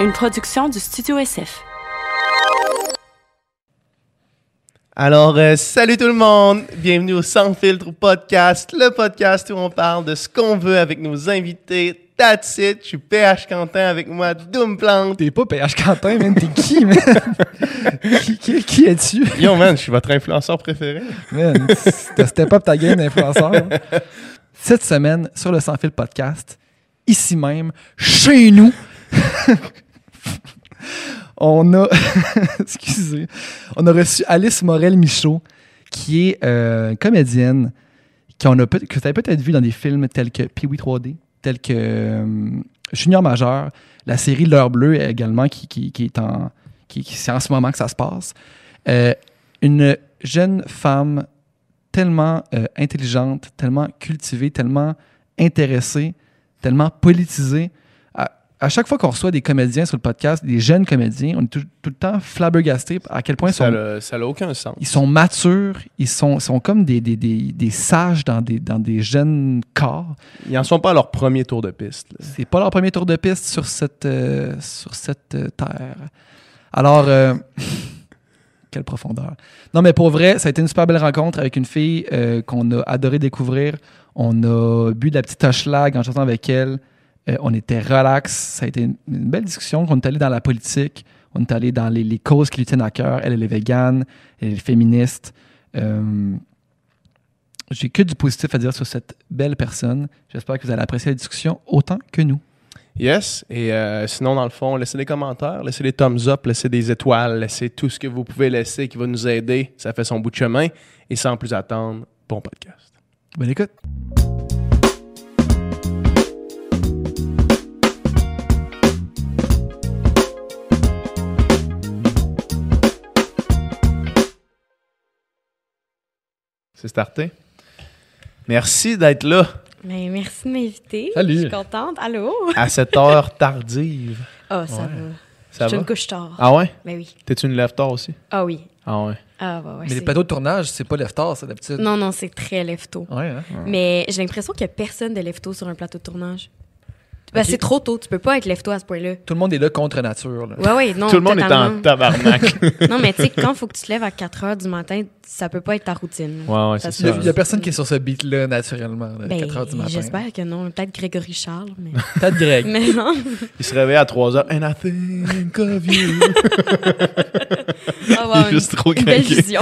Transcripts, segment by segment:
une production du Studio SF. Alors, euh, salut tout le monde! Bienvenue au Sans Filtre Podcast, le podcast où on parle de ce qu'on veut avec nos invités. That's it! Je suis PH Quentin avec moi, Doom Plante. T'es pas PH Quentin, man. T'es qui, man? qui, qui, qui es-tu? Yo, man, je suis votre influenceur préféré. Man, t'as step up ta game d'influenceur. hein. Cette semaine, sur le Sans Fil Podcast, ici même, chez nous, on a... Reçu Alice Morel-Michaud, qui est euh, comédienne, qu'on a peut- que tu as peut-être vu dans des films tels que Pee-Wee 3D, tels que euh, Junior Majeur, la série L'heure bleue également, qui, est en... Qui, en ce moment que ça se passe. Euh, une jeune femme tellement euh, intelligente, tellement cultivée, tellement intéressée, tellement politisée. À, chaque fois qu'on reçoit des comédiens sur le podcast, des jeunes comédiens, on est tout, tout le temps flabbergasté à quel point ils Ça sont, n'a ça n'a aucun sens. ils sont matures, ils sont, sont comme des, des, des, des sages dans des, dans des jeunes corps. Ils en sont pas à leur premier tour de piste. C'est pas leur premier tour de piste sur cette, euh, sur cette euh, terre. Alors, euh, quelle profondeur. Non, mais pour vrai, ça a été une super belle rencontre avec une fille qu'on a adoré découvrir. On a bu de la petite hochelag en chantant avec elle. Euh, on était relax. Ça a été une, une belle discussion. On est allé dans la politique. On est allé dans les, les causes qui lui tiennent à cœur. Elle, elle est végane. Elle est féministe. Euh, j'ai que du positif à dire sur cette belle personne. J'espère que vous allez apprécier la discussion autant que nous. Yes. Et euh, sinon, dans le fond, laissez des commentaires, laissez des thumbs up, laissez des étoiles, laissez tout ce que vous pouvez laisser qui va nous aider. Ça fait son bout de chemin. Et sans plus attendre, bon podcast. Bonne écoute. C'est starté. Merci d'être là Mais merci de m'inviter. Salut. Je suis contente. Allô? à cette heure tardive. Ah, ça Ouais. va. Ça je va? une couche tard. Ah ouais? Ben oui. T'es-tu une lève tard aussi? Ah oui. Ah ouais. Ah ouais, ouais. Mais les plateaux de tournage, c'est pas lève-tard, c'est d'habitude. Non, non, c'est très lève-tôt. Ouais, hein? Mais j'ai l'impression qu'il n'y a personne de lève-tôt sur un plateau de tournage. Ben. C'est trop tôt. Tu peux pas être lève-tôt à ce point-là. Tout le monde est là contre nature. là. Ouais, ouais, non. Tout le monde est en tabarnak. Non, mais tu sais, quand il faut que tu te lèves à 4 heures du matin, ça peut pas être ta routine. ouais, ouais, c'est Il y, ça. a, il y a personne qui est sur ce beat-là naturellement, à Ben, 4 h du matin. J'espère que non. Peut-être Grégory Charles, mais. Peut-être Greg. mais non. Il se réveille à 3 heures. And I think of you. Il ouais, est juste trop une belle vision.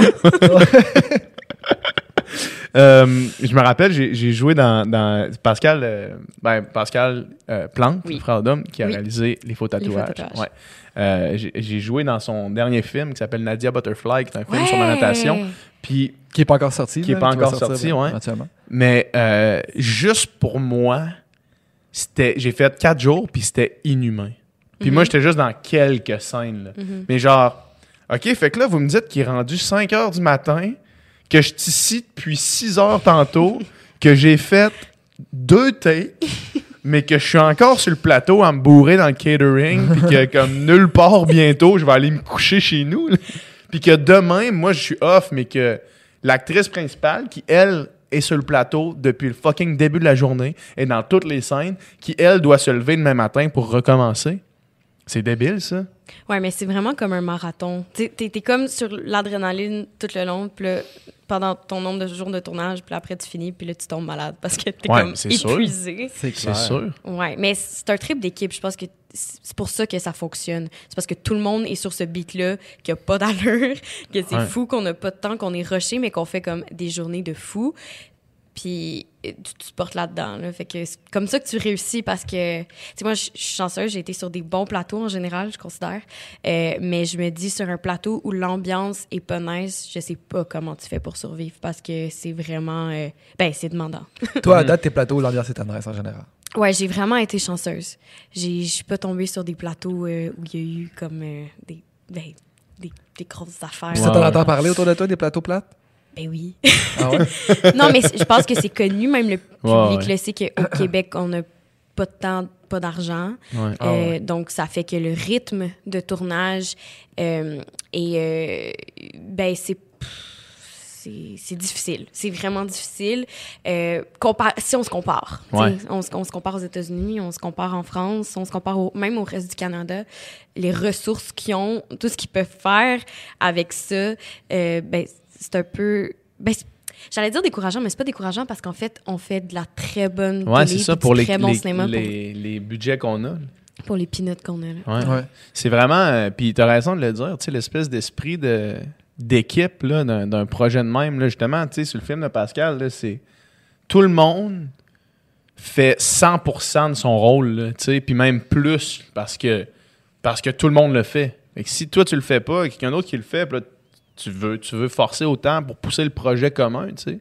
Euh, je me rappelle, j'ai joué dans, dans Pascal, euh, ben, Pascal euh, Plante, Oui. le frère d'homme, qui a Oui. réalisé Les Faux Tatouages. tatouages. Ouais. Euh, j'ai- joué dans son dernier film qui s'appelle Nadia Butterfly, qui est un film sur la natation. Puis, Qui est pas encore sorti. Qui est là, pas encore sorti, ouais. mais euh, juste pour moi, c'était, j'ai fait quatre jours, puis c'était inhumain. Puis Mhm. moi, j'étais juste dans quelques scènes. là. Mhm. Mais genre, OK, fait que là, vous me dites qu'il est rendu 5 heures du matin, que je suis ici depuis 6 heures tantôt, que j'ai fait deux takes, mais que je suis encore sur le plateau à me bourrer dans le catering, puis que comme nulle part bientôt, je vais aller me coucher chez nous. Puis que demain, moi, je suis off, mais que l'actrice principale, qui, elle, est sur le plateau depuis le fucking début de la journée, et dans toutes les scènes, qui, elle, doit se lever demain matin pour recommencer. C'est débile, ça. Ouais, mais c'est vraiment comme un marathon. Tu t'es t'es comme sur l'adrénaline tout le long, puis là, pendant ton nombre de jours de tournage, puis après tu finis, puis là tu tombes malade parce que t'es Ouais, comme épuisé. C'est sûr. Ouais, mais c'est un trip d'équipe. Je pense que c'est pour ça que ça fonctionne. C'est parce que tout le monde est sur ce beat-là, qu'il n'y a pas d'allure, que c'est Ouais. fou, qu'on n'a pas de temps, qu'on est rushé, mais qu'on fait comme des journées de fou. Puis tu tu te portes là-dedans. Là. Fait que c'est comme ça que tu réussis parce que, tu sais, moi, je suis chanceuse, j'ai été sur des bons plateaux en général, je considère. Euh, mais je me dis, sur un plateau où l'ambiance est pas nice, je sais pas comment tu fais pour survivre parce que c'est vraiment. euh, ben, c'est demandant. Toi, à date, tes plateaux, l'ambiance est nice en général. Ouais, j'ai vraiment été chanceuse. J'ai- Je suis pas tombée sur des plateaux euh, où il y a eu comme euh, des, ben, des, des grosses affaires. Puis ça, t'en entends parler autour de toi, des plateaux plates? Ben oui. Ah ouais? non, mais je pense que c'est connu, même le public ouais. le sait qu'au Québec, on n'a pas de temps, pas d'argent. Ouais. Ah Euh, ouais. Donc, ça fait que le rythme de tournage euh, est, euh, ben, c'est c'est difficile. C'est vraiment difficile. Euh, si on se compare, Ouais. on, se, on se compare aux États-Unis, on se compare en France, on se compare au- même au reste du Canada, les ressources qu'ils ont, tout ce qu'ils peuvent faire avec ça, euh, ben, c'est un peu. Ben, J'allais dire décourageant, mais c'est pas décourageant parce qu'en fait, on fait de la très bonne Ouais, télé, c'est ça pour du les, très bon les, cinéma pour- les, les budgets qu'on a. là. pour, les peanuts qu'on a. Là. Ouais. Ouais. C'est vraiment. euh, Puis t'as raison de le dire, tu sais, l'espèce d'esprit de d'équipe là, d'un, projet de même. Là, justement, tu sais, sur le film de Pascal, là, c'est tout le monde fait 100% de son rôle, tu sais, puis même plus parce que parce que tout le monde le fait. Fait que si toi tu le fais pas, et quelqu'un d'autre qui le fait, puis là, tu veux tu veux forcer autant pour pousser le projet commun, tu sais.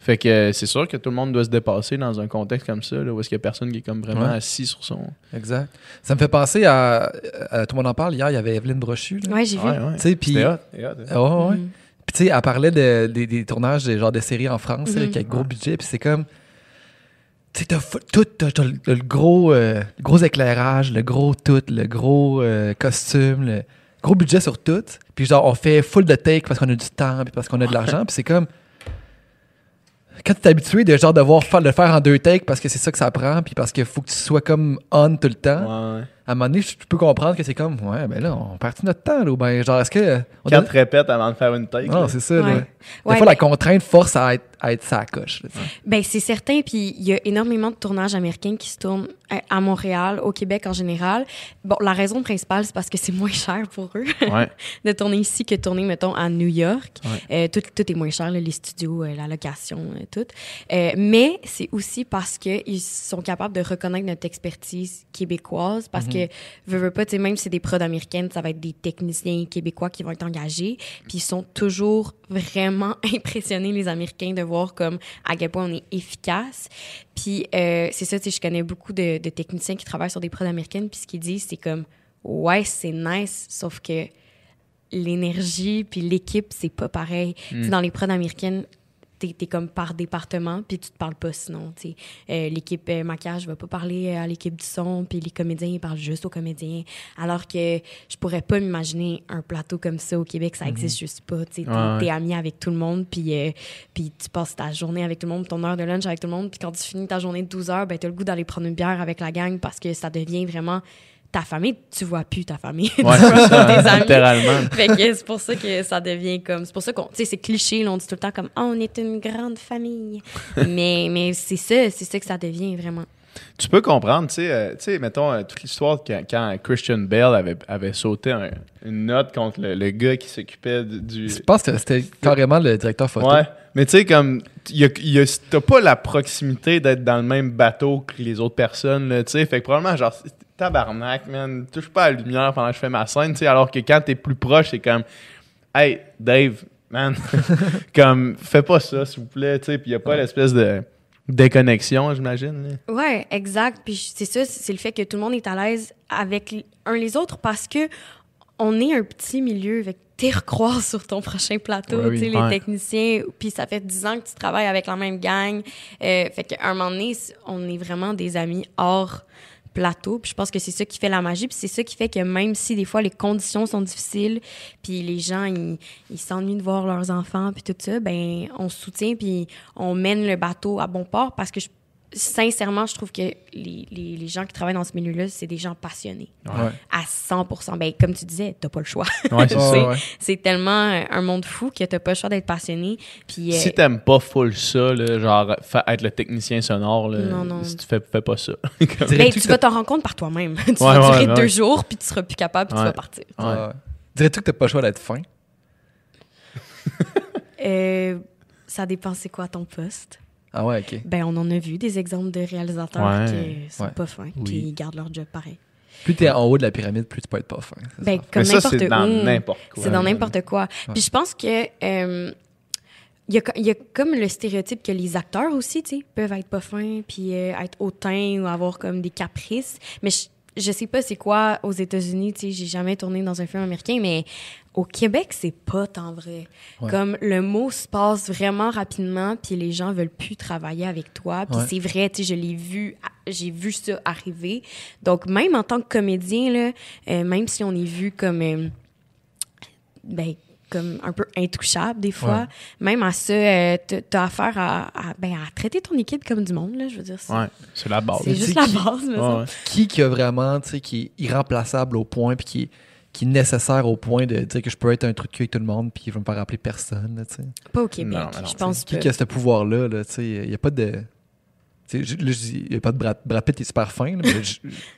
Fait que euh, c'est sûr que tout le monde doit se dépasser dans un contexte comme ça, là, où est-ce qu'il y a personne qui est comme vraiment Ouais. assis sur son. Exact. Ça me fait penser à, à- Tout le monde en parle. Hier, il y avait Evelyne Brochu. là. Ouais, j'ai vu. Ouais, ouais. Tu sais, puis. Ouais. Puis tu sais, elle parlait de- des- des tournages des, genre de séries en France, Mhm. là, avec gros budget, puis c'est comme... Tu sais, t'as fou- tout, t'as, t'as le, le gros, euh, gros éclairage, le gros tout, le gros euh, costume, le gros budget sur tout. Puis genre, on fait full de take parce qu'on a du temps, puis parce qu'on a de l'argent, puis c'est comme... Quand tu es habitué de genre devoir faire, le faire en deux takes parce que c'est ça que ça prend, puis parce qu'il faut que tu sois comme on tout le temps, Ouais, ouais. À un moment donné, je peux comprendre que c'est comme, ouais, ben là, on perd notre temps, là, ou ben genre, est-ce que... on donne- tu répètes avant de faire une take. non, c'est ça. Ouais. Là. Des Ouais, fois, ben- la contrainte force à être, à être sa coche. là, tu. Ben, c'est certain. Puis il y a énormément de tournages américains qui se tournent à- à Montréal, au Québec en général. Bon, la raison principale, c'est parce que c'est moins cher pour eux Ouais. de tourner ici que de tourner, mettons, à New York. Ouais. Euh, tout, tout est moins cher, là, les studios, euh, la location, euh, tout. Euh, mais c'est aussi parce qu'ils sont capables de reconnaître notre expertise québécoise. Parce que, veux, veux pas, même si c'est des prods américaines, ça va être des techniciens québécois qui vont être engagés. Puis ils sont toujours vraiment impressionnés, les Américains, de voir comme à quel point on est efficace. Puis euh, c'est ça, tu je connais beaucoup de, de techniciens qui travaillent sur des prods américaines. Puis ce qu'ils disent, c'est comme, ouais, c'est nice, sauf que l'énergie puis l'équipe, c'est pas pareil. Sais, Dans les prods américaines, t'es es comme par département, puis tu te parles pas sinon. Euh, l'équipe euh, maquillage va pas parler à l'équipe du son, puis les comédiens, ils parlent juste aux comédiens. Alors que je pourrais pas m'imaginer un plateau comme ça au Québec, ça existe juste pas. Tu T'es Ouais, ami avec tout le monde, puis euh, puis tu passes ta journée avec tout le monde, ton heure de lunch avec tout le monde, puis quand tu finis ta journée de 12 heures, ben, tu as le goût d'aller prendre une bière avec la gang parce que ça devient vraiment ta famille. Tu vois plus ta famille. tu Ouais, vois c'est ça, tes amis. littéralement. Fait que c'est pour ça que ça devient comme. C'est pour ça qu'on. Tu sais, c'est cliché, là, on dit tout le temps comme Ah, on est une grande famille. mais mais c'est ça, c'est ça que ça devient vraiment. Tu peux comprendre, tu sais, euh, tu sais, mettons, euh, toute l'histoire de quand, quand Christian Bale avait, avait sauté un- une note contre le, le gars qui s'occupait du... du- Je pense que c'était carrément le directeur photo. Ouais, mais tu sais, comme, y a- y a- t'as pas la proximité d'être dans le même bateau que les autres personnes, tu sais, fait que probablement, genre, tabarnak, man, touche pas à la lumière pendant que je fais ma scène, tu sais, alors que quand t'es plus proche, c'est comme, hey, Dave, man, comme, fais pas ça, s'il vous plaît, tu sais, puis y a pas l'espèce de déconnexion, j'imagine, là. Ouais, exact. Puis c'est ça, c'est le fait que tout le monde est à l'aise avec un les autres parce que on est un petit milieu. Avec recroise sur ton prochain plateau, Ouais, oui. tu sais, les Ouais. techniciens. Puis ça fait 10 ans que tu travailles avec la même gang. Euh, fait qu'à un moment donné, on est vraiment des amis hors plateau. Puis je pense que c'est ça qui fait la magie. Puis c'est ça qui fait que même si des fois les conditions sont difficiles, puis les gens, ils ils s'ennuient de voir leurs enfants, puis tout ça, ben on se soutient, puis on mène le bateau à bon port parce que je- sincèrement, je trouve que les, les, les gens qui travaillent dans ce milieu-là, c'est des gens passionnés. Ouais. À 100% Ben, comme tu disais, t'as pas le choix. Ouais, c'est Ouais, tellement un monde fou que t'as pas le choix d'être passionné. Puis, euh, Si t'aimes pas full ça, là, genre être le technicien sonore, là, Non, non. si tu fais, fais pas ça. ben, tu vas t'en rendre compte par toi-même. tu Ouais, vas ouais, durer ouais, deux jours, puis tu seras plus capable, puis Ouais. tu vas partir. Ouais. Ouais. Dirais-tu que t'as pas le choix d'être fin? Euh, ça dépend c'est quoi ton poste? Ah ouais, ok. Ben, on en a vu des exemples de réalisateurs Ouais. qui sont Ouais. pas fins, Oui. puis ils gardent leur job pareil. Plus t'es en haut de la pyramide, plus tu peux être pas fin. Ben, ça. comme Mais ça, n'importe c'est dans n'importe quoi. C'est dans n'importe quoi. Puis je pense que euh, il y, a, co- il y a comme le stéréotype que les acteurs aussi, tu sais, peuvent être pas fins, puis euh, être hautains ou avoir comme des caprices. Mais je, je sais pas c'est quoi aux États-Unis, tu sais, j'ai jamais tourné dans un film américain, mais au Québec, c'est pas tant vrai. Ouais. Comme le mot se passe vraiment rapidement, puis les gens veulent plus travailler avec toi. Puis Ouais. c'est vrai, tu sais, je l'ai vu, j'ai vu ça arriver. Donc même en tant que comédien, là, euh, même si on est vu comme... euh, ben, comme un peu intouchable des fois. Même à ça, euh, t'as- affaire à, à, ben, à traiter ton équipe comme du monde, là, je veux dire. C'est Ouais, c'est la base. c'est juste la qui- base, mais. Qui qui a vraiment, tu sais, qui est irremplaçable au point, puis qui est, qui est nécessaire au point de dire que je peux être un truc de cul avec tout le monde, puis je vais me faire rappeler personne, là, tu sais. pas au Québec, Non, je pense Qui pas. qui a ce pouvoir-là, là, tu sais, il n'y a pas de... tu sais, je- là, je dis, il y a pas de Brad, Brad Pitt, il est super fin, là, mais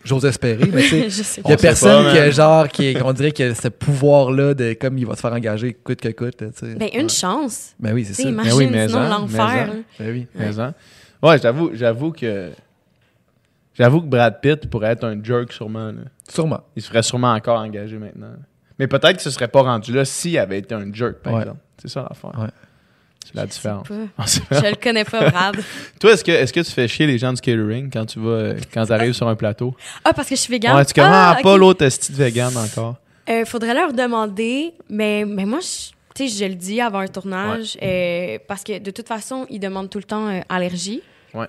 j'ose espérer, mais tu sais, il y a On personne pas, qui genre, qui qu'on dirait qu'il a ce pouvoir-là de, comme il va se faire engager coûte que coûte, là, tu sais. Ben, une chance. Ben oui, c'est ça. imagine, oui, mais sinon en, l'enfer. là. Ben oui. Mais hein. Ouais, j'avoue, j'avoue que. J'avoue que Brad Pitt pourrait être un jerk sûrement. là. Sûrement. Il se ferait sûrement encore engager maintenant. Mais peut-être que ce serait pas rendu là s'il avait été un jerk, par Ouais. exemple. C'est ça l'affaire. Ouais. C'est la Je sais différence. pas. Je le connais pas, Brad. Toi, est-ce que, est-ce que tu fais chier les gens du catering quand tu vas, euh, quand tu arrives sur un plateau? Ah, parce que je suis végane. Ouais, tu commences ah, pas l'autre esti de vegan encore. Euh, faudrait leur demander, mais, mais moi, je, tu sais, je le dis avant un tournage, euh, parce que de toute façon, ils demandent tout le temps euh, allergie. Ouais.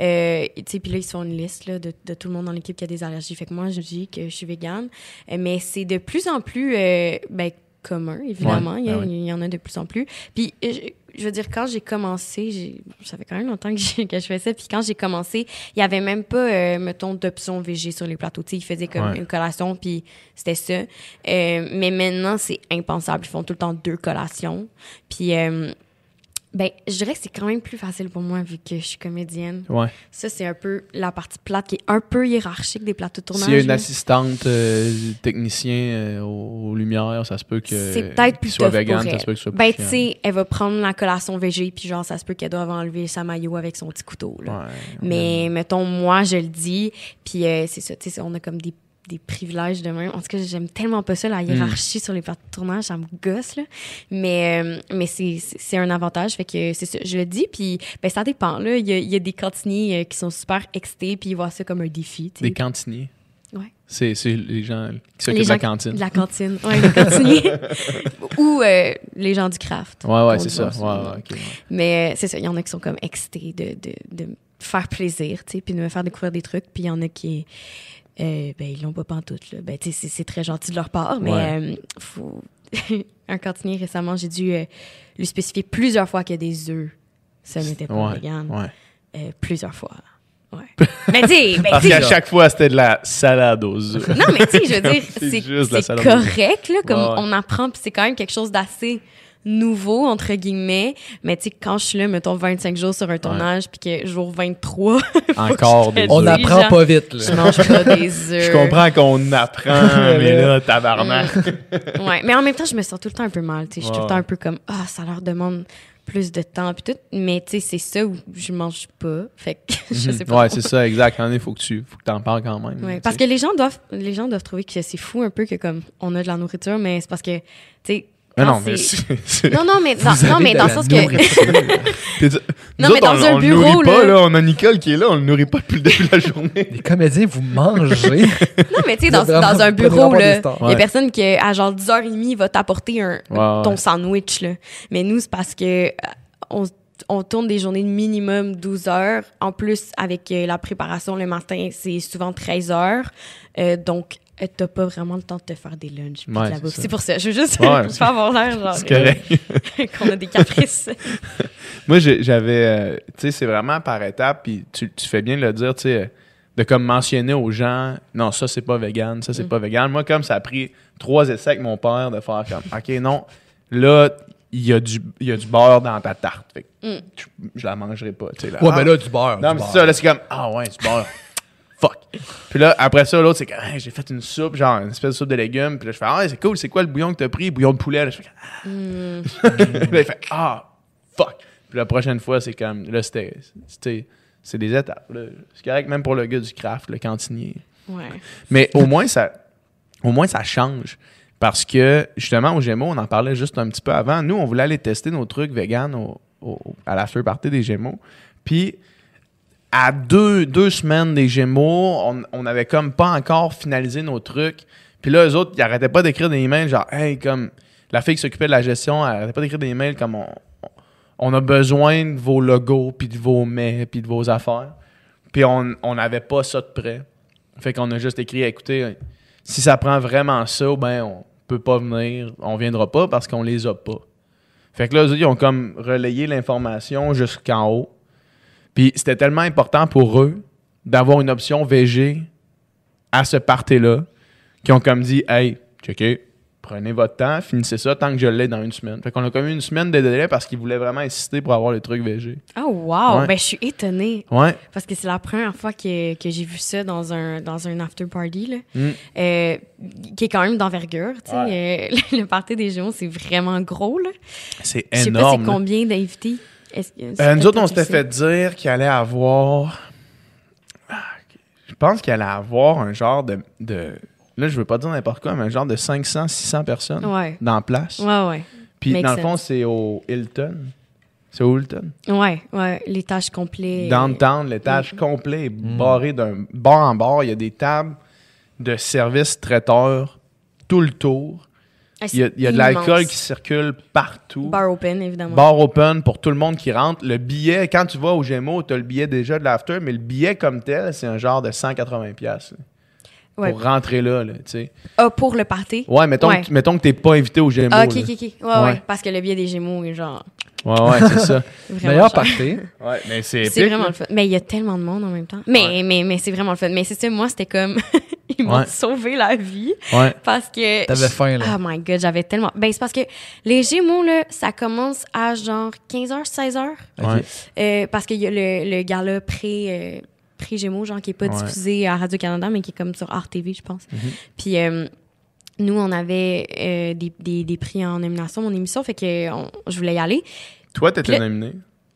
Euh, tu sais, puis là, ils font une liste là, de, de tout le monde dans l'équipe qui a des allergies. Fait que moi, je dis que je suis végane. Euh, mais c'est de plus en plus euh, ben, commun, évidemment. Ouais, il, y a- oui. il y en a de plus en plus. Puis, euh, je, je veux dire, quand j'ai commencé, ça fait quand même longtemps que, je fais ça. Puis quand j'ai commencé, il y avait même pas, euh, mettons, d'option VG sur les plateaux. Sais, ils faisaient comme Ouais. une collation, puis c'était ça. Euh, mais maintenant, c'est impensable. Ils font tout le temps deux collations. Puis, euh, ben, je dirais que c'est quand même plus facile pour moi vu que je suis comédienne. Ouais. Ça, c'est un peu la partie plate qui est un peu hiérarchique des plateaux de tournage. S'il y a une assistante euh, technicien euh, aux, aux lumières, ça se peut que. C'est peut-être plus soit vegan, ça se peut que ce soit Ben, tu sais, elle va prendre la collation VG, puis genre, ça se peut qu'elle doive enlever sa maillot avec son petit couteau. Là. Ouais, Mais mettons, moi, je le dis, puis euh, c'est ça, tu sais, on a comme des, des privilèges de même. En tout cas, j'aime tellement pas ça, la Mm. hiérarchie sur les plateaux de tournage, ça me gosse, là. Mais, euh, mais c'est un avantage, fait que c'est ça, je le dis, puis ben, ça dépend, là. Il y a, il y a des cantiniers euh, qui sont super excités, puis ils voient ça comme un défi. Des cantiniers. Ouais. C'est les gens qui s'occupent de la cantine. De la cantine, ouais, les cantiniers. Ou euh, les gens du craft. Ouais, ouais, qu'on c'est ça. Ouais, ouais. Mais euh, c'est ça, il y en a qui sont comme excités de, de, de faire plaisir, tu sais, puis de me faire découvrir des trucs. Puis il y en a qui, euh, ben, ils l'ont pas pantoute, là. Ben, c'est- très gentil de leur part, mais Ouais. euh, faut... un cantinier, récemment, j'ai dû euh, lui spécifier plusieurs fois que des œufs, ça n'était pas Ouais, vegan. ouais. Plusieurs fois. Ouais. mais ben, Parce qu'à chaque fois, c'était de la salade aux œufs. non, mais tu sais, je veux dire, C'est correct, là, comme on apprend, puis c'est quand même quelque chose d'assez nouveau, entre guillemets. Mais tu sais, quand je suis là, mettons 25 jours sur un tournage, puis que jour 23, Encore des je On apprend pas vite, je là. mange pas des œufs. Je comprends qu'on apprend, mais là, tabarnak. Ouais, mais en même temps, je me sens tout le temps un peu mal, tu sais. Je suis tout le temps un peu comme, ah, ça leur demande plus de temps, puis tout. Mais tu sais, c'est ça où je mange pas. Fait que je sais pas. Ouais, c'est ça, exact. Il faut que tu faut que t'en parles quand même. Ouais, parce que les gens doivent les gens doivent trouver que c'est fou un peu que comme on a de la nourriture mais c'est parce que tu sais Mais quand non, mais c'est- non non mais dans, non mais dans le sens que Non, mais dans on, un bureau, nourrit pas, là. là. On a Nicole qui est là, on le nourrit pas depuis le début de la journée. Les comédiens, vous mangez. non mais tu sais dans, dans un bureau là il y a personne qui à genre 10h30 va t'apporter un ton ouais. sandwich là mais nous c'est parce que euh, on on tourne des journées de minimum 12 heures. En plus, avec euh, la préparation le matin, c'est souvent 13 heures. Euh, donc, euh, t'as pas vraiment le temps de te faire des lunchs. puis de Ouais, la c'est bouffe. ça. C'est pour ça. Je veux juste Ouais. pas avoir l'air genre C'est correct. euh, qu'on a des caprices. Moi, j'avais. euh, tu sais, c'est vraiment par étapes, puis tu, tu fais bien de le dire, tu sais, de comme mentionner aux gens, non, ça, c'est pas vegan, ça, c'est Mm. pas vegan. Moi, comme ça a pris trois essais avec mon père de faire comme, OK, non, là, il y, a du- il y a du beurre dans ta tarte. Fait que Mm. je, je la mangerai pas, tu sais. là. Ouais, Ah, mais là, du beurre. Non, du mais beurre. c'est ça, là, c'est comme, ah ouais, du beurre. Fuck. Puis là, après ça, l'autre, c'est Hey, j'ai fait une soupe, genre une espèce de soupe de légumes. Puis là, je fais, ah, c'est cool, c'est quoi le bouillon que t'as pris? Bouillon de poulet. Là, je fais, ah. Mm. Puis là, il fait, ah, fuck. Puis la prochaine fois, c'est comme, là, c'était, c'est des étapes. C'est correct, même pour le gars du craft, le cantinier. Ouais. Mais au moins, ça, au moins, ça change. Parce que, justement, au Gémeaux, on en parlait juste un petit peu avant. Nous, on voulait aller tester nos trucs vegan au, au- à la feu partie des Gémeaux. Puis, à deux, semaines des Gémeaux, on, on avait comme pas encore finalisé nos trucs. Puis là, eux autres, ils arrêtaient pas d'écrire des emails genre, hey, comme la fille qui s'occupait de la gestion, elle arrêtait pas d'écrire des emails comme on, on a besoin de vos logos, puis de vos mets, puis de vos affaires. Puis on on n'avait pas ça de prêt. Fait qu'on a juste écrit, écoutez, si ça prend vraiment ça, ben on peut pas venir, on viendra pas parce qu'on les a pas. Fait que là, eux autres, ils ont comme relayé l'information jusqu'en haut. Puis c'était tellement important pour eux d'avoir une option VG à ce party-là qu'ils ont comme dit Hey, checkez, prenez votre temps, finissez ça tant que je l'ai dans une semaine. Fait qu'on a comme eu une semaine de délai parce qu'ils voulaient vraiment insister pour avoir le truc VG. Oh, wow! Ouais. Ben, je suis étonnée. Ouais. Parce que c'est la première fois que, que j'ai vu ça dans un, dans un after party, là. Mm. Euh, qui est quand même d'envergure. tu sais. Euh, le party des Gémeaux, c'est vraiment gros. Là. C'est Je sais pas énorme. c'est combien d'invités. Est-ce que- c'est Euh, nous autres, on s'était fait dire qu'il allait avoir. Je pense qu'il allait avoir un genre de, de- Là, je veux pas dire n'importe quoi, mais un genre de 500, 600 personnes. Ouais. dans la place. Ouais, ouais. Puis, Make dans le fond, c'est au Hilton. C'est au Hilton? Ouais, ouais. Les tâches complètes. Downtown, l'étage Mm. complet est barré d'un bord en bord. Il y a des tables de service traiteur tout le tour. Ah, Il y a, il y a de l'alcool qui circule partout. Bar open, évidemment. Bar open pour tout le monde qui rentre. Le billet, quand tu vas au Gémeaux, tu as le billet déjà de l'after, mais le billet comme tel, c'est un genre de 180$ piastres, là, Ouais. pour rentrer là, là, tu sais. Ah, pour le party? Ouais, mettons, Ouais. Que, mettons que t'es pas invité au Gémeaux. Ah, ok, là. ok, ok. Ouais, ouais, Ouais. Parce que le billet des Gémeaux est genre. Ouais, ouais, c'est ça. Meilleur cher. party. Ouais, mais c'est C'est vraiment là. le fun. Mais il y a tellement de monde en même temps. Mais, Ouais. mais, mais c'est vraiment le fun. Mais c'est ça, moi, c'était comme. Ils m'ont Ouais. sauvé la vie Ouais. parce que. T'avais faim, là. Oh my god, j'avais tellement. Ben, c'est parce que les Gémeaux, là, ça commence à genre 15h, 16h. Ouais. Euh, parce qu'il y a le, le gala pré, euh, pré-Gémeaux, genre, qui est pas Ouais. diffusé à Radio-Canada, mais qui est comme sur Art TV, je pense. Mhm. Puis, euh, nous, on avait euh, des, des, des prix en nomination, mon émission, fait que on- je voulais y aller. Toi, t'étais Puis- nominé?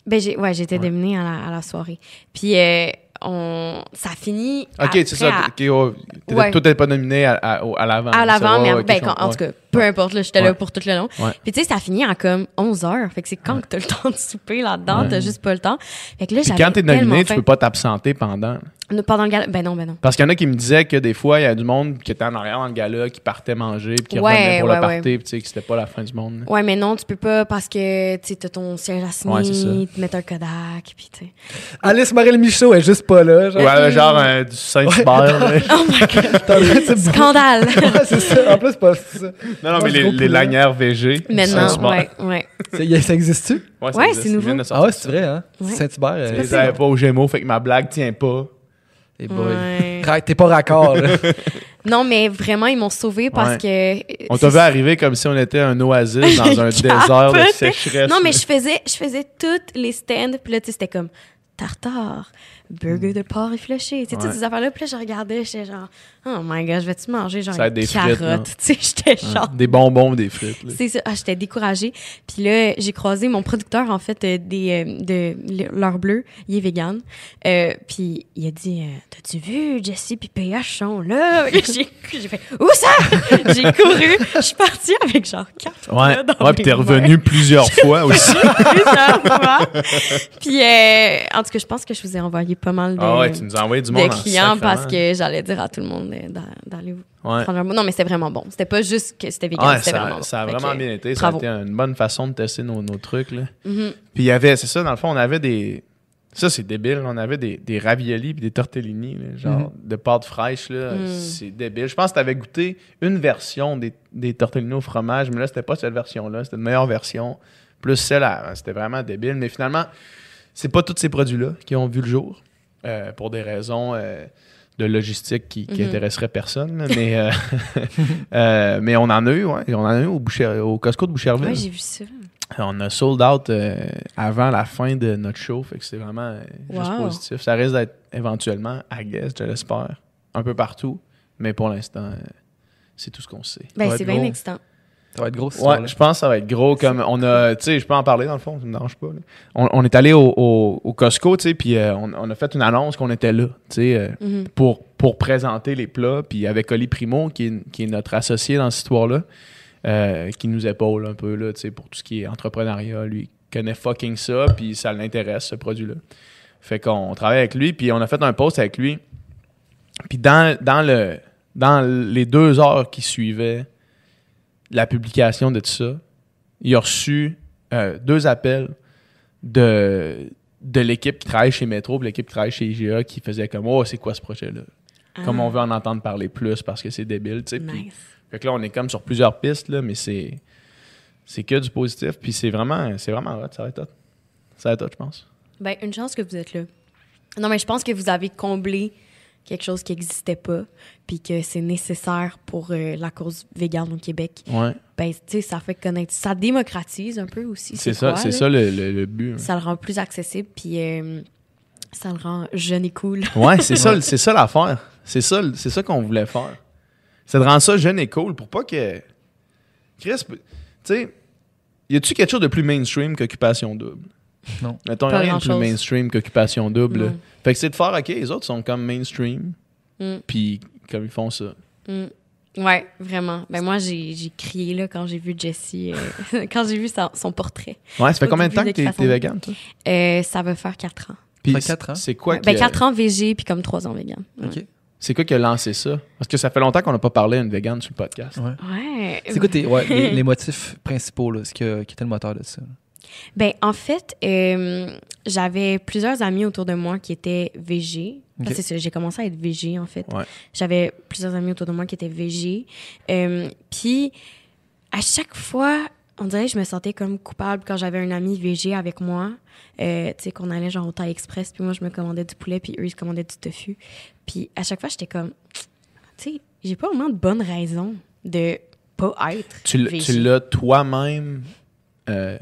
Ben, j'ai, ouais, j'étais Ouais. dominée à la, à la soirée. Puis, euh, on, ça finit. Ok, c'est ça. à- ok, oh, Ouais. T'es pas nominé à, l'avant. À l'avant, mais ouais, ben, quand- en tout cas, peu importe, là, j'étais Ouais. là pour tout le long. Ouais. Puis, tu sais, ça finit à comme 11 heures. Fait que c'est quand que t'as le temps de souper là-dedans, Ouais. t'as juste pas le temps. Fait que là, Puis j'avais quand t'es nominé, tu peux pas t'absenter pendant. Pendant le gala, ben non, ben non. Parce qu'il y en a qui me disaient que des fois, il y a du monde qui était en arrière dans le gala, qui partait manger, puis qui Ouais, revenait pour ouais, le ouais. party, puis tu sais, que c'était pas la fin du monde. là. Ouais, mais non, tu peux pas parce que, tu t'as ton siège à signer, Ouais, c'est ça. te mettre un Kodak, puis tu sais. Alice Morel Michaud est juste pas là. Genre. Ouais, genre euh, du Saint-Hubert. là. Oh my god! Scandale! Ouais, c'est ça. En plus, c'est pas ça. Non, non, mais les, lanières VG. Maintenant, ouais, Ça existe-tu? Ouais, ça Ouais, existe, c'est nouveau. Ah ouais, c'est vrai, hein? Ouais. Saint-Hubert. Je euh, les avais pas aux Gémeaux, fait que ma blague tient pas. hey boy. Ouais. Ra- T'es pas raccord, là. Non, mais vraiment, ils m'ont sauvé parce Ouais. que. On t'a vu arriver comme si on était un oasis dans un désert de sécheresse. Non, mais je faisais, je faisais toutes les stands, puis là, tu sais, c'était comme tartare, burger de porc effiloché, tu sais, toutes ces affaires-là. Puis là, je regardais, j'étais genre, oh my god, je vais-tu manger genre des frites, carotte? là. Tu sais, j'étais genre. Des bonbons, des frites. C'est ça, ah, j'étais découragée. Puis là, j'ai croisé mon producteur, en fait, euh, des, euh, de l'heure bleue. Il est vegan. Euh, puis il a dit, t'as-tu vu Jessie puis PH sont là? j'ai fait, où ça? j'ai couru. Je suis partie avec genre quatre Ouais, puis t'es revenu plusieurs fois aussi. plusieurs fois. Puis, en tout cas, je pense que je vous ai envoyé pas mal de, Ah ouais, tu nous as envoyé du monde de en clients parce que j'allais dire à tout le monde d'a- d'aller Ouais. prendre un. Non, mais c'était vraiment bon. C'était pas juste que c'était vegan, Ouais, c'était vraiment bon. ça a vraiment bien été. bravo. Ça a été une bonne façon de tester nos, nos trucs. Là. mhm. Puis il y avait, c'est ça, dans le fond, on avait des. Ça, c'est débile. On avait des, des raviolis puis des tortellini, là, genre de pâte fraîche. Là. Mm. C'est débile. Je pense que tu avais goûté une version des, des tortellini au fromage, mais là, c'était pas cette version-là. C'était une meilleure version. Plus celle à. C'était vraiment débile. Mais finalement, c'est pas tous ces produits-là qui ont vu le jour euh, pour des raisons. euh, de logistique qui, qui Mhm. intéresseraient personne, mais, euh, mais on en a eu, ouais. On en a eu au, Boucher- au Costco de Boucherville. Ouais, j'ai vu ça. On a sold out avant la fin de notre show, fait que c'est vraiment juste Wow. positif. Ça risque d'être éventuellement, I guess, je l'espère, un peu partout, mais pour l'instant, c'est tout ce qu'on sait. Ben, c'est bien excitant. Ça va être gros, Ouais, je pense que ça va être gros. Comme on a, tu sais, je peux en parler dans le fond, ça me dérange pas. On, on est allé au, au- au Costco, tu sais, puis euh, on, on a fait une annonce qu'on était là, tu sais, euh, Mhm. pour, pour présenter les plats. Puis avec Oli Primo, qui est, qui est notre associé dans cette histoire-là, euh, qui nous épaule un peu là, tu sais, pour tout ce qui est entrepreneuriat. Lui, il connaît fucking ça, puis ça l'intéresse, ce produit-là. Fait qu'on travaille avec lui, puis on a fait un post avec lui. Puis dans, dans, le, dans les deux heures qui suivaient la publication de tout ça, il a reçu euh, deux appels de, de l'équipe qui travaille chez Metro, puis l'équipe qui travaille chez IGA, qui faisait comme « Oh, c'est quoi ce projet-là? » Comme Ah, on veut en entendre parler plus parce que c'est débile, tu sais. Fait que là, on est comme sur plusieurs pistes, là, mais c'est. C'est que du positif. Puis c'est vraiment, c'est vraiment hot. Ça va être hot. Ça va être hot, je pense. Ben, une chance que vous êtes là. Non, mais je pense que vous avez comblé quelque chose qui n'existait pas, puis que c'est nécessaire pour euh, la cause végane au Québec. Ouais. Ben, tu sais, ça fait connaître. Ça démocratise un peu aussi. C'est ça, c'est ça le, le- le but. hein. Ça le rend plus accessible, puis euh, ça le rend jeune et cool. Ouais, c'est ça, c'est ça l'affaire. C'est ça, c'est ça qu'on voulait faire. C'est de rendre ça jeune et cool pour pas que. Chris, tu sais, y a-tu quelque chose de plus mainstream qu'Occupation Double? Non. Mettons, y a Pas rien de plus mainstream qu'Occupation Double. Non. Fait que c'est de faire, OK, les autres sont comme mainstream, Mm. puis comme ils font ça. Mm. Ouais, vraiment. Ben moi, j'ai j'ai crié là, quand j'ai vu Jessie, euh, quand j'ai vu sa- son portrait. Ouais, ça fait Au combien de temps que t'es Double. vegan, toi? Euh, ça va faire 4 ans. Puis fait quatre ans? C'est quoi, ben, qui, 4 ans VG, puis comme 3 ans vegan. Ouais. OK. c'est quoi qui a lancé ça? Parce que ça fait longtemps qu'on n'a pas parlé à une vegan sur le podcast. Ouais. Ouais. C'est quoi tes, ouais, les, les motifs principaux, là, ce qui, a- qui était le moteur de ça? Ben, en fait, euh, j'avais plusieurs amis autour de moi qui étaient végés. Parce Ok. que c'est ça, j'ai commencé à être végé, en fait. Ouais. J'avais plusieurs amis autour de moi qui étaient végés. Euh, Puis, à chaque fois, on dirait que je me sentais comme coupable quand j'avais un ami végé avec moi. Euh, tu sais, qu'on allait genre au Thai Express, puis moi, je me commandais du poulet, puis eux, ils se commandaient du tofu. Puis, à chaque fois, j'étais comme, tu sais, j'ai pas vraiment de bonne raison de pas être Tu, l'as toi-même euh,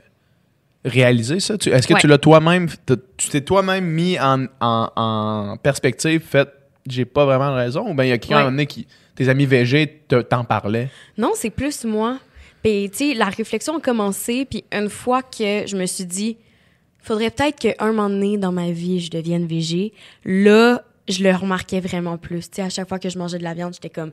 réalisé, ça? Est-ce que Ouais. tu l'as toi-même, tu t'es toi-même mis en, en- en perspective, fait, j'ai pas vraiment raison? Ou bien il y a quelqu'un Ouais. à un moment donné qui, tes amis végés te- t'en parlaient? Non, c'est plus moi. Puis, tu sais, la réflexion a commencé, puis une fois que je me suis dit, faudrait peut-être qu'un moment donné dans ma vie, je devienne végé, là, je le remarquais vraiment plus. Tu sais, à chaque fois que je mangeais de la viande, j'étais comme,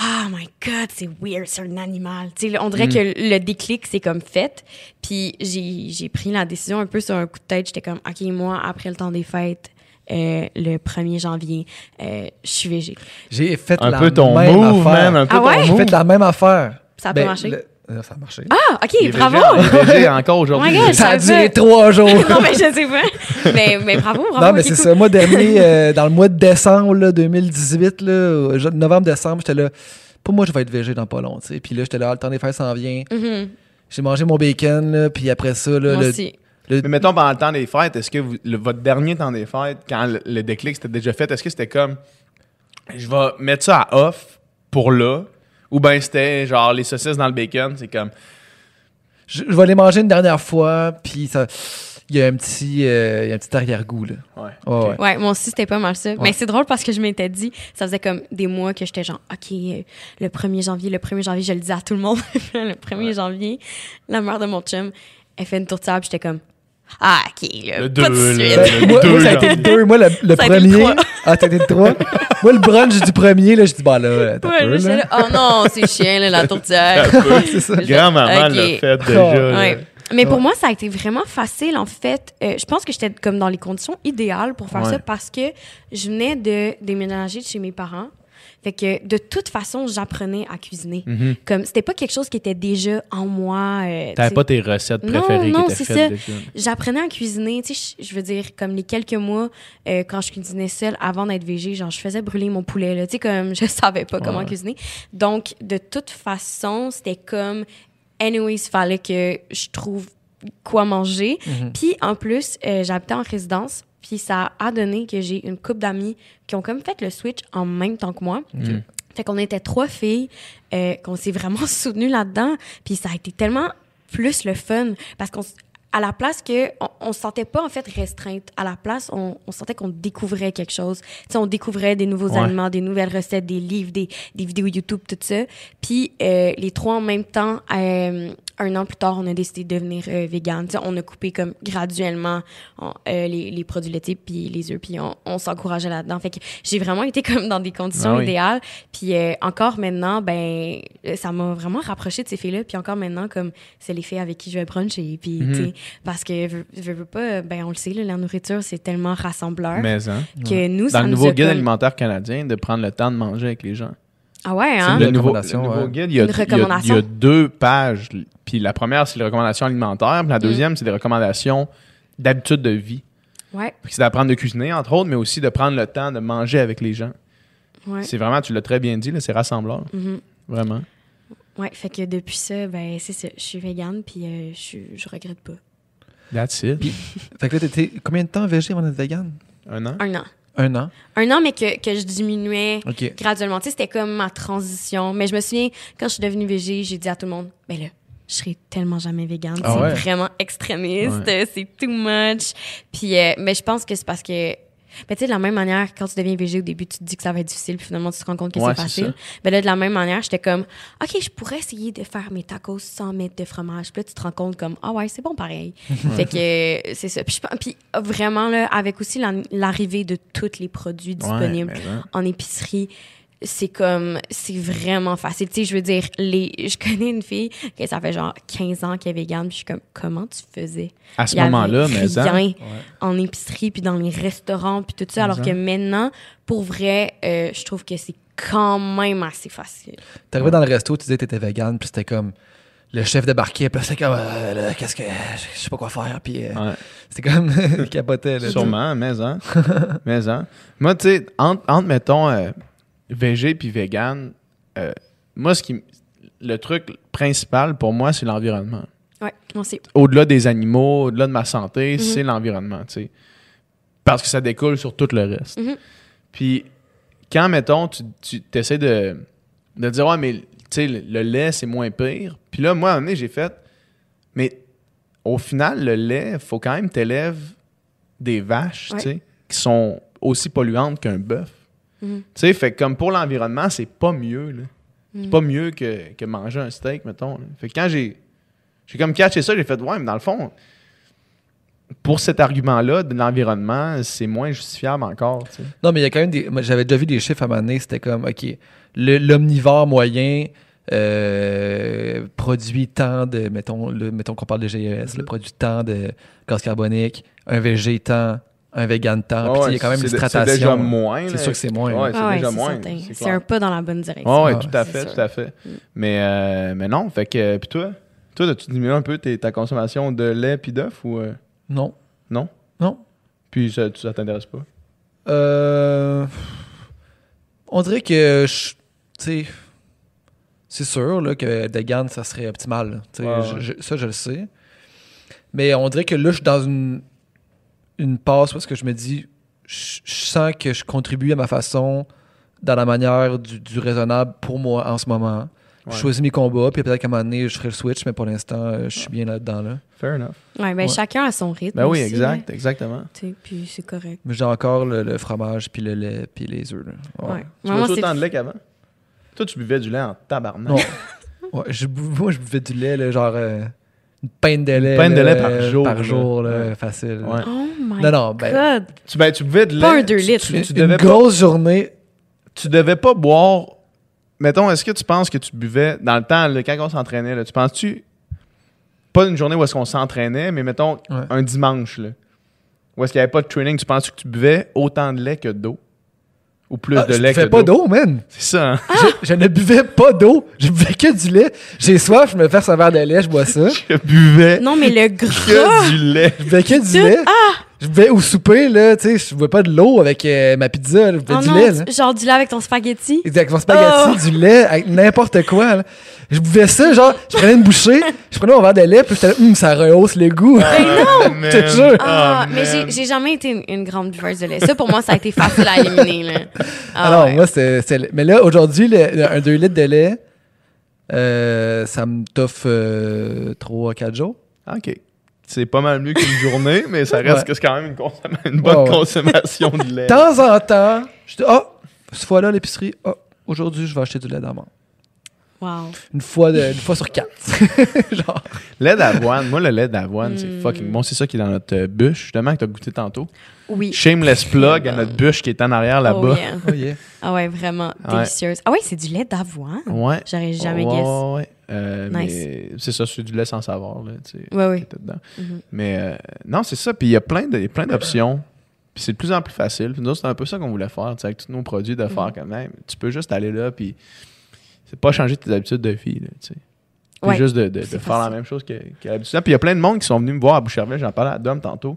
ah my god, c'est weird, c'est un animal. Tu sais, on dirait que le déclic, c'est comme fait. Puis, j'ai j'ai pris la décision un peu sur un coup de tête. J'étais comme, OK, moi, après le temps des fêtes, euh, le 1er janvier, euh, je suis végé. J'ai fait Un la peu ton même move, affaire. man, un peu Ah ton ouais? J'ai move. fait la même affaire. Ça a pas Ben, marché? le- ça a marché. Ah, OK, Il est bravo! végé, il est végé encore aujourd'hui. Oh God, ça a duré trois jours. non, mais je sais pas. Mais, mais bravo, bravo. non, mais c'est cool. ça. Moi, dernier, euh, dans le mois de décembre là, 2018, là, au- novembre-décembre, j'étais là. Pour moi, je vais être végé dans pas long. tu sais. Puis là, j'étais là, ah, le temps des fêtes s'en vient. Mhm, J'ai mangé mon bacon, là, puis après ça, là, Moi le, aussi. le- Mais mettons, pendant le temps des fêtes, est-ce que vous- le- votre dernier temps des fêtes, quand le, le déclic c'était déjà fait, est-ce que c'était comme je vais mettre ça à off pour là ou bien c'était genre les saucisses dans le bacon, c'est comme je, je vais les manger une dernière fois, puis ça. Il y a un petit, euh, il y a un petit arrière-goût, là. ouais. Ouais, ok. ouais. Ouais, moi aussi, c'était pas mal ça. Ouais. Mais c'est drôle parce que je m'étais dit, ça faisait comme des mois que j'étais genre, OK, euh, le 1er janvier, le 1er janvier, je le disais à tout le monde. le 1er janvier, la mère de mon chum, elle fait une tourtière, puis j'étais comme, ah, OK, là, Le pas de suite. Ben, moi, ça a été le deux. Moi, le, le Ça a été le premier. trois. ah, t'as été le trois. moi, le brunch du premier, là, je dis, bah là, t'as Ouais, peu, là, oh non, c'est chiant, là, la tourtière. c'est ça. Grand-maman Ok. l'a fait déjà. là. Ouais. Mais pour Ouais. moi, ça a été vraiment facile, en fait. Euh, je pense que j'étais comme dans les conditions idéales pour faire Ouais. ça parce que je venais de déménager de chez mes parents. Fait que de toute façon, j'apprenais à cuisiner. Mhm. Comme c'était pas quelque chose qui était déjà en moi. euh, T'avais pas tes recettes Non, préférées non, étaient c'est ça. J'apprenais à cuisiner, tu sais, je veux dire, comme les quelques mois euh, quand je cuisinais seule avant d'être végé, genre je faisais brûler mon poulet, là, tu sais, comme je savais pas comment cuisiner. Donc, de toute façon, c'était comme, anyways, il fallait que je trouve quoi manger. Mhm. Puis, en plus, euh, j'habitais en résidence, puis ça a donné que j'ai une couple d'amis qui ont comme fait le switch en même temps que moi. Fait qu'on était trois filles, euh, qu'on s'est vraiment soutenues là-dedans. Puis ça a été tellement plus le fun parce qu'on à la place que on, on se sentait pas en fait restreinte à la place on, on sentait qu'on découvrait quelque chose tu sais on découvrait des nouveaux Ouais. aliments des nouvelles recettes des livres des, des vidéos YouTube tout ça puis euh, les trois en même temps euh, un an plus tard on a décidé de devenir euh, vegan Tu sais, on a coupé comme graduellement on- euh, les, les produits laitiers puis les œufs puis on, on s'encourageait là-dedans fait que j'ai vraiment été comme dans des conditions Ah oui. idéales puis euh, encore maintenant ben euh, ça m'a vraiment rapproché de ces filles là puis encore maintenant comme c'est les filles avec qui je vais bruncher puis tu sais parce que veux, veux, veux pas ben on le sait là, la nourriture c'est tellement rassembleur Mais hein, que nous dans ça le nouveau guide comme- alimentaire canadien, de prendre le temps de manger avec les gens. ah ouais C'est hein? une le nouveau, le recommandation, nouveau ouais. guide, il y, a, Une il y a- recommandation. il y a deux pages. Puis la première, c'est les recommandations alimentaires. Mm. Puis la deuxième, c'est des recommandations d'habitude de vie. ouais Puis C'est d'apprendre de cuisiner, entre autres, mais aussi de prendre le temps de manger avec les gens. ouais C'est vraiment, tu l'as très bien dit, là, c'est rassembleur. Mhm. Vraiment. Ouais, fait que depuis ça, ben c'est ça. Je suis végane, puis euh, je, je regrette pas. That's it. Fait que là, t'étais combien de temps végé avant d'être vegan? Un an? Un an. Un an? Un an, mais que, que je diminuais OK. graduellement. Tu sais, c'était comme ma transition. Mais je me souviens, quand je suis devenue végé, j'ai dit à tout le monde, ben là, je serai tellement jamais végane. Ah c'est ouais? vraiment extrémiste. Ouais. C'est too much. Puis, euh, mais je pense que c'est parce que... Ben, tu sais, de la même manière, quand tu deviens végé, au début, tu te dis que ça va être difficile, puis finalement, tu te rends compte que Ouais, c'est facile. Ben là, de la même manière, j'étais comme, OK, je pourrais essayer de faire mes tacos sans mettre de fromage. Puis là, tu te rends compte comme, ah ouais, c'est bon pareil. fait que c'est ça. Puis, je pense- puis vraiment, là, avec aussi la- l'arrivée de tous les produits disponibles Ouais, mais en épicerie, c'est comme, c'est vraiment facile. Tu sais, je veux dire, les, je connais une fille que ça fait genre 15 ans qu'elle est végane, puis je suis comme, comment tu faisais? À ce moment-là, mais hein, rien en épicerie, puis dans les restaurants, puis tout ça. Alors que maintenant, pour vrai, euh, je trouve que c'est quand même assez facile. T'arrivais dans le resto, tu disais que t'étais vegan, puis c'était comme le chef débarquait, puis c'était comme, euh, là, qu'est-ce que. Je sais pas quoi faire, puis euh, Ouais. c'était comme. il capotait, là. Sûrement, mais hein. mais hein. Moi, tu sais, entre, entre, mettons, euh, végé puis vegan, euh, moi, ce qui. Le truc principal pour moi, c'est l'environnement. On sait. Au-delà des animaux, au-delà de ma santé, Mhm. c'est l'environnement, tu sais. Parce que ça découle sur tout le reste. Mhm. Puis, quand, mettons, tu, tu essaies de, de dire, ouais, mais, tu sais, le, le lait, c'est moins pire. Puis là, moi, à un moment donné, j'ai fait, mais au final, le lait, il faut quand même t'élèves des vaches, Ouais. tu sais, qui sont aussi polluantes qu'un bœuf. Mhm. Tu sais, fait que comme pour l'environnement, c'est pas mieux, là. C'est Mhm. pas mieux que, que manger un steak, mettons. là. Fait que quand j'ai j'ai comme catché ça, j'ai fait, ouais, mais dans le fond, pour cet argument-là de l'environnement, c'est moins justifiable encore, tu sais. Non, mais il y a quand même des. J'avais déjà vu des chiffres à un moment donné, c'était comme, OK, le- l'omnivore moyen euh, produit tant de. Mettons, le, mettons qu'on parle de GES, le produit tant de gaz carbonique, un VG tant, un vegan tant. Puis, tu sais, il y a quand même c'est une de- stratation. C'est déjà moins. C'est sûr que c'est moins. Ouais, c'est Ah ouais, déjà c'est moins. c'est un pas dans la bonne direction. Ah, tout à fait, sûr. tout à fait. Mm. Mais, euh, mais non, fait que. Puis toi, toi, as-tu diminué un peu ta consommation de lait puis d'œufs ou. euh, Non. non? Non. Puis ça, ça t'intéresse pas? Euh, on dirait que, tu sais, c'est sûr là, que vegan, ça serait optimal. je- je- ça, je le sais. Mais on dirait que là, je suis dans une, une passe parce que je me dis, je, je sens que je contribue à ma façon, dans la manière du, du raisonnable pour moi en ce moment. Ouais. Je choisis mes combats, puis peut-être qu'à un moment donné, je ferai le switch, mais pour l'instant, euh, je suis bien là-dedans. Là. Fair enough. Ouais, ben Ouais. chacun a son rythme. Ben oui, aussi, exact, là. exactement. Tu sais, Puis c'est correct. Mais j'ai encore le, le fromage, puis le lait, puis les œufs. là. Ouais. Ouais. Tu Moi, bois autant de lait qu'avant? Toi, tu buvais du lait en tabarnak. Non. Ouais, je moi, je buvais du lait, là, genre euh, une pinte de lait. pinte de lait par jour, Par jour, là, Ouais. facile. Ouais. Oh my Non, non, ben, God! Tu, ben, tu buvais de lait. Pas un deux tu- litres, Tu, là. tu une pas, grosse journée. tu devais pas boire. Mettons, est-ce que tu penses que tu buvais dans le temps, là, quand on s'entraînait, là, tu penses-tu. Pas une journée où est-ce qu'on s'entraînait, mais mettons Ouais. un dimanche, là, où est-ce qu'il n'y avait pas de training, tu penses que tu buvais autant de lait que d'eau? Ou plus Ah, de je lait buvais que pas d'eau? man. C'est ça, hein? Je, je ne buvais pas d'eau. Je buvais que du lait. J'ai soif, je me fais un verre de lait, je bois ça. Je buvais Non, mais le gras! que du lait. Je buvais que du Tout- lait. Je buvais au souper, là, tu sais, je buvais pas de l'eau avec euh, ma pizza, là, je Oh du non, lait, là. genre du lait avec ton spaghetti? Exactement, spaghetti, du lait, avec n'importe quoi. là. Je buvais ça, genre, je prenais une bouchée, je prenais mon verre de lait, puis j'étais là, Hum, ça rehausse le goût. non! Je te jure. Ah, Oh, mais man. j'ai- jamais été une, une grande buveuse de lait. Ça, pour moi, ça a été facile à éliminer. Là. Ah, Alors, ouais. moi, c'est. c'est- Mais là, aujourd'hui, un 2 litres de lait, euh, ça me toffe 3 à 4 jours. OK. C'est pas mal mieux qu'une journée, mais ça reste Ouais. que c'est quand même une, bonne Ouais, ouais. consommation de lait. De temps en temps, je dis, ah, cette fois-là, l'épicerie, ah, aujourd'hui, je vais acheter du lait d'amande. Wow. Une fois, de, une fois sur quatre. Genre, Lait d'avoine, moi le lait d'avoine, c'est Mm. fucking bon. C'est ça qui est dans notre euh, bûche, justement, que t'as goûté tantôt. Oui. Shameless plug à notre bûche qui est en arrière Oh, là-bas. yeah. oh yeah. Ah ouais, vraiment Ouais. délicieuse. Ah ouais, c'est du lait d'avoine. Ouais. J'aurais jamais ouais, guess. ouais, ouais. Euh, Nice. mais c'est ça, c'est du lait sans savoir, là, tu sais. Ouais, oui. dedans. Mhm. Mais euh, non, c'est ça. Puis il y a plein de- il y a plein d'options. Puis c'est de plus en plus facile. Puis nous, c'est un peu ça qu'on voulait faire, tu sais, avec tous nos produits, de faire Mhm. quand même. Tu peux juste aller là, puis c'est pas changer tes habitudes de vie, là, tu sais. Ouais, juste de, de- de c'est faire la même chose que- qu'à l'habitude. Puis il y a plein de monde qui sont venus me voir à Boucherville, j'en parlais à Dom tantôt,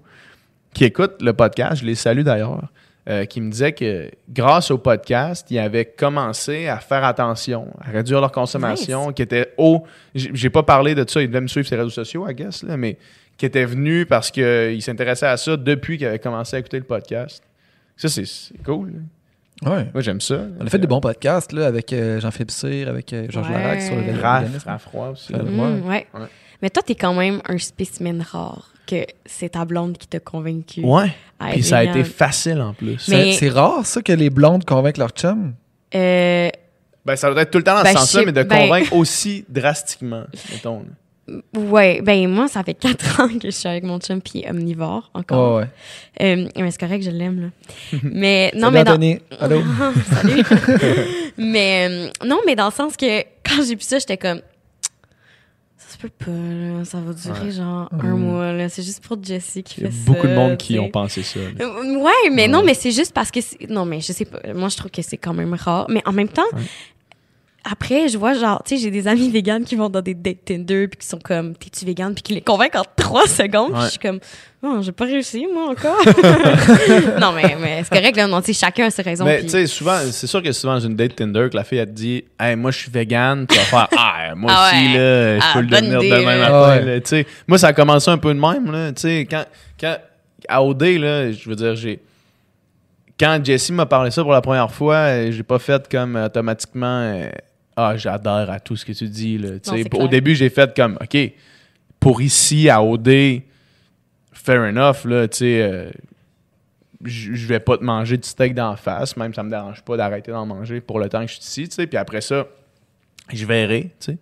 qui écoutent le podcast, je les salue d'ailleurs. euh, qui me disait que grâce au podcast, ils avaient commencé à faire attention, à réduire leur consommation, qui était haut. J'ai pas parlé de ça, ils devaient me suivre sur les réseaux sociaux, I guess, là, mais qui était venu parce qu'ils s'intéressaient à ça depuis qu'ils avaient commencé à écouter le podcast. Ça, c'est c'est cool. là. Ouais. Moi, j'aime ça. On a fait des bons podcasts là, avec euh, Jean-Philippe Cyr, avec euh, Georges Ouais. Larac sur le véganisme. Raph, aussi. Euh. Mm, ouais. Ouais. Mais toi, t'es quand même un spécimen rare que c'est ta blonde qui t'a convaincu. Ouais. Puis ça a été facile en plus. C'est- Mais- C'est rare, ça, que les blondes convainquent leur chum? Euh, Ben, ça doit être tout le temps dans Ben, ce sens-là, mais de ben- convaincre aussi drastiquement, mettons. Ouais, ben moi, ça fait quatre ans que je suis avec mon chum, puis omnivore encore. Ouais, ouais. Euh, mais c'est correct, je l'aime, là. mais non, Salut, mais dans... Anthony. Allô? Salut. mais euh, non, mais dans le sens que quand j'ai vu ça, j'étais comme ça se peut pas, là. ça va durer genre un Mm. mois, là. C'est juste pour Jessie qui Il y a fait beaucoup de ça, monde qui ont pensé ça. Euh, Ouais, mais non, mais c'est juste parce que non, mais je sais pas. Moi, je trouve que c'est quand même rare, mais en même temps. Après, je vois genre, tu sais, j'ai des amis véganes qui vont dans des dates Tinder puis qui sont comme, t'es-tu végane? Puis qui les convainquent en trois secondes. Puis je suis comme, non, j'ai pas réussi, moi, encore. non, mais, mais c'est correct, là. Non, tu sais, chacun a ses raisons. Mais puis- tu sais, souvent, c'est sûr que souvent dans une date Tinder, que la fille, elle te dit Hey, moi, je suis vegan, tu vas faire Ah, moi Ah aussi, ouais. là, je Ah, peux le devenir idée, demain là. matin. Ouais. tu sais. Moi, ça a commencé un peu de même, là. Tu sais, quand, quand, à OD, là, je veux dire, j'ai. Quand Jessie m'a parlé ça pour la première fois, j'ai pas fait comme euh, automatiquement euh, Ah, j'adhère à tout ce que tu dis, là. Non, au début, j'ai fait comme OK, pour ici, à OD, fair enough, là, tu sais. euh, je vais pas te manger du steak d'en face, même ça me dérange pas d'arrêter d'en manger pour le temps que je suis ici, tu sais. Puis après ça, je verrai, tu sais.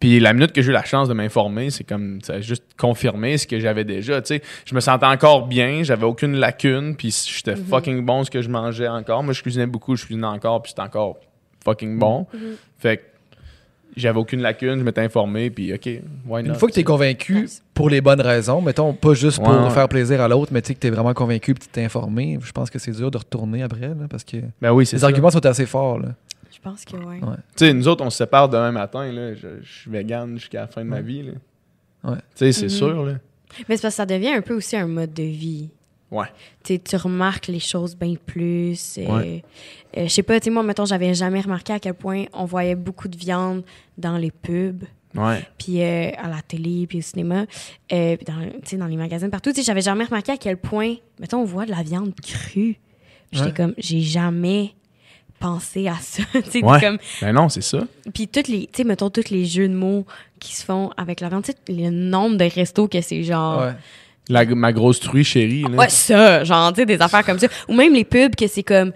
Puis la minute que j'ai eu la chance de m'informer, c'est comme ça a juste confirmé ce que j'avais déjà, tu sais. Je me sentais encore bien, j'avais aucune lacune, puis j'étais fucking bon ce que je mangeais encore. Moi, je cuisinais beaucoup, je cuisinais encore, puis c'était encore fucking bon. Fait que j'avais aucune lacune, je m'étais informé, puis OK, why not? Une fois que tu es convaincu Nice. pour les bonnes raisons, mettons, pas juste pour Ouais, faire plaisir à l'autre, mais tu sais que tu es vraiment convaincu et tu t'es informé, je pense que c'est dur de retourner après, là, parce que Ben oui, les ça. arguments sont assez forts. Là. Je pense que ouais. Ouais. Tu sais, nous autres, on se sépare demain matin, là. Je, je suis vegan jusqu'à la fin de ma vie, là. Ouais. Tu sais, c'est Mhm. sûr, là. Mais c'est parce que ça devient un peu aussi un mode de vie. Ouais. Tu remarques les choses bien plus. euh, Ouais. euh, je sais pas, tu sais, moi, mettons, j'avais jamais remarqué à quel point on voyait beaucoup de viande dans les pubs, puis euh, à la télé, puis au cinéma, euh, puis dans, les magasins, partout. Tu sais, j'avais jamais remarqué à quel point, mettons, on voit de la viande crue. J'étais comme, j'ai jamais pensé à ça. Ouais. comme, Ben non, c'est ça. puis toutes les, tu sais, mettons, tous les jeux de mots qui se font avec la viande, tu sais, le nombre de restos que c'est genre... Ouais. La- ma grosse truie chérie, là. Ouais, ça, genre, tu sais, des affaires comme ça. Ou même les pubs que c'est comme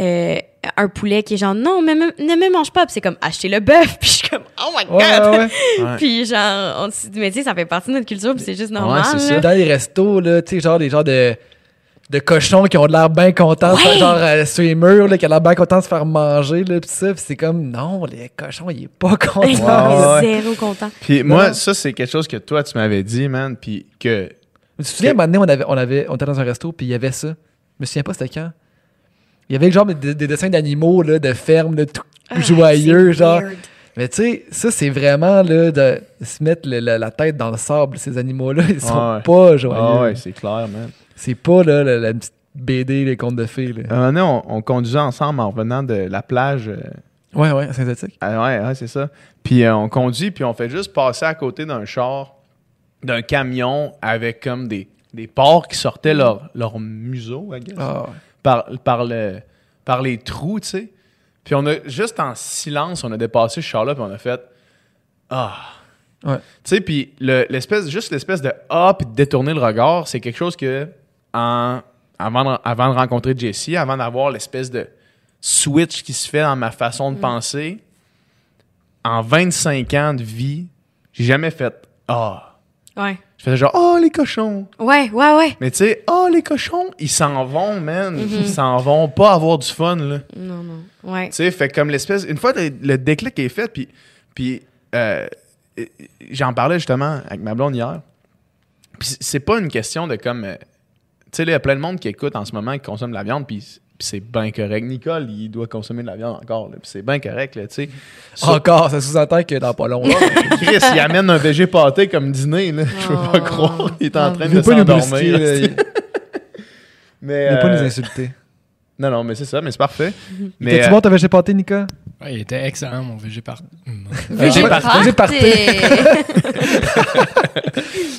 euh, un poulet qui est genre, non, mais me- ne me mange pas. Puis c'est comme, acheter le bœuf. Puis je suis comme, oh my Ouais, god. ouais, ouais. Ouais. Puis genre, on se dit, mais tu sais, ça fait partie de notre culture, puis c'est juste normal. c'est ça. là. Dans les restos, là, tu sais, genre des genres de, de cochons qui ont de l'air bien contents, Ouais. genre euh, sur les murs, là, qui ont l'air bien contents de se faire manger, là, pis ça, pis c'est comme, non, les cochons, il est pas content. Ils sont Ouais, ouais. Zéro content. Puis moi, ça, c'est quelque chose que toi, tu m'avais dit, man. Puis que. Tu te souviens, un moment donné, on, avait, on, avait, on était dans un resto, puis il y avait ça. Je me souviens pas c'était quand. Il y avait genre des, des dessins d'animaux, là, de ferme, là, tout Ah, joyeux, genre. weird. Mais tu sais, ça, c'est vraiment, là, de se mettre le- la, la tête dans le sable, ces animaux-là. Ils sont Ouais. pas joyeux. Ah ouais, c'est clair, man. c'est pas, là, la, la petite BD, les contes de fées, là. Un moment donné, on, on conduisait ensemble en revenant de la plage. euh, Ouais, ouais, synthétique. Ah ouais, ouais, c'est ça. Puis euh, on conduit, puis on fait juste passer à côté d'un char, d'un camion avec comme des, des porcs qui sortaient leur, leur museau, I guess, Ah, par, par, le, par les trous, tu sais. Puis on a juste en silence, on a dépassé ce char-là, puis on a fait Ah. Ouais. Tu sais, puis le- l'espèce, juste l'espèce de Ah, puis de détourner le regard, c'est quelque chose que, en, avant, de, avant de rencontrer Jessie, avant d'avoir l'espèce de switch qui se fait dans ma façon de penser, en 25 ans de vie, j'ai jamais fait Ah. Ouais. Je faisais genre Oh, les cochons. Ouais, ouais, ouais. Mais tu sais, oh, les cochons, ils s'en vont, man. Mhm. Ils s'en vont pas avoir du fun, là. Non, non. Ouais. Tu sais, fait comme l'espèce. Une fois le, déclic est fait, puis, puis euh, j'en parlais justement avec ma blonde hier. Puis c'est pas une question de comme. euh, tu sais, là, il y a plein de monde qui écoute en ce moment qui consomme de la viande, puis puis c'est bien correct. Nicole, il doit consommer de la viande encore, là, puis c'est bien correct, là, tu sais. Encore, ça sous-entend que dans pas long. là. Chris, il amène un végé pâté comme dîner, là. Je peux pas Oh. croire. Il est en train Il de s'endormir. Mais. veut pas euh, nous insulter. Non, non, mais c'est ça, mais c'est parfait. mais T'es-tu euh, bon, t'avais j'ai pâté, Nika? Ouais, il était excellent, mon VG par... VG VG par- VG parté.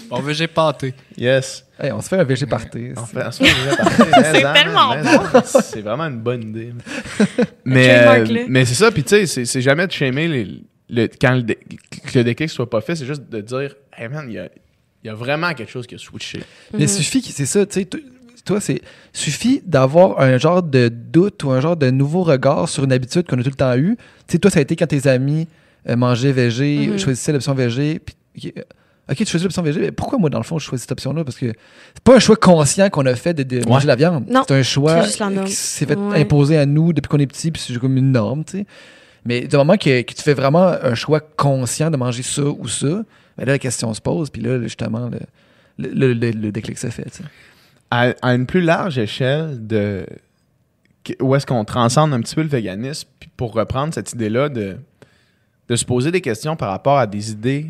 Mon VG pâté. yes. Hey, on se fait un. En fait, en fait, déjà parfait, mais C'est en, tellement mais en. C'est vraiment une bonne idée. mais euh, mais c'est ça, puis tu sais, c'est- c'est jamais de shamer les, le, quand le, dé- que le déclic soit pas fait, c'est juste de dire, hey man, il y a, il y a vraiment quelque chose qui a switché. Mais suffit que c'est ça, tu sais, t- toi, c'est suffit d'avoir un genre de doute ou un genre de nouveau regard sur une habitude qu'on a tout le temps eu. Tu sais, toi, ça a été quand tes amis euh, mangeaient végé, Mhm. choisissaient l'option végé, puis Ok, tu choisis l'option végé, mais pourquoi moi, dans le fond, je choisis cette option-là? Parce que c'est pas un choix conscient qu'on a fait de, de manger la viande. Non, c'est un choix qui s'est fait Ouais. imposer à nous depuis qu'on est petit, puis c'est comme une norme, tu sais. Mais du moment que, que tu fais vraiment un choix conscient de manger ça ou ça, ben là, la question se pose, puis là, justement, le, le, le- le déclic se fait, tu sais. À, à une plus large échelle de où est-ce qu'on transcende un petit peu le véganisme, puis pour reprendre cette idée-là de, de se poser des questions par rapport à des idées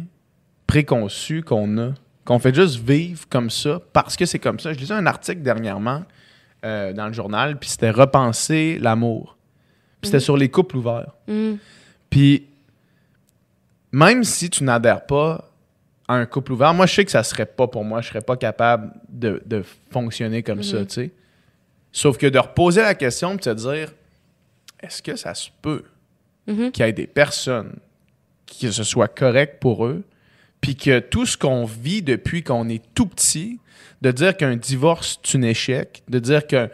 préconçues qu'on a, qu'on fait juste vivre comme ça parce que c'est comme ça. Je lisais un article dernièrement euh, dans le journal, puis c'était repenser l'amour. Puis c'était Mhm. sur les couples ouverts. Mm. Puis, même si tu n'adhères pas à un couple ouvert, moi, je sais que ça serait pas pour moi. Je serais pas capable de, de fonctionner comme ça, Mhm. tu sais. Sauf que de reposer la question et de se dire est-ce que ça se peut Mhm. qu'il y ait des personnes que ce soit correct pour eux, puis que tout ce qu'on vit depuis qu'on est tout petit, de dire qu'un divorce c'est un échec, de dire que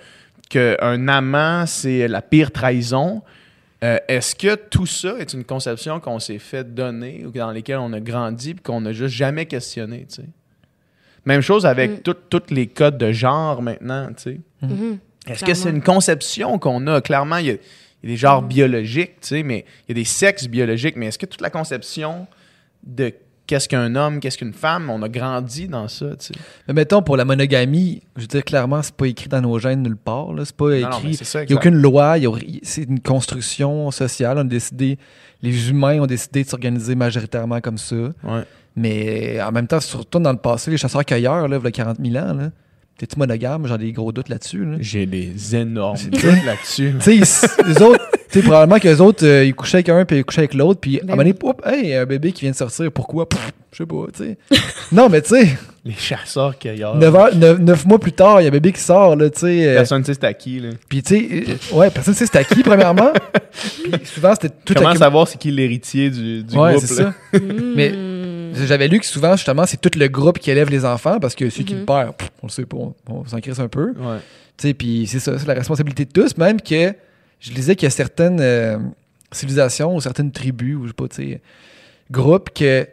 qu'un amant c'est la pire trahison, euh, est-ce que tout ça est une conception qu'on s'est fait donner ou dans lesquelles on a grandi puis qu'on n'a juste jamais questionné, tu sais? Même chose avec Mm. tous les codes de genre maintenant, tu sais. Mhm. Est-ce que c'est une conception qu'on a? Clairement, il y a, il y a des genres biologiques, tu sais, mais il y a des sexes biologiques, mais est-ce que toute la conception de qu'est-ce qu'un homme, qu'est-ce qu'une femme, on a grandi dans ça? Mais mettons, pour la monogamie, je veux dire, clairement, c'est pas écrit dans nos gènes nulle part. C'est pas écrit. Il n'y a aucune loi. C'est une construction sociale. On a décidé, les humains ont décidé de s'organiser majoritairement comme ça. Ouais. Mais en même temps, surtout dans le passé, les chasseurs-cueilleurs, là, il y a 40 000 ans, là, t'es-tu monogame? J'ai des gros doutes là-dessus. Là. J'ai des énormes C'est doutes là-dessus. Tu sais, les autres, tu sais, probablement que les autres, euh, ils couchaient avec un puis ils couchaient avec l'autre, puis à un Ben moment donné, poup, hey, un bébé qui vient de sortir, pourquoi? Je sais pas, tu sais. non, mais tu sais, Les chasseurs cueilleurs. 9, mois plus tard, il y a un bébé qui sort, là, tu sais. euh, Personne ne sait c'est à qui, là. Puis, tu sais, euh, ouais, personne ne sait c'était à qui, premièrement. Puis, souvent, c'était tout Comment accum- savoir c'est qui l'héritier du, du Ouais, groupe, c'est là? ça. Mais j'avais lu que souvent, justement, c'est tout le groupe qui élève les enfants parce que celui qui Mhm. le perd, pff, on le sait pas, on, on s'en crisse un peu. Ouais. Tu sais, puis c'est ça, c'est la responsabilité de tous, même que je lisais qu'il y a certaines euh, civilisations ou certaines tribus, ou je sais pas, tu sais, groupes que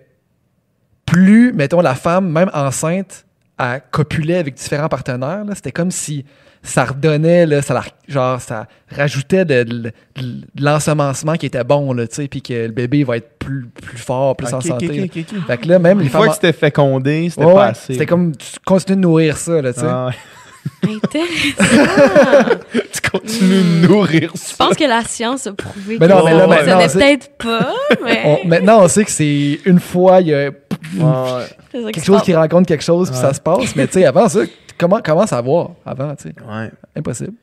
plus, mettons, la femme, même enceinte, a copulé avec différents partenaires, là, c'était comme si ça redonnait, là, ça, la- genre, ça rajoutait de, de- de l'ensemencement qui était bon, là, tu sais, puis que le bébé va être plus, plus fort, plus en santé. ok, ok, ok. Fait que là, même les Une femmes... fois que c'était fécondé, c'était Ouais, pas assez. c'était comme, tu continues de nourrir ça, là, tu sais. Ah ouais. Intéressant. tu continues de nourrir Je ça. pense que la science a prouvé Mais que non, mais là, ça maintenant, n'est c'est- peut-être pas, mais On- maintenant, on sait que c'est une fois, il y a Ouais. ça quelque se chose qui rencontre quelque chose, puis Ouais. ça se passe. Mais tu sais, avant ça, comment, comment savoir avant, tu sais? Ouais. Impossible.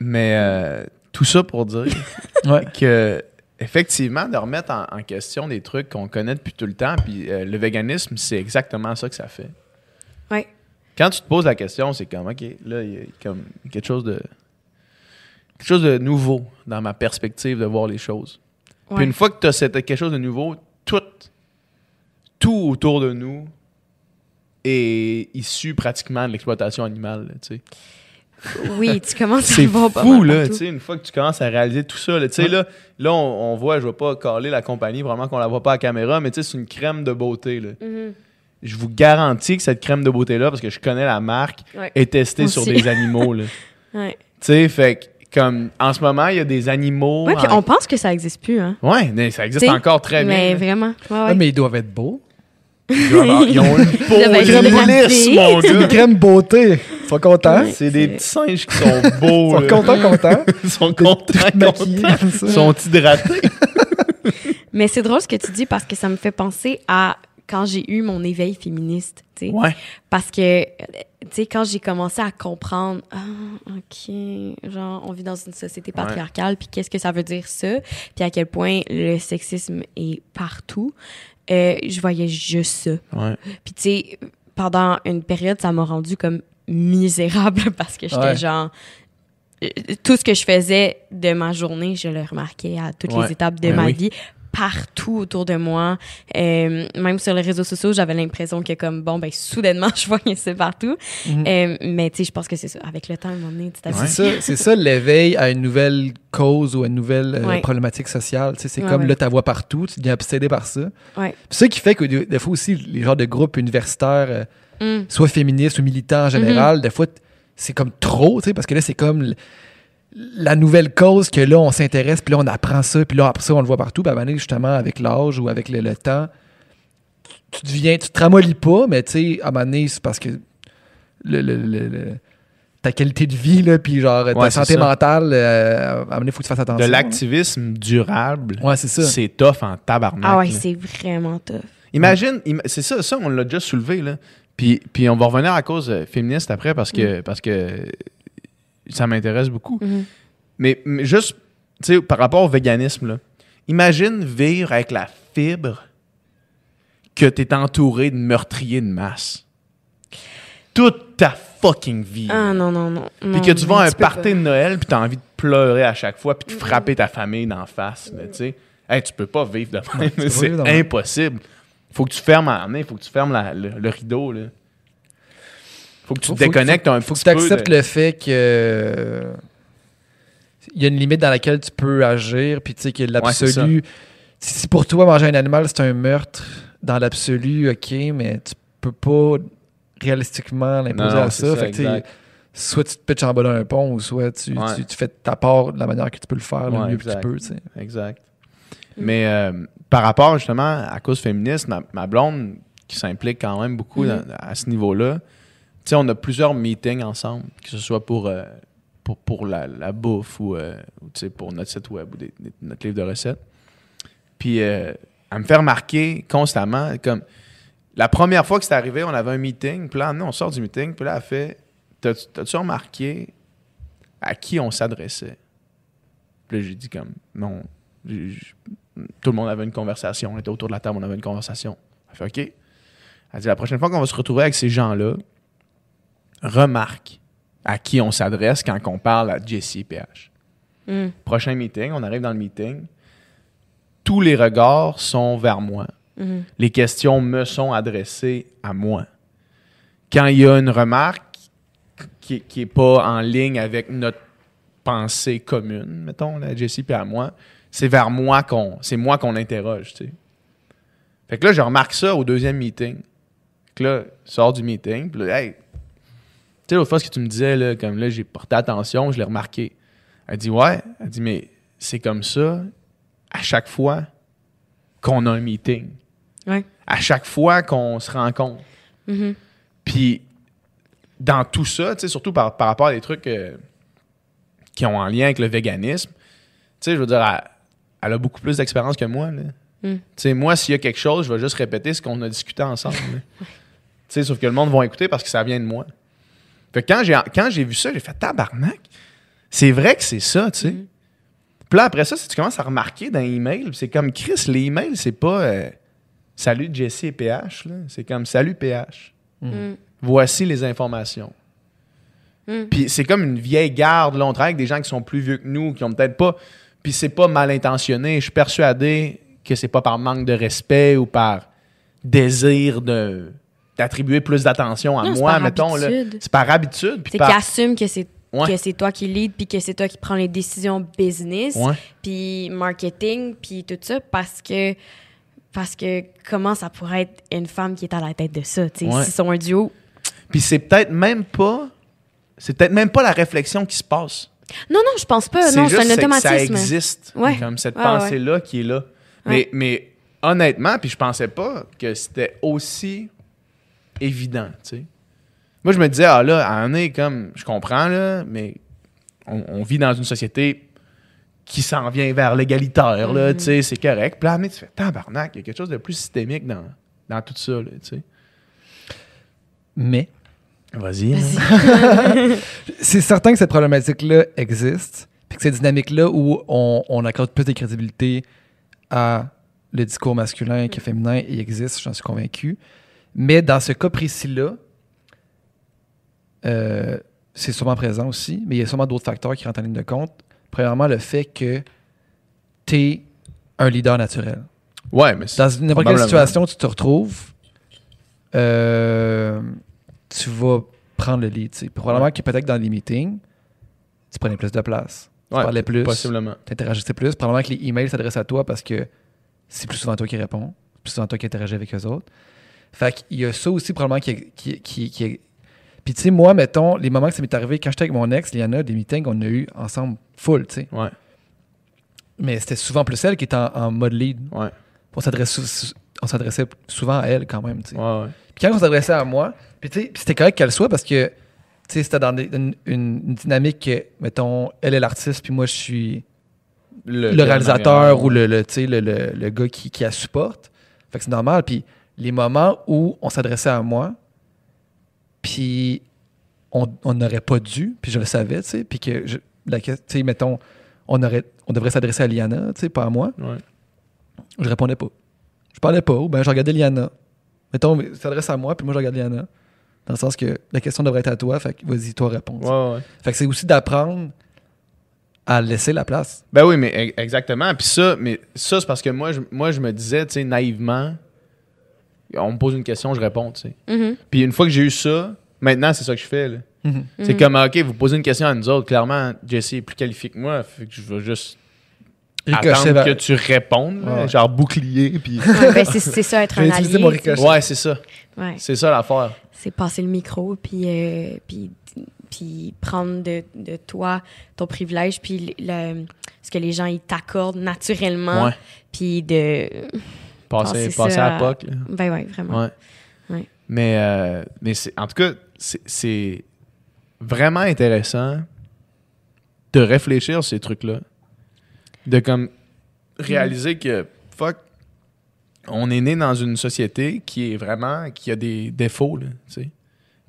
Mais euh, tout ça pour dire Ouais. que effectivement de remettre en, en question des trucs qu'on connaît depuis tout le temps puis euh, le véganisme c'est exactement ça que ça fait Ouais. quand tu te poses la question c'est comme ok là il y a comme quelque chose de quelque chose de nouveau dans ma perspective de voir les choses puis une fois que tu as quelque chose de nouveau tout tout autour de nous est issu pratiquement de l'exploitation animale là, tu sais Oui, tu commences à voir pas fou, mal là, partout. tu sais, une fois que tu commences à réaliser tout ça. là, Tu sais, là, là on, on voit, je vais pas caler la compagnie, vraiment qu'on la voit pas à la caméra, mais tu sais, c'est une crème de beauté, là. Mhm. Je vous garantis que cette crème de beauté-là, parce que je connais la marque, Ouais. est testée sur des animaux, là. Tu sais, fait que, comme, en ce moment, il y a des animaux... Ouais, puis en- on pense que ça existe plus, hein. Ouais, mais ça existe T'sais, encore très mais bien. là. vraiment. Ouais, ouais. Ah, mais ils doivent être beaux. Ils Ils ont une peau lisse, hydratés. mon Une gars. crème beauté. Ils sont contents. Ouais. C'est des petits singes qui sont Ils beaux, sont là. contents, contents. Ils sont contents, contents. Ils sont hydratés. Mais c'est drôle ce que tu dis parce que ça me fait penser à quand j'ai eu mon éveil féministe, tu sais. Ouais. Parce que tu sais, quand j'ai commencé à comprendre, ah, OK, genre, on vit dans une société patriarcale, puis qu'est-ce que ça veut dire ça, puis à quel point le sexisme est partout, euh, je voyais juste ça. Ouais. Puis, tu sais, pendant une période, ça m'a rendu comme misérable parce que j'étais Ouais. genre. euh, Tout ce que je faisais de ma journée, je le remarquais à toutes Ouais. les étapes de ma oui. vie, partout autour de moi. Euh, même sur les réseaux sociaux, j'avais l'impression que, comme, bon, ben, soudainement, je voyais ça partout. Mhm. Euh, mais, tu sais, je pense que c'est ça. Avec le temps, à un moment donné, tu t'habitues. C'est ça, c'est ça l'éveil à une nouvelle cause ou à une nouvelle euh, Ouais. problématique sociale. Tu sais, c'est Ouais, comme ouais. là, ta voix partout, tu deviens obsédé par ça. Ouais. Puis ça qui fait que des fois aussi, les genres de groupes universitaires, euh, Mm. soit féministes ou militants en général, des fois, c'est comme trop, tu sais, parce que là, c'est comme la nouvelle cause que là, on s'intéresse, puis là, on apprend ça, puis là, après ça, on le voit partout. Puis à un moment donné, justement, avec l'âge ou avec le, le temps, tu, tu deviens, tu te ramollis pas, mais tu sais, à un moment donné, c'est parce que le, le- le- le- ta qualité de vie, là, puis genre ta Ouais, santé ça. mentale, euh, à un moment donné, il faut que tu fasses attention. De l'activisme durable, Ouais, c'est ça. c'est tough en tabarnak. Ah ouais, là. c'est vraiment tough. Imagine, im- c'est ça, ça, on l'a déjà soulevé, là. Puis, puis on va revenir à cause euh, féministe après parce que, parce que ça m'intéresse beaucoup. Mhm. Mais, mais juste, tu sais, par rapport au véganisme, là, imagine vivre avec la fibre que tu es entouré de meurtriers de masse. Toute ta fucking vie. Ah non, non, non. Puis que tu vas à un pas. party de Noël, puis tu as envie de pleurer à chaque fois, puis de frapper ta famille d'en face. là, tu sais. Hey, tu peux pas vivre de même. C'est impossible. Faut que tu fermes à il faut que tu fermes la- le, le rideau. Là. Faut que tu Faut- te faut que- déconnectes un faut que petit tu acceptes de- le fait que euh, il y a une limite dans laquelle tu peux agir puis tu sais que l'absolu si si pour toi manger un animal c'est un meurtre dans l'absolu OK mais tu peux pas réalistiquement l'imposer à ça, ça, fait que soit tu te pitches en bas d'un pont ou soit tu, Ouais. tu, tu fais ta part de la manière que tu peux le faire le Ouais, mieux que tu peux. Exact. Mais euh, par rapport justement à cause féministe, ma, ma blonde qui s'implique quand même beaucoup Mhm. dans- à ce niveau-là, sais, on a plusieurs meetings ensemble, que ce soit pour, euh, pour, pour la, bouffe ou, euh, tu pour notre site web ou notre livre de recettes. Puis euh, elle me fait remarquer constamment, comme la première fois que c'est arrivé, on avait un meeting, puis là, on sort du meeting, puis là, elle fait T'as- T'as-tu remarqué à qui on s'adressait? Puis là, j'ai dit comme Non. Tout le monde avait une conversation. On était autour de la table, on avait une conversation. Elle fait OK. Elle dit La prochaine fois qu'on va se retrouver avec ces gens-là, remarque à qui on s'adresse quand on parle à Jesse et PH. Mm. Prochain meeting, on arrive dans le meeting. Tous les regards sont vers moi. Mhm. Les questions me sont adressées à moi. Quand il y a une remarque qui n'est pas en ligne avec notre pensée commune, mettons, là, Jessie et à moi, c'est vers moi qu'on. C'est moi qu'on interroge, tu sais. Fait que là, je remarque ça au deuxième meeting. Fait que là, je sors du meeting, puis là, hey, sais, l'autre fois, ce que tu me disais, là, comme là, j'ai porté attention, je l'ai remarqué. Elle dit, ouais. Elle dit, mais c'est comme ça à chaque fois qu'on a un meeting. Ouais. À chaque fois qu'on se rencontre. Mhm. Puis, dans tout ça, tu sais, surtout par, par rapport à des trucs euh, qui ont en lien avec le véganisme, tu sais, je veux dire, elle, elle a beaucoup plus d'expérience que moi. là. Mm. Tu sais, moi, s'il y a quelque chose, je vais juste répéter ce qu'on a discuté ensemble. Tu sais, sauf que le monde va écouter parce que ça vient de moi. Fait que quand j'ai, quand j'ai vu ça, j'ai fait tabarnak. C'est vrai que c'est ça, tu sais. Mm. Puis là, après ça, si tu commences à remarquer dans les emails, c'est comme Chris, les emails, c'est pas euh, Salut Jesse et PH, là. c'est comme Salut PH. Mm. Voici les informations. Mm. Puis c'est comme une vieille garde. Là, on travaille avec des gens qui sont plus vieux que nous, qui ont peut-être pas. Puis c'est pas mal intentionné. Je suis persuadé que c'est pas par manque de respect ou par désir de d'attribuer plus d'attention à Non, c'est moi, mettons. là. habitude. C'est par habitude. Puis C'est par... qu'il assume que c'est Ouais. que c'est toi qui lead puis que c'est toi qui prends les décisions business puis marketing puis tout ça parce que parce que comment ça pourrait être une femme qui est à la tête de ça tu sais Ouais. s'ils sont un duo Puis c'est peut-être même pas. C'est peut-être même pas la réflexion qui se passe. non non je pense pas non c'est un que Ça automatisme existe. Ouais. Comme cette Ouais, ouais. pensée-là qui est là. Mais, mais honnêtement, puis je pensais pas que c'était aussi évident, tu sais. Moi, je me disais, ah là, à un nez, comme, je comprends, là, mais on, on vit dans une société qui s'en vient vers l'égalitaire, là, Mhm. tu sais, c'est correct. Puis là, mais tu fais, tabarnak, il y a quelque chose de plus systémique dans, dans tout ça, là, tu sais. Mais Vas-y. Vas-y. C'est certain que cette problématique-là existe, puis que cette dynamique-là où on, on accorde plus de crédibilité à le discours masculin que féminin, il existe, j'en suis convaincu. Mais dans ce cas précis-là, euh, c'est sûrement présent aussi, mais il y a sûrement d'autres facteurs qui rentrent en ligne de compte. Premièrement, le fait que tu es un leader naturel. Ouais, mais c'est- Dans n'importe quelle situation où tu te retrouves, euh, tu vas prendre le lead. Probablement Ouais. que peut-être dans les meetings, tu prenais plus de place. Tu ouais, parlais plus. Possiblement. Tu interagissais plus. Probablement que les emails s'adressent à toi parce que c'est plus souvent toi qui réponds. C'est plus souvent toi qui interagis avec eux autres. Fait qu'il y a ça aussi probablement qui... qui, qui, qui- Puis tu sais, moi, mettons, les moments que ça m'est arrivé, quand j'étais avec mon ex, Liana, des meetings qu'on a eu ensemble full, tu sais. Ouais, Mais c'était souvent plus elle qui était en, en mode lead. ouais, On s'adresse on s'adressait souvent à elle quand même, tu sais. ouais, ouais. Puis quand on s'adressait à moi, puis tu sais, puis c'était correct qu'elle soit parce que, tu sais, c'était dans des- une, dynamique que, mettons, elle est l'artiste, puis moi, je suis le, réalisateur ou le, sais, le, le- le gars qui, qui la supporte. Fait que c'est normal. Puis les moments où on s'adressait à moi, puis on n'aurait pas dû, puis je le savais, tu sais, puis que, je, la, tu sais, mettons, on, aurait, on devrait s'adresser à Liana, tu sais, pas à moi, Ouais. je répondais pas. Je parlais pas, ou ben je regardais Liana. Mettons, s'adresse à moi, puis moi je regarde Liana. Dans le sens que la question devrait être à toi, fait que vas-y, toi réponds. Ouais, ouais. Fait que c'est aussi d'apprendre à laisser la place. Ben oui, mais e- exactement. Puis ça, mais ça c'est parce que moi, je, moi, je me disais, tu sais, naïvement, on me pose une question, je réponds, tu sais. Mhm. Puis une fois que j'ai eu ça, maintenant, c'est ça que je fais, là. Mhm. C'est comme, OK, vous posez une question à nous autres. Clairement, Jesse est plus qualifié que moi. Fait que je vais juste Ricochet attendre que tu répondes. Ouais. Genre bouclier. Puis... Ouais, ben, c'est c'est ça, être un allié. mon ouais, c'est ça. Ouais. C'est ça l'affaire. C'est passer le micro, puis, euh, puis, puis prendre de, de toi ton privilège, puis le, le- ce que les gens ils t'accordent naturellement, Ouais. puis de... Passer, Passer à à- POC. là. Ben ouais, vraiment. Ouais. Ouais. Mais, euh, mais en tout cas, c'est, vraiment intéressant de réfléchir à ces trucs-là. De comme réaliser que, fuck, on est né dans une société qui est vraiment, qui a des défauts, tu sais.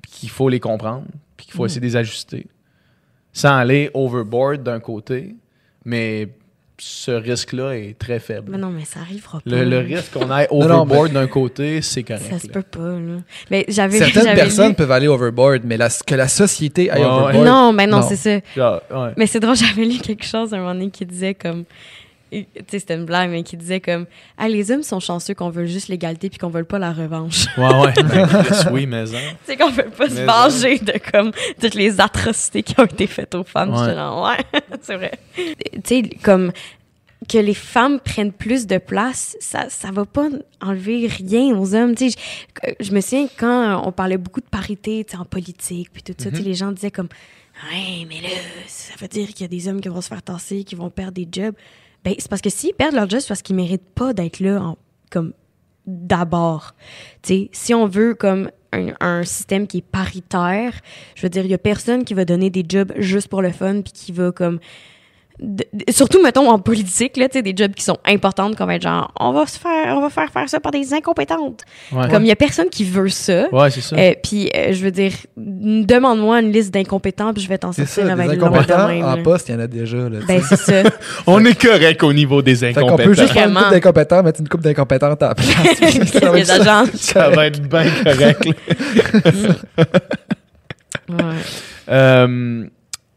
Puis qu'il faut les comprendre, puis qu'il faut Mm. essayer de les ajuster. Sans aller overboard d'un côté, mais ce risque-là est très faible. Mais non, mais ça arrivera pas. Le, le risque qu'on aille overboard d'un côté, c'est correct. Ça se peut pas, là. Mais j'avais Certaines j'avais personnes lu- peuvent aller overboard, mais la- que la société aille Ouais, ouais. overboard. Non, ben non, Non. c'est ça. Ouais. Mais c'est drôle, j'avais lu quelque chose à un moment donné qui disait comme. C'était une blague, mais qui disait comme. Ah, les hommes sont chanceux qu'on veut juste l'égalité puis qu'on veut pas la revanche. Ouais, ouais. Ben, oui, mais hein. tu sais, qu'on veut pas se venger de comme toutes les atrocités qui ont été faites aux femmes. Ouais. Genre, ouais, c'est vrai. Tu sais, comme que les femmes prennent plus de place, ça, ça va pas enlever rien aux hommes. Tu sais, je, je me souviens quand on parlait beaucoup de parité tu sais, en politique, puis tout ça, tu sais, les gens disaient comme Ouais, mais là, ça veut dire qu'il y a des hommes qui vont se faire tasser, qui vont perdre des jobs. Ben, c'est parce que s'ils perdent leur job, c'est parce qu'ils méritent pas d'être là en- comme d'abord. Si on veut comme un, un système qui est paritaire, je veux dire, il y a personne qui va donner des jobs juste pour le fun puis qui va comme de- surtout mettons en politique là, tu sais des jobs qui sont importantes comme être genre on va se faire on va faire faire ça par des incompétentes. Ouais. Comme il y a personne qui veut ça. Ouais, c'est ça. Euh, puis euh, je veux dire demande-moi une liste d'incompétents puis je vais t'en sortir ça, avec des incompétents même. en là. poste, il y en a déjà. Là, Ben c'est ça. On est correct au niveau des fait qu'on incompétents. peut juste prendre une coupe d'incompétents, mettre une coupe d'incompétentes à la place. Ça va ça. Ça va être bien correct. Ouais. Euh,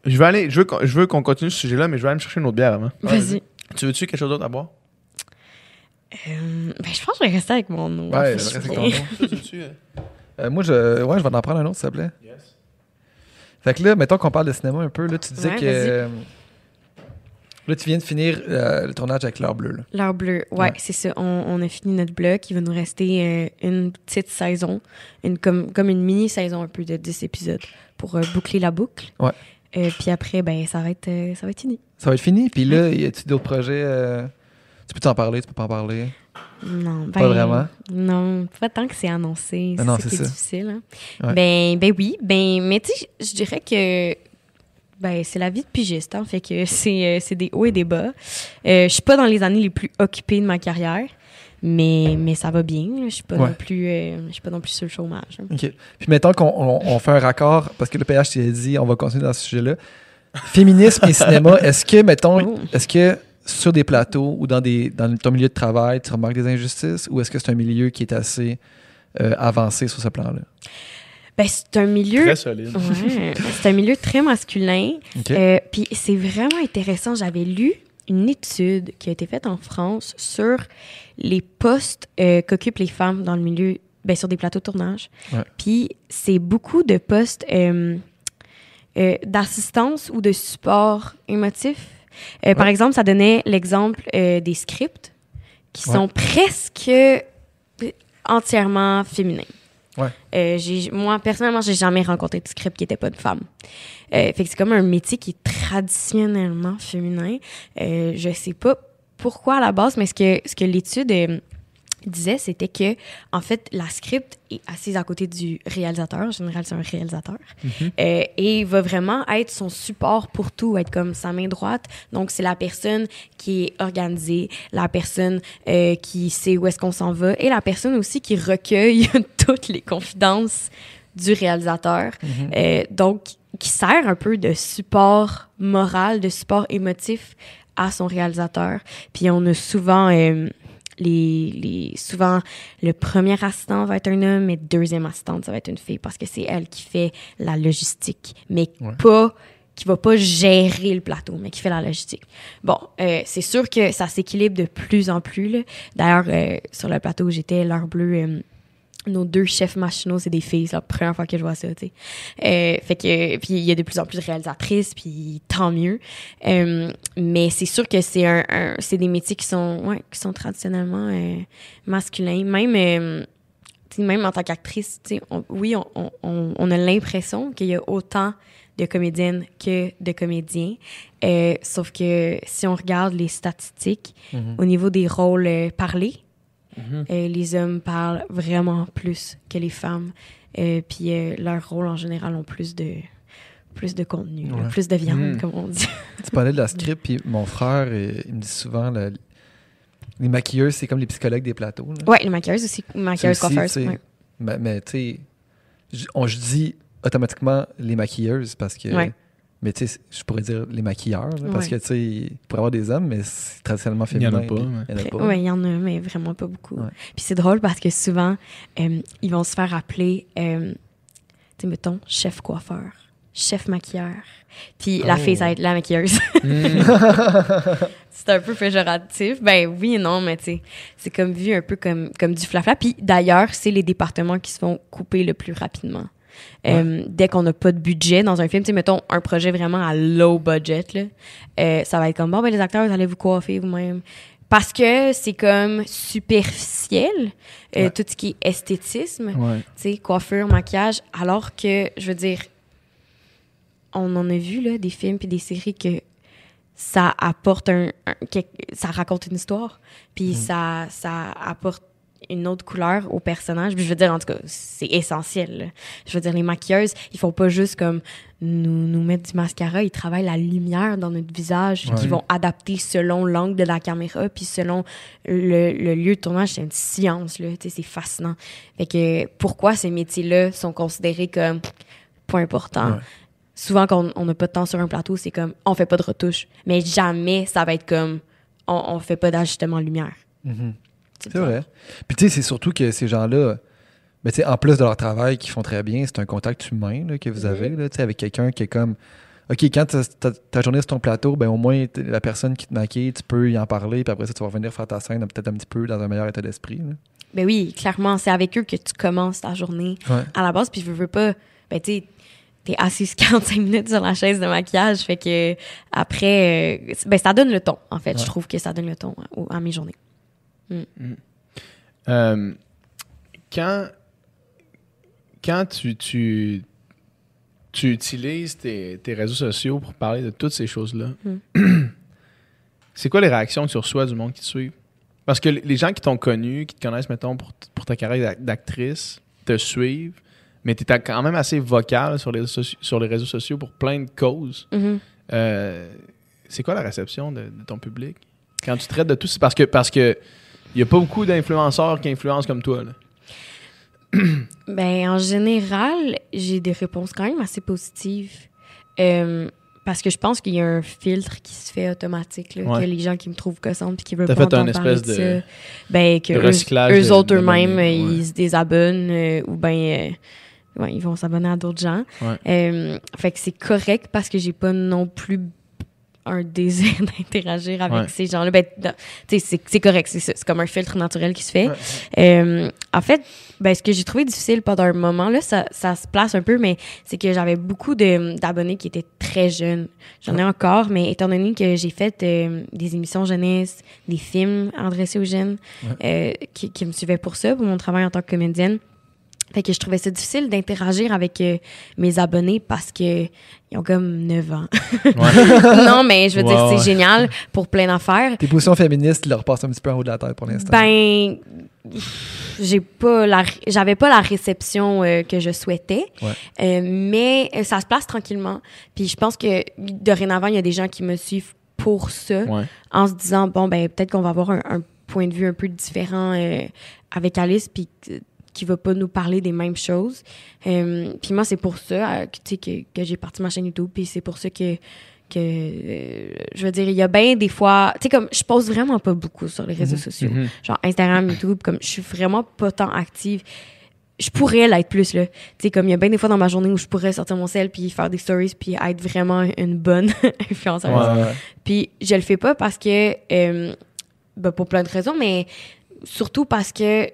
je vais aller, je veux, qu'on- je veux qu'on continue ce sujet-là, mais je vais aller me chercher une autre bière avant. Vas-y. Tu veux-tu quelque chose d'autre à boire? Euh, ben, je pense que je vais rester avec mon nom. Ouais, en fait. reste avec Je ton vais- veux-tu, euh? Euh, moi, je, ouais, je vais en prendre un autre, s'il te plaît. Yes. Fait que là, mettons qu'on parle de cinéma un peu. Là, tu disais Ouais, que. vas-y. euh, Là, tu viens de finir euh, le tournage avec l'heure bleue. là. L'heure bleue, ouais, Ouais. c'est ça. On, on a fini notre bloc. Il va nous rester euh, une petite saison, une, comme, comme une mini-saison un peu de 10 épisodes pour euh, boucler la boucle. Ouais. Euh, puis après, ben, ça va être, euh, ça va être fini. Ça va être fini? Puis là, y a-tu d'autres projets euh, Tu peux t'en parler, tu peux pas en parler? Non, ben, Pas vraiment? Non, pas tant que c'est annoncé. Ah C'est ça qui est difficile. hein. Ouais. Ben, ben oui. Ben, mais tu sais, je dirais que ben, c'est la vie de pigiste. Hein, fait que c'est des hauts et des bas. Je suis pas dans les années les plus occupées de ma carrière. Mais, mais ça va bien. Je suis pas Ouais. non plus, euh, je suis pas non plus sur le chômage. OK. Puis mettons qu'on on, on fait un raccord, parce que le PH s'est dit, on va continuer dans ce sujet-là. Féminisme et cinéma, est-ce que, mettons, Oh. est-ce que sur des plateaux ou dans, des, dans ton milieu de travail, tu remarques des injustices ou est-ce que c'est un milieu qui est assez euh, avancé sur ce plan-là? Ben, c'est un milieu. Très solide. Ouais, c'est un milieu très masculin. OK. Euh, Puis c'est vraiment intéressant. J'avais lu une étude qui a été faite en France sur les postes euh, qu'occupent les femmes dans le milieu, ben, sur des plateaux de tournage. Ouais. Puis c'est beaucoup de postes euh, euh, d'assistance ou de support émotif. Par exemple, ça donnait l'exemple des scripts qui Ouais. sont presque entièrement féminins. Ouais. Moi, personnellement, j'ai jamais rencontré de script qui n'était pas de femme. Fait que c'est comme un métier qui est traditionnellement féminin. Je sais pas pourquoi à la base, mais ce que, ce que l'étude euh, disait, c'était que, en fait, la script est assise à côté du réalisateur. En général, c'est un réalisateur. Euh, et va vraiment être son support pour tout, être comme sa main droite. Donc, c'est la personne qui est organisée, la personne euh, qui sait où est-ce qu'on s'en va et la personne aussi qui recueille toutes les confidences du réalisateur. Euh, donc, qui sert un peu de support moral, de support émotif à son réalisateur. Puis on a souvent euh, les, les souvent le premier assistant va être un homme, mais deuxième assistante ça va être une fille parce que c'est elle qui fait la logistique, mais Ouais. pas qui va pas gérer le plateau, mais qui fait la logistique. Bon, euh, c'est sûr que ça s'équilibre de plus en plus. D'ailleurs, euh, sur le plateau où j'étais, l'heure bleue, euh, nos deux chefs machinaux, c'est des filles. C'est la première fois que je vois ça, tu sais. Euh, fait que, puis il y a de plus en plus de réalisatrices, puis tant mieux. Euh, mais c'est sûr que c'est un, un- c'est des métiers qui sont, ouais, qui sont traditionnellement euh, masculins. Même, même en tant qu'actrice, tu sais, on- oui, on, on- on, on a l'impression qu'il y a autant de comédiennes que de comédiens. Sauf que si on regarde les statistiques, Mhm. au niveau des rôles parlés, Mhm. euh, les hommes parlent vraiment plus que les femmes. Euh, puis euh, leurs rôles en général ont plus de plus de contenu, Ouais. plus de viande, Mm. comme on dit. Tu parlais de la script, puis mon frère, il me dit souvent, le- les maquilleuses, c'est comme les psychologues des plateaux. Ouais, les maquilleuses aussi, maquilleuses, coiffeuses. ouais. Mais, mais, tu sais, je dis automatiquement les maquilleuses parce que. Ouais. Mais tu sais, je pourrais dire les maquilleurs, là, parce que tu sais, il pourrait y avoir des hommes, mais c'est traditionnellement Il y en féminin. a pas, ouais. Il y en a pas. Ouais, il y en a, mais vraiment pas beaucoup. Ouais. Puis c'est drôle parce que souvent, euh, ils vont se faire appeler, euh, tu sais, mettons, chef coiffeur, chef maquilleur. Puis la Oh. fille, ça va être la maquilleuse. Mm. c'est un peu péjoratif. Ben oui et non, mais tu sais, c'est comme vu un peu comme, comme du flafla. Puis d'ailleurs, c'est les départements qui se font couper le plus rapidement. Euh, dès qu'on n'a pas de budget dans un film, tu mettons un projet vraiment à low budget, là, euh, ça va être comme, bon, ben les acteurs, vous allez vous coiffer vous-même. Parce que c'est comme superficiel, euh, Ouais. tout ce qui est esthétisme Ouais. tu sais, coiffure, maquillage, alors que, je veux dire, on en a vu, là, des films puis des séries que ça apporte un... un- ça raconte une histoire, puis ça, ça apporte une autre couleur au personnage. Puis je veux dire, en tout cas, c'est essentiel. là. Je veux dire, les maquilleuses, ils font pas juste comme nous, nous mettre du mascara, ils travaillent la lumière dans notre visage, Ouais. qu'ils vont adapter selon l'angle de la caméra, puis selon le, le lieu de tournage. C'est une science, là. Tu sais, c'est fascinant. Fait que pourquoi ces métiers-là sont considérés comme pas importants? Ouais. Souvent, quand on- n'a pas de temps sur un plateau, c'est comme on fait pas de retouche. Mais jamais ça va être comme on, on fait pas d'ajustement lumière. Mhm. C'est C'est vrai. Puis tu sais, c'est surtout que ces gens-là, mais tu sais, en plus de leur travail qu'ils font très bien, c'est un contact humain là, que vous avez là, tu sais, avec quelqu'un qui est comme. OK, quand ta journée sur ton plateau, ben au moins la personne qui te maquille, tu peux y en parler, puis après ça, tu vas revenir faire ta scène peut-être un petit peu dans un meilleur état d'esprit. Ben oui, clairement, c'est avec eux que tu commences ta journée Ouais. à la base, puis je veux pas. Ben tu sais, t'es assis 45 minutes sur la chaise de maquillage, fait que après, euh, ben ça donne le ton. En fait, Ouais. je trouve que ça donne le ton à, à mes journées. Euh, quand quand tu, tu, tu utilises tes, tes réseaux sociaux pour parler de toutes ces choses-là, c'est quoi les réactions que tu reçois du monde qui te suit? Parce que les gens qui t'ont connu, qui te connaissent, mettons, pour, pour ta carrière d'ac- d'actrice, te suivent, mais tu es quand même assez vocal sur les, sur les réseaux sociaux pour plein de causes. Mhm. Euh, c'est quoi la réception de, de ton public? Quand tu traites de tout c'est parce que parce que Il y a pas beaucoup d'influenceurs qui influencent comme toi. Là. Ben, en général, j'ai des réponses quand même assez positives. Euh, parce que je pense qu'il y a un filtre qui se fait automatique, là, Ouais. que les gens qui me trouvent gossante puis qui veulent pas fait un entendre parler espèce de, de- ça, ben, que de eux- recyclage eux, de- autres eux-mêmes, ouais. ils se désabonnent euh, ou ben euh, ouais, ils vont s'abonner à d'autres gens. Fait que c'est correct parce que j'ai pas non plus un désir d'interagir avec Ouais. ces gens-là. Ben, c'est correct, c'est comme un filtre naturel qui se fait. Euh, en fait, ben, ce que j'ai trouvé difficile pendant un moment, là, ça, ça se place un peu, mais c'est que j'avais beaucoup d'abonnés qui étaient très jeunes. J'en ai encore, mais étant donné que j'ai fait euh, des émissions jeunesse, des films adressés aux jeunes euh, qui, qui me suivaient pour ça, pour mon travail en tant que comédienne, fait que je trouvais ça difficile d'interagir avec euh, mes abonnés parce que ils ont comme 9 ans. non, mais je veux Ouais, dire, c'est génial pour plein d'affaires. Tes positions féministes leur passent un petit peu en haut de la tête pour l'instant. Ben, j'ai pas la, j'avais pas la réception euh, que je souhaitais, Ouais. Euh, mais ça se place tranquillement. Puis je pense que dorénavant, il y a des gens qui me suivent pour ça, Ouais. en se disant bon ben peut-être qu'on va avoir un, un point de vue un peu différent euh, avec Alice, puis qui va pas nous parler des mêmes choses. Euh, puis moi, c'est pour ça euh, que, que, que j'ai parti ma chaîne YouTube, puis c'est pour ça que que euh, je veux dire il y a bien des fois tu sais comme je pose vraiment pas beaucoup sur les réseaux sociaux Mhm. genre Instagram YouTube comme je suis vraiment pas tant active je pourrais l'être plus là tu sais comme il y a bien des fois dans ma journée où je pourrais sortir mon sel puis faire des stories puis être vraiment une bonne influenceuse Ouais, ouais. puis je le fais pas parce que euh, ben, pour plein de raisons mais surtout parce que euh,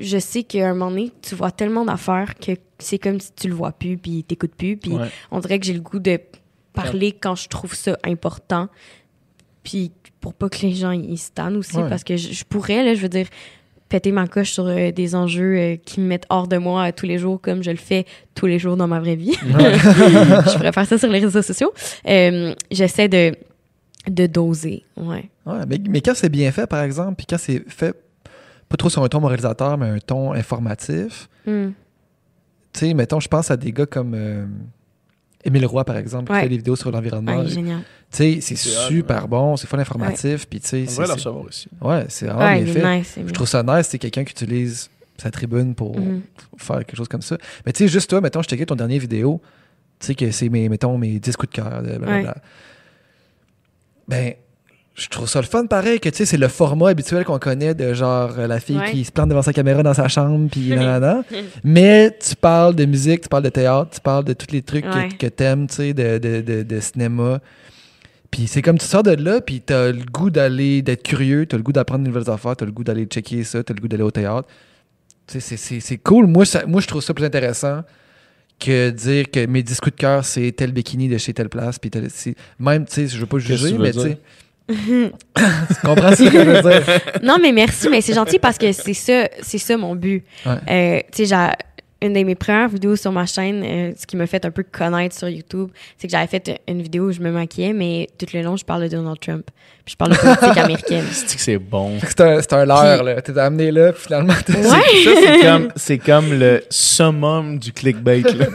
je sais qu'à un moment donné tu vois tellement d'affaires que c'est comme si tu le vois plus puis t'écoutes plus puis Ouais. on dirait que j'ai le goût de parler quand je trouve ça important. Puis pour pas que les gens y se tannent aussi, Ouais. parce que je, je pourrais, là, je veux dire, péter ma coche sur euh, des enjeux euh, qui me mettent hors de moi euh, tous les jours, comme je le fais tous les jours dans ma vraie vie. je pourrais faire ça sur les réseaux sociaux. Euh, J'essaie de, de doser, ouais. Ouais, mais, mais quand c'est bien fait, par exemple, puis quand c'est fait pas trop sur un ton moralisateur, mais un ton informatif, Hmm. tu sais, mettons, je pense à des gars comme euh, Émile Roy, par exemple, Ouais. qui fait des vidéos sur l'environnement. Ouais, Tu génial. sais, c'est super bon, c'est fun informatif, puis tu sais, On devrait le recevoir aussi. ouais, c'est vraiment Ouais, bien fait. nice, Je trouve ça nice, c'est quelqu'un qui utilise sa tribune pour Mhm. faire quelque chose comme ça. Mais tu sais, juste toi, mettons, je t'ai ton dernier vidéo, tu sais que c'est mes, mettons, mes 10 coups de cœur, blablabla. Ben, je trouve ça le fun pareil, que tu sais, c'est le format habituel qu'on connaît de genre euh, la fille Ouais. qui se plante devant sa caméra dans sa chambre, puis nanana. Mais tu parles de musique, tu parles de théâtre, tu parles de tous les trucs Ouais. que, que t'aimes, tu sais, de, de, de, de cinéma. Puis c'est comme tu sors de là, puis t'as le goût d'aller, d'être curieux, t'as le goût d'apprendre de nouvelles affaires, t'as le goût d'aller checker ça, t'as le goût d'aller au théâtre. Tu sais, c'est- cool. Moi, ça- moi, je trouve ça plus intéressant que dire que mes 10 coups de cœur, c'est tel bikini de chez telle place. Puis même, tu sais, je veux pas juger, mais tu sais. Tu comprends ce que je veux dire? non, mais merci, mais c'est gentil parce que c'est ça, c'est ça mon but. Ouais. Euh, tu sais, j'ai une de mes premières vidéos sur ma chaîne, euh, ce qui m'a fait un peu connaître sur YouTube, c'est que j'avais fait une vidéo où je me maquillais, mais tout le long, je parle de Donald Trump. Puis je parle de politique américaine. C'est que c'est bon. C'est un, c'est un leurre, là. T'es amené là, puis finalement, Ouais, Ça, c'est comme, c'est comme le summum du clickbait. Là.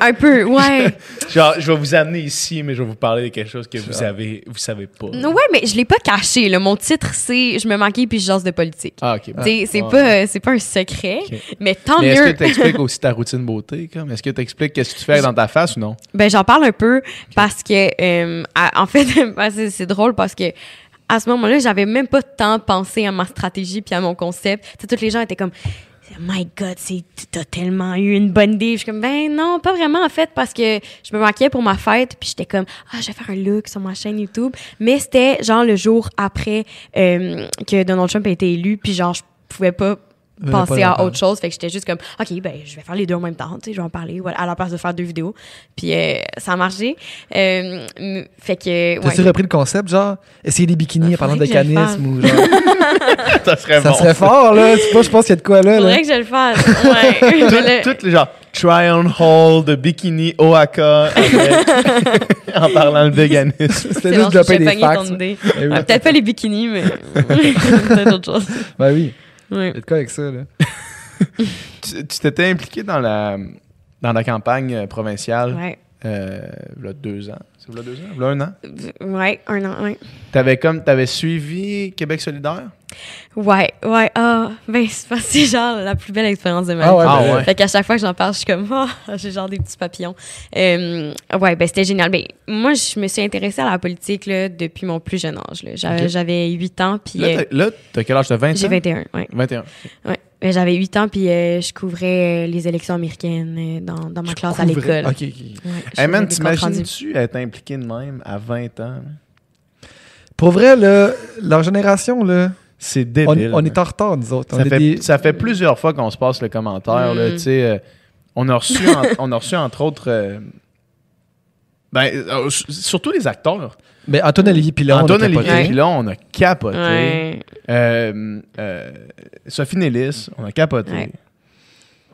un peu, ouais. Genre, je vais vous amener ici, mais je vais vous parler de quelque chose que vous savez, vous savez pas. Non, ouais, mais je l'ai pas caché. Là. Mon titre, c'est Je me maquille puis je jase de politique. Ah, ok. Sais, c'est Ouais. pas, c'est pas un secret, mais tant Mais est-ce mieux. que tu expliques aussi ta routine beauté? Comme? Est-ce que tu expliques qu'est-ce que tu fais dans ta face ou non? Ben, j'en parle un peu parce que, euh, en fait, c'est c'est drôle parce que à ce moment-là, j'avais même pas tant pensé à ma stratégie puis à mon concept. Tu sais, tous les gens étaient comme, My God, t'as tellement eu une bonne idée. Je suis comme, ben non, pas vraiment en fait, parce que je me maquillais pour ma fête, puis j'étais comme, ah, je vais faire un look sur ma chaîne YouTube. Mais c'était genre le jour après euh, que Donald Trump a été élu, puis genre, je pouvais pas penser pas à autre chose. Fait que j'étais juste comme, OK, ben, je vais faire les deux en même temps. Tu sais, je vais en parler, voilà, à la place de faire deux vidéos. Puis euh, ça a marché. Euh, fait que, T'as-tu ouais. repris le concept, genre, essayer des bikinis en parlant de canisme ou genre? Ça serait ça serait fort, là. Tu sais pas, je pense qu'il y a de quoi là. là. Faudrait que je le fasse. Ouais. Tout, tout le genre try on hold, bikini, Oaka, avec- en parlant de véganisme. C'était c'est juste bon, j'ai des facts. Eh Peut-être pas les bikinis, mais peut-être autre chose. Ben oui. Ouais. De quoi avec ça, là. tu tu t'étais impliqué dans la, dans la campagne euh, provinciale Ouais. Euh, là, deux ans. C'est là deux ans? Là, un an? Ouais, un an, ouais. T'avais comme, t'avais suivi Québec solidaire? Ouais, ouais. Ah, ben, c'est parce que c'est genre la plus belle expérience de ma Ah vie. ouais, Ah ben, ouais. Fait qu'à chaque fois que j'en parle, je suis comme, ah, j'ai genre des petits papillons. Euh, ouais, ben, c'était génial. Ben, moi, je me suis intéressée à la politique, là, depuis mon plus jeune âge, là. J'avais, Ok. j'avais 8 ans, puis Là, euh, t'as, là, t'as quel âge? T'as 20 ans? j'ai 21, ouais. 21. ouais. Ben, j'avais 8 ans, puis euh, je couvrais euh, les élections américaines euh, dans, dans ma classe à l'école. Ok, ok. Ouais, Hey man, t'imagines-tu être impliqué de même à 20 ans? Pour vrai, là, leur génération, là, C'est on, débile. on est en retard, nous autres. Ça, fait, des- ça fait plusieurs fois qu'on se passe le commentaire. Là, Mm. tu sais, euh, on, a reçu en- on a reçu entre autres. euh, ben, euh, surtout les acteurs. Mais Antoine Olivier Pilon, on Antoine a Olivier capoté. Pilon, on a capoté. Ouais. Euh, euh, Sophie Nélis, on a capoté. Ouais.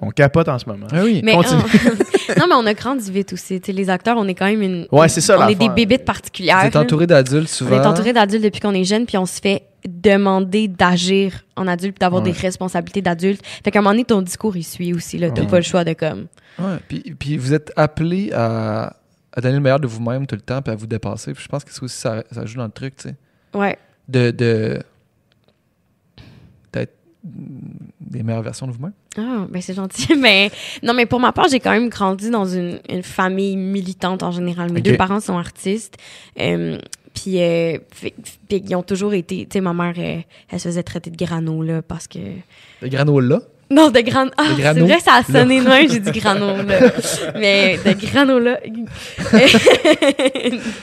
On capote en ce moment. Ah oui. Mais Continue. on- non, mais on a grandi vite aussi. Les acteurs, on est quand même une. Ouais, c'est ça, On est des bébites particulières. êtes là. entouré d'adultes On souvent. est entouré d'adultes depuis qu'on est jeune, puis on se fait demander d'agir en adulte, puis d'avoir Ouais. des responsabilités d'adulte. Fait qu'à un moment donné, ton discours, il suit aussi. Là. T'as Ouais. pas le choix de comme. Ouais, puis, puis vous êtes appelé à, à donner le meilleur de vous-même tout le temps, puis à vous dépasser. Puis je pense que ça aussi, ça, ça joue dans le truc, tu sais. Ouais. De, de d'être des meilleures versions de vous-même. Ah, ben c'est gentil. Mais non, mais pour ma part, j'ai quand même grandi dans une, une famille militante en général. Mes deux parents sont artistes. Euh, puis, euh, puis ils ont toujours été. Tu sais, ma mère, elle se faisait traiter de grano, là, parce que. Le granola. Non, de grano. Ah, De c'est vrai, ça a sonné de même, j'ai dit grano, là. Mais de granola.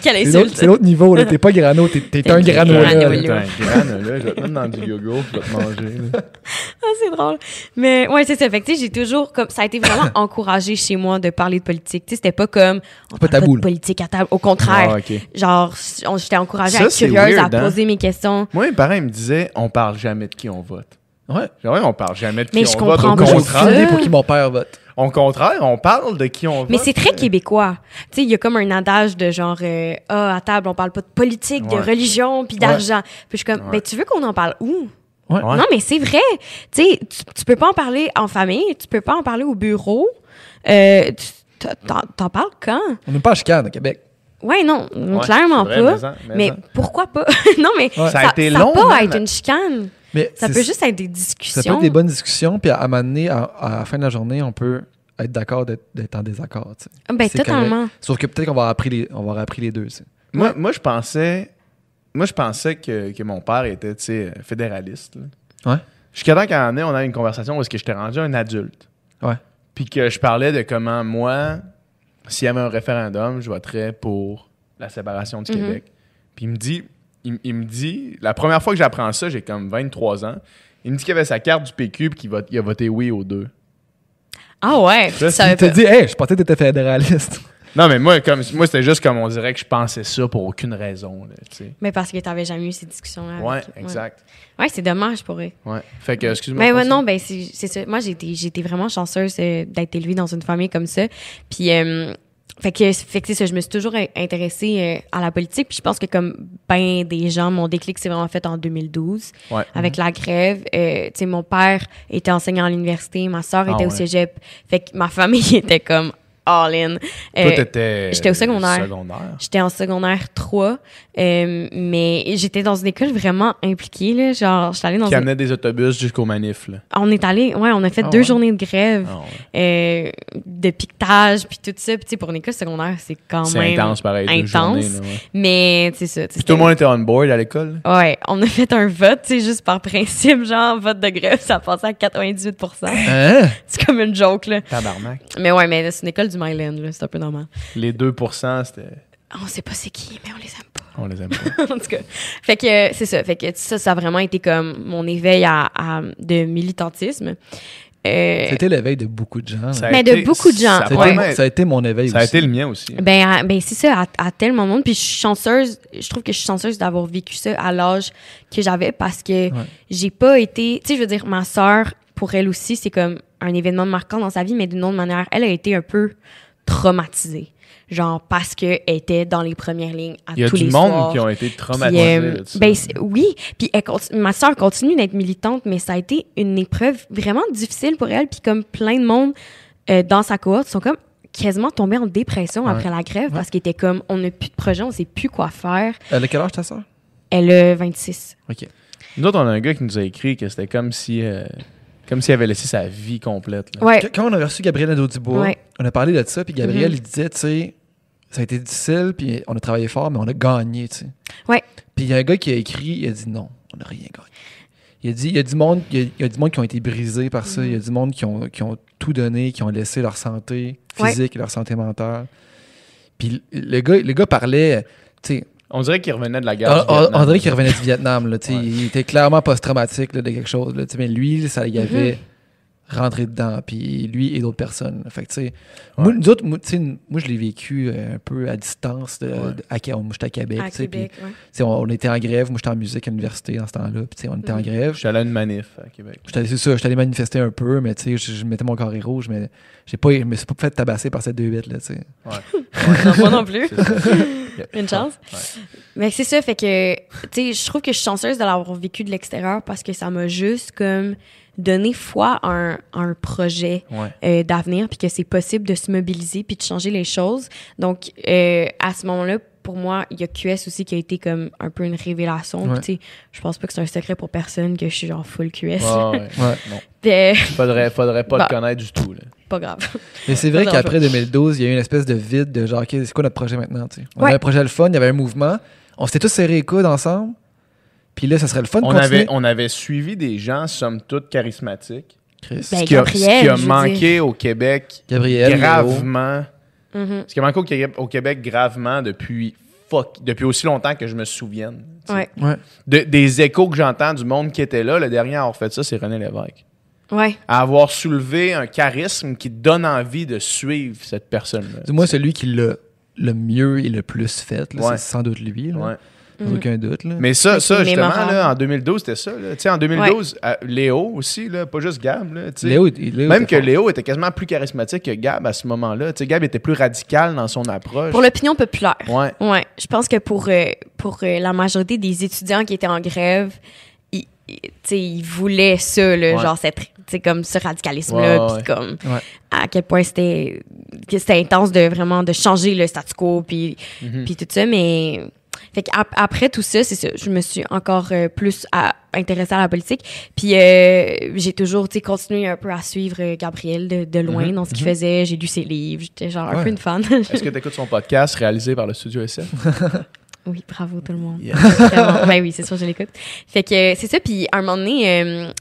Quelle C'est l'autre- insulte. c'est l'autre niveau, là. T'es pas grano, t'es, t'es un T'es granola. grano, là. là. T'es un grano, là. Je vais te mettre dans du yogourt, je vais te manger. là. Ah, c'est drôle. Mais ouais, c'est ça. Fait que, tu sais, j'ai toujours comme ça a été vraiment encouragé chez moi de parler de politique. Tu sais, c'était pas comme on pas parle tabou, de politique à table. Au contraire, Ah, ok. genre j'étais encouragée Ça, à être curieuse, weird, à hein? poser mes questions. Moi, mes parents ils me disaient on parle jamais de qui on vote. Ouais. Genre, ouais, on parle jamais de qui Mais on je vote. comprends Au pas contraire, ça. pour qui mon père vote. au contraire, on parle de qui on vote. Mais c'est très québécois. Tu sais, il y a comme un adage de genre euh, ah à table on parle pas de politique, de religion puis d'argent. Puis je suis comme Ouais. ben tu veux qu'on en parle où? Non, mais c'est vrai. Tu sais, tu, peux pas en parler en famille, tu peux pas en parler au bureau. Euh, tu- t'en- parles quand? On n'est pas à chicane au Québec. Ouais, non, Ouais, clairement vrai, pas. mais en- mais mais en. pourquoi pas? non, mais Ouais. Ça a été ça long, peut man. être une chicane. Mais Ça peut juste être des Ça discussions. peut être des bonnes discussions, puis à, à un moment donné, à, à la fin de la journée, on peut être d'accord d'être, en désaccord. tu sais. Ah, Ben, totalement. Sauf que peut-être qu'on va avoir appris les, on va avoir appris les deux. tu sais. Moi, moi, je pensais, moi, je pensais que, que mon père était, tu sais, fédéraliste. là. Ouais. Jusqu'à temps qu'à un moment donné, on a une conversation où est-ce que j'étais rendu un adulte. Ouais. Puis que je parlais de comment moi, s'il y avait un référendum, je voterais pour la séparation du Mhm. Québec. Puis il me dit, il, il me dit, la première fois que j'apprends ça, j'ai comme 23 ans. Il me dit qu'il avait sa carte du PQ puis qu'il vote- il a voté oui aux deux. Ah ouais, Ça, tu Il te dit, hey, je pensais que t'étais fédéraliste. Non, mais moi, comme moi, c'était juste comme on dirait que je pensais ça pour aucune raison. Là, tu. Mais parce que t'avais jamais eu ces discussions-là. avec- ouais, exact. Ouais, c'est dommage pour eux. Ouais. Fait que, excuse-moi. Mais ouais, non, ben c'est ça. Moi, j'ai été, j'ai été vraiment chanceuse euh, d'être élevée dans une famille comme ça. Puis, euh, fait que, fait que c'est ça, je me suis toujours in- intéressée euh, à la politique. Puis je pense que comme ben des gens, mon déclic s'est vraiment fait en 2012 Ouais. avec la grève. Euh, tu sais, mon père était enseignant à l'université, ma soeur Ah était au ouais. cégep. Fait que ma famille était comme all in. Toi, Euh, t'étais. j'étais au secondaire. secondaire. J'étais en secondaire 3, euh, mais j'étais dans une école vraiment impliquée. Là, genre, j'étais allée dans Qui une... amenait des autobus jusqu'au manif. Là. On est allé, ouais, on a fait Ah deux ouais? journées de grève, Ah ouais. euh, de piquetage, puis tout ça. Puis pour une école secondaire, c'est quand C'est même intense, pareil. deux intense. journées, là, ouais. Mais c'est ça. tu sais, Puis tout le monde était on board à l'école. Ouais, on a fait un vote, tu sais, juste par principe, genre, vote de grève, ça passait à 98% Hein? C'est comme une joke, là. Tabarnak. Mais ouais, mais c'est une école du Myland, c'est un peu normal. Les 2% c'était. On sait pas c'est qui, mais on les aime pas. On les aime pas. en tout cas. Fait que euh, c'est ça. Fait que ça, ça a vraiment été comme mon éveil à, à- de militantisme. Euh, C'était l'éveil de beaucoup de gens. là. Ça a Mais de beaucoup de gens, Ça a, Ça a, ouais. vraiment- été, ça a été mon éveil ça a aussi. été le mien aussi. ben, à- ben c'est ça, à, à tellement de monde. Puis je suis chanceuse, je trouve que je suis chanceuse d'avoir vécu ça à l'âge que j'avais parce que Ouais. j'ai pas été. Tu sais, je veux dire, ma sœur, pour elle aussi, c'est comme un événement marquant dans sa vie, mais d'une autre manière, elle a été un peu traumatisée. Genre, parce qu'elle était dans les premières lignes à Il y a tous du les monde soirs. qui ont été Puis, traumatisés. euh, ben, oui, puis elle ma soeur continue d'être militante, mais ça a été une épreuve vraiment difficile pour elle. Puis comme plein de monde euh, dans sa cohorte sont comme quasiment tombé en dépression Ouais. après la grève parce qu'il était comme, on n'a plus de projet, on sait plus quoi faire. Elle a quel âge ta soeur? Elle a 26. OK. Nous autres, on a un gars qui nous a écrit que c'était comme si. euh, comme s'il avait laissé sa vie complète. là. Ouais. Qu- Quand on a reçu Gabriel Nadeau-Dubois, Ouais. on a parlé de ça, puis Gabriel, Mhm. il disait, tu sais, ça a été difficile, puis on a travaillé fort, mais on a gagné, tu sais. Ouais. Puis il y a un gars qui a écrit, il a dit non, on n'a rien gagné. Il a dit, il y a du monde, il y a, il y a du monde qui ont été brisés par ça, il y a du monde qui ont, qui ont tout donné, qui ont laissé leur santé Ouais. physique et leur santé mentale. Puis le gars, le gars parlait, tu sais, On dirait qu'il revenait de la guerre. on, du on- dirait qu'il revenait du Vietnam, là, tu sais, Ouais. il était clairement post-traumatique là, de quelque chose, là, tu sais, mais lui, ça y avait Mm-hmm. Rentré dedans, puis lui et d'autres personnes. Fait que, tu sais, moi, nous autres, moi, tu sais, moi, je l'ai vécu euh, un peu à distance, de, Ouais. de- à, moi, j'étais à Québec, À tu sais, puis, Québec, ouais. tu sais, on, on était en grève, moi, j'étais en musique à l'université dans ce temps-là, puis, tu sais, on était en Mhm. grève. Je suis allé à une manif à Québec. J'étais c'est ça, j'étais allé manifester un peu, mais tu sais, je, je mettais mon carré rouge, mais j'ai pas, je me suis pas fait tabasser par cette 2-8, là, tu sais. Non, moi non plus. Une chance. Ouais. Mais c'est ça, fait que, tu sais, je trouve que je suis chanceuse de l'avoir vécu de l'extérieur parce que ça m'a juste comme donné foi à un, à un projet Ouais. euh, d'avenir puis que c'est possible de se mobiliser puis de changer les choses. Donc, euh, à ce moment-là, pour moi, il y a QS aussi qui a été comme un peu une révélation. Ouais. Puis, tu sais, je pense pas que c'est un secret pour personne que je suis genre full QS. Ouais, ouais. Ouais. Non. Euh, Faudrait, faudrait pas Bah. le connaître du tout. Là. pas grave. Mais c'est vrai qu'après 2012, il y a eu une espèce de vide de genre, OK, c'est quoi notre projet maintenant? tu sais? On Ouais. avait un projet le fun, il y avait un mouvement. On s'était tous serrés les coudes ensemble. Puis là, ça serait le fun de On continuer. avait, on avait suivi des gens, somme toute, charismatiques. Chris, Ben, ce qui a, ce qui manqué au Québec Gabriel, gravement. Ce qui a manqué au Québec, au Québec gravement depuis, fuck, depuis aussi longtemps que je me souvienne. Ouais. Ouais. De- des échos que j'entends du monde qui était là, le dernier à avoir fait ça, c'est René Lévesque. Ouais. À avoir soulevé un charisme qui donne envie de suivre cette personne-là. Dis-moi, celui qui l'a le mieux et le plus fait, là, Ouais. c'est sans doute lui. là. Mhm. aucun doute. Là. Mais ça, ça justement, là, en 2012, c'était ça. là. Tu sais, en 2012, euh, Léo aussi, là, pas juste Gab. Là. Léo, Léo Même que fort. Léo était quasiment plus charismatique que Gab à ce moment-là. Tu sais, Gab était plus radical dans son approche. Pour l'opinion populaire. Ouais. Ouais, je pense que pour, euh, pour euh, la majorité des étudiants qui étaient en grève, ils, ils- tu sais, ils voulaient ça, là, Ouais. genre cette, tu sais, comme ce radicalisme-là, puis ouais. comme Ouais. à quel point c'était que c'était intense de vraiment de changer le statu quo, puis Mhm. puis tout ça, mais fait après tout ça, c'est ça, je me suis encore euh, plus à- intéressée à la politique, puis euh, j'ai toujours, tu sais, continué un peu à suivre euh, Gabriel de, de loin Mhm. dans ce qu'il faisait, j'ai lu ses livres, j'étais genre un peu une fan. Est-ce que tu écoutes son podcast réalisé par le Studio SF? Oui, bravo tout le monde. Yeah. Ben oui, c'est sûr, je l'écoute. Fait que euh, c'est ça. Puis à un moment donné, euh,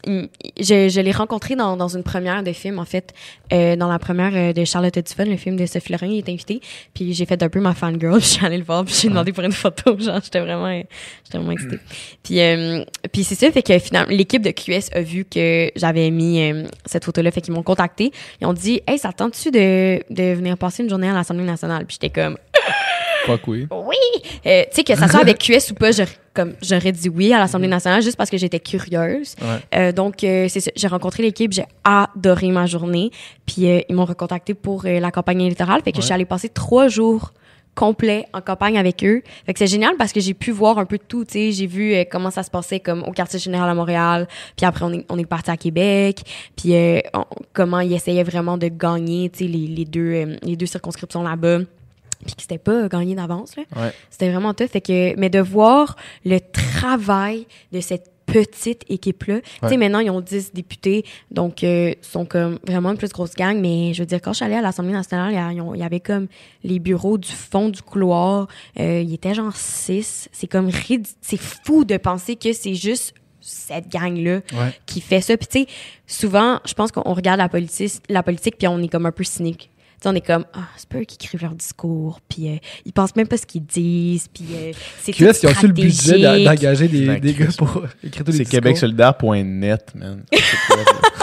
je, je l'ai rencontré dans, dans une première de film, en fait. Euh, dans la première euh, de Charlotte Dufon, le film de Sophie Lorrain, il est invité. Puis j'ai fait un peu ma fangirl. Je suis allée le voir. Puis j'ai demandé pour une photo. Genre, j'étais vraiment, j'étais vraiment excitée. Puis, euh, puis c'est ça. Fait que finalement, l'équipe de QS a vu que j'avais mis euh, cette photo-là. Fait qu'ils m'ont contacté. Ils ont dit, hey, ça te tente-tu de, de venir passer une journée à l'Assemblée nationale? Puis j'étais comme, Fuck oui. oui! Euh, tu sais, que ça soit avec QS ou pas, j'aurais, comme, j'aurais dit oui à l'Assemblée nationale juste parce que j'étais curieuse. Ouais. Euh, donc, euh, c'est. J'ai rencontré l'équipe, j'ai adoré ma journée. Puis, ils m'ont recontacté pour la campagne électorale. Fait que je suis allée passer trois jours complets en campagne avec eux. Fait que c'est génial parce que j'ai pu voir un peu de tout, tu sais. J'ai vu comment ça se passait comme au quartier général à Montréal. Puis après, on est, on est parti à Québec. Puis on- comment ils essayaient vraiment de gagner, tu sais, les, les, deux, les deux circonscriptions là-bas. Puis que c'était pas gagné d'avance. Ouais. C'était vraiment tough. Fait que, mais de voir le travail de cette petite équipe-là. Tu sais, maintenant, ils ont 10 députés, donc euh, sont comme vraiment une plus grosse gang. Mais je veux dire, quand je suis allée à l'Assemblée nationale, il y ils avait comme les bureaux du fond du couloir. Euh, il était genre 6. C'est comme C'est fou de penser que c'est juste cette gang-là Ouais. qui fait ça. Puis tu sais, souvent, je pense qu'on regarde la politique, la politique, puis on est comme un peu cynique. On est comme, ah, c'est pas eux qui écrivent leur discours, puis euh, ils pensent même pas ce qu'ils disent, puis euh, c'est tout QS, ils ont su le budget d'engager des, Ben, des gars pour écrire tous les C'est discours. québecsolidaire.net, man.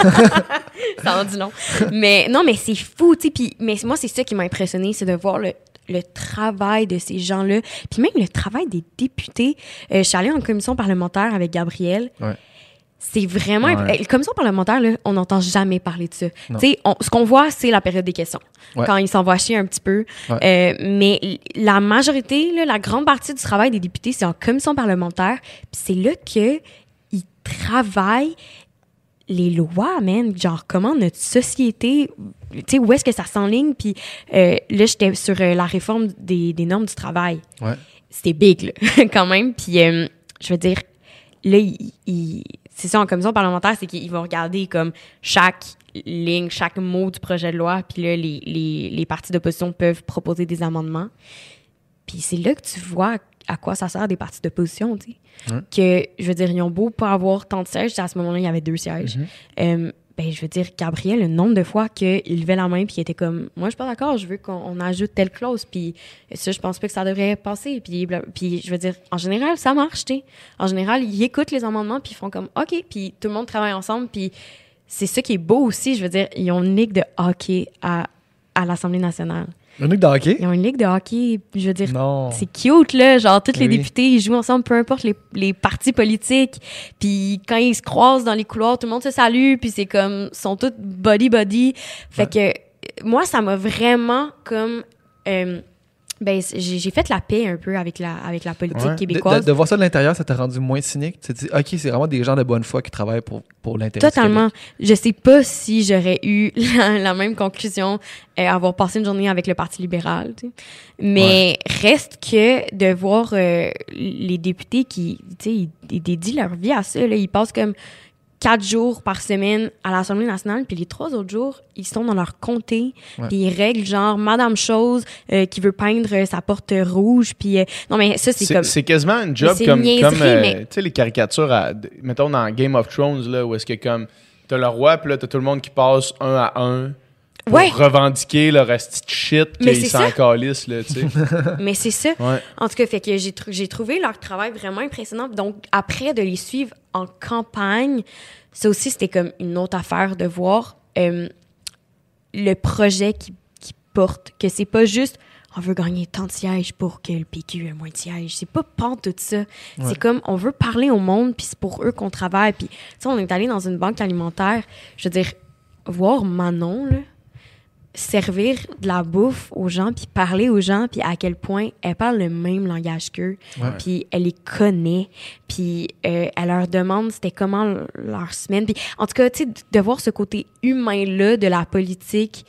ça en dit long. mais non, mais c'est fou, tu sais. Puis, mais moi, c'est ça qui m'a impressionné, c'est de voir le, le travail de ces gens-là, puis même le travail des députés. Euh, je suis allée en commission parlementaire avec Gabriel. Ouais. C'est vraiment. Ouais. Commission parlementaire, là, on n'entend jamais parler de ça. On- ce qu'on voit, c'est la période des questions. Ouais. Quand ils s'envoient chier un petit peu. Ouais. Euh, mais la majorité, là, la grande partie du travail des députés, c'est en commission parlementaire. Puis c'est là que ils travaillent les lois, man, genre comment notre société, tu sais, où est-ce que ça s'enligne, puis euh, là, j'étais sur euh, la réforme des, des normes du travail. Ouais. C'était big, là, quand même, puis euh, je veux dire, là, il- il- c'est ça, en commission parlementaire, c'est qu'ils vont regarder comme chaque ligne, chaque mot du projet de loi, puis là, les, les, les partis d'opposition peuvent proposer des amendements. Puis c'est là que tu vois à quoi ça sert des partis d'opposition, tu sais. Que, je veux dire, ils ont beau pas avoir tant de sièges, à ce moment-là, il y avait deux sièges. Euh, ben, je veux dire, Gabriel, le nombre de fois qu'il levait la main puis qu'il était comme, moi, je suis pas d'accord, je veux qu'on on ajoute telle clause, puis ça, je pense pas que ça devrait passer. Puis, puis je veux dire, en général, ça marche, tu. En général, ils écoutent les amendements puis ils font comme, OK, puis tout le monde travaille ensemble, puis c'est ça qui est beau aussi. Je veux dire, ils ont une ligue de hockey à, à l'Assemblée nationale. Un truc de hockey? Ils ont une ligue de hockey, je veux dire, c'est cute, là. Genre, tous les Oui. députés, ils jouent ensemble, peu importe les, les partis politiques. Puis quand ils se croisent dans les couloirs, tout le monde se salue. Puis c'est comme, ils sont tous body-body. Fait que, moi, ça m'a vraiment comme... euh, ben, j'ai fait la paix un peu avec la, avec la politique Ouais. Québécoise. de- de voir ça de l'intérieur, ça t'a rendu moins cynique? Tu te dis, OK, c'est vraiment des gens de bonne foi qui travaillent pour, pour l'intérêt Totalement. Je sais pas si j'aurais eu la, la même conclusion euh, avoir passé une journée avec le Parti libéral. tu sais. Mais reste que de voir euh, les députés qui, tu sais, ils, ils dédient leur vie à ça. Là. Ils passent comme quatre jours par semaine à l'Assemblée nationale, puis les trois autres jours, ils sont dans leur comté, puis ils règlent genre Madame Chose euh, qui veut peindre euh, sa porte rouge, puis euh, non mais ça c'est comme c'est quasiment un job comme, une niaiserie, comme mais- tu sais, les caricatures, à- mettons dans Game of Thrones, là, où est-ce que comme t'as le roi, puis là, t'as tout le monde qui passe un à un pour Ouais. revendiquer leur asti de shit qu'ils s'en calissent, là, tu sais. mais c'est ça. Ouais. En tout cas, fait que j'ai tr- j'ai trouvé leur travail vraiment impressionnant. Donc, après de les suivre en campagne, ça aussi, c'était comme une autre affaire de voir euh, le projet qui, qui porte, que c'est pas juste on veut gagner tant de sièges pour que le PQ ait moins de sièges. C'est pas pas tout ça. C'est comme on veut parler au monde, puis c'est pour eux qu'on travaille. Puis, tu sais, on est allé dans une banque alimentaire. Je veux dire, voir Manon, là, servir de la bouffe aux gens, puis parler aux gens, puis à quel point elle parle le même langage qu'eux, puis elle les connaît, puis euh, elle leur demande c'était comment leur semaine. Puis en tout cas, tu sais, de voir ce côté humain-là de la politique,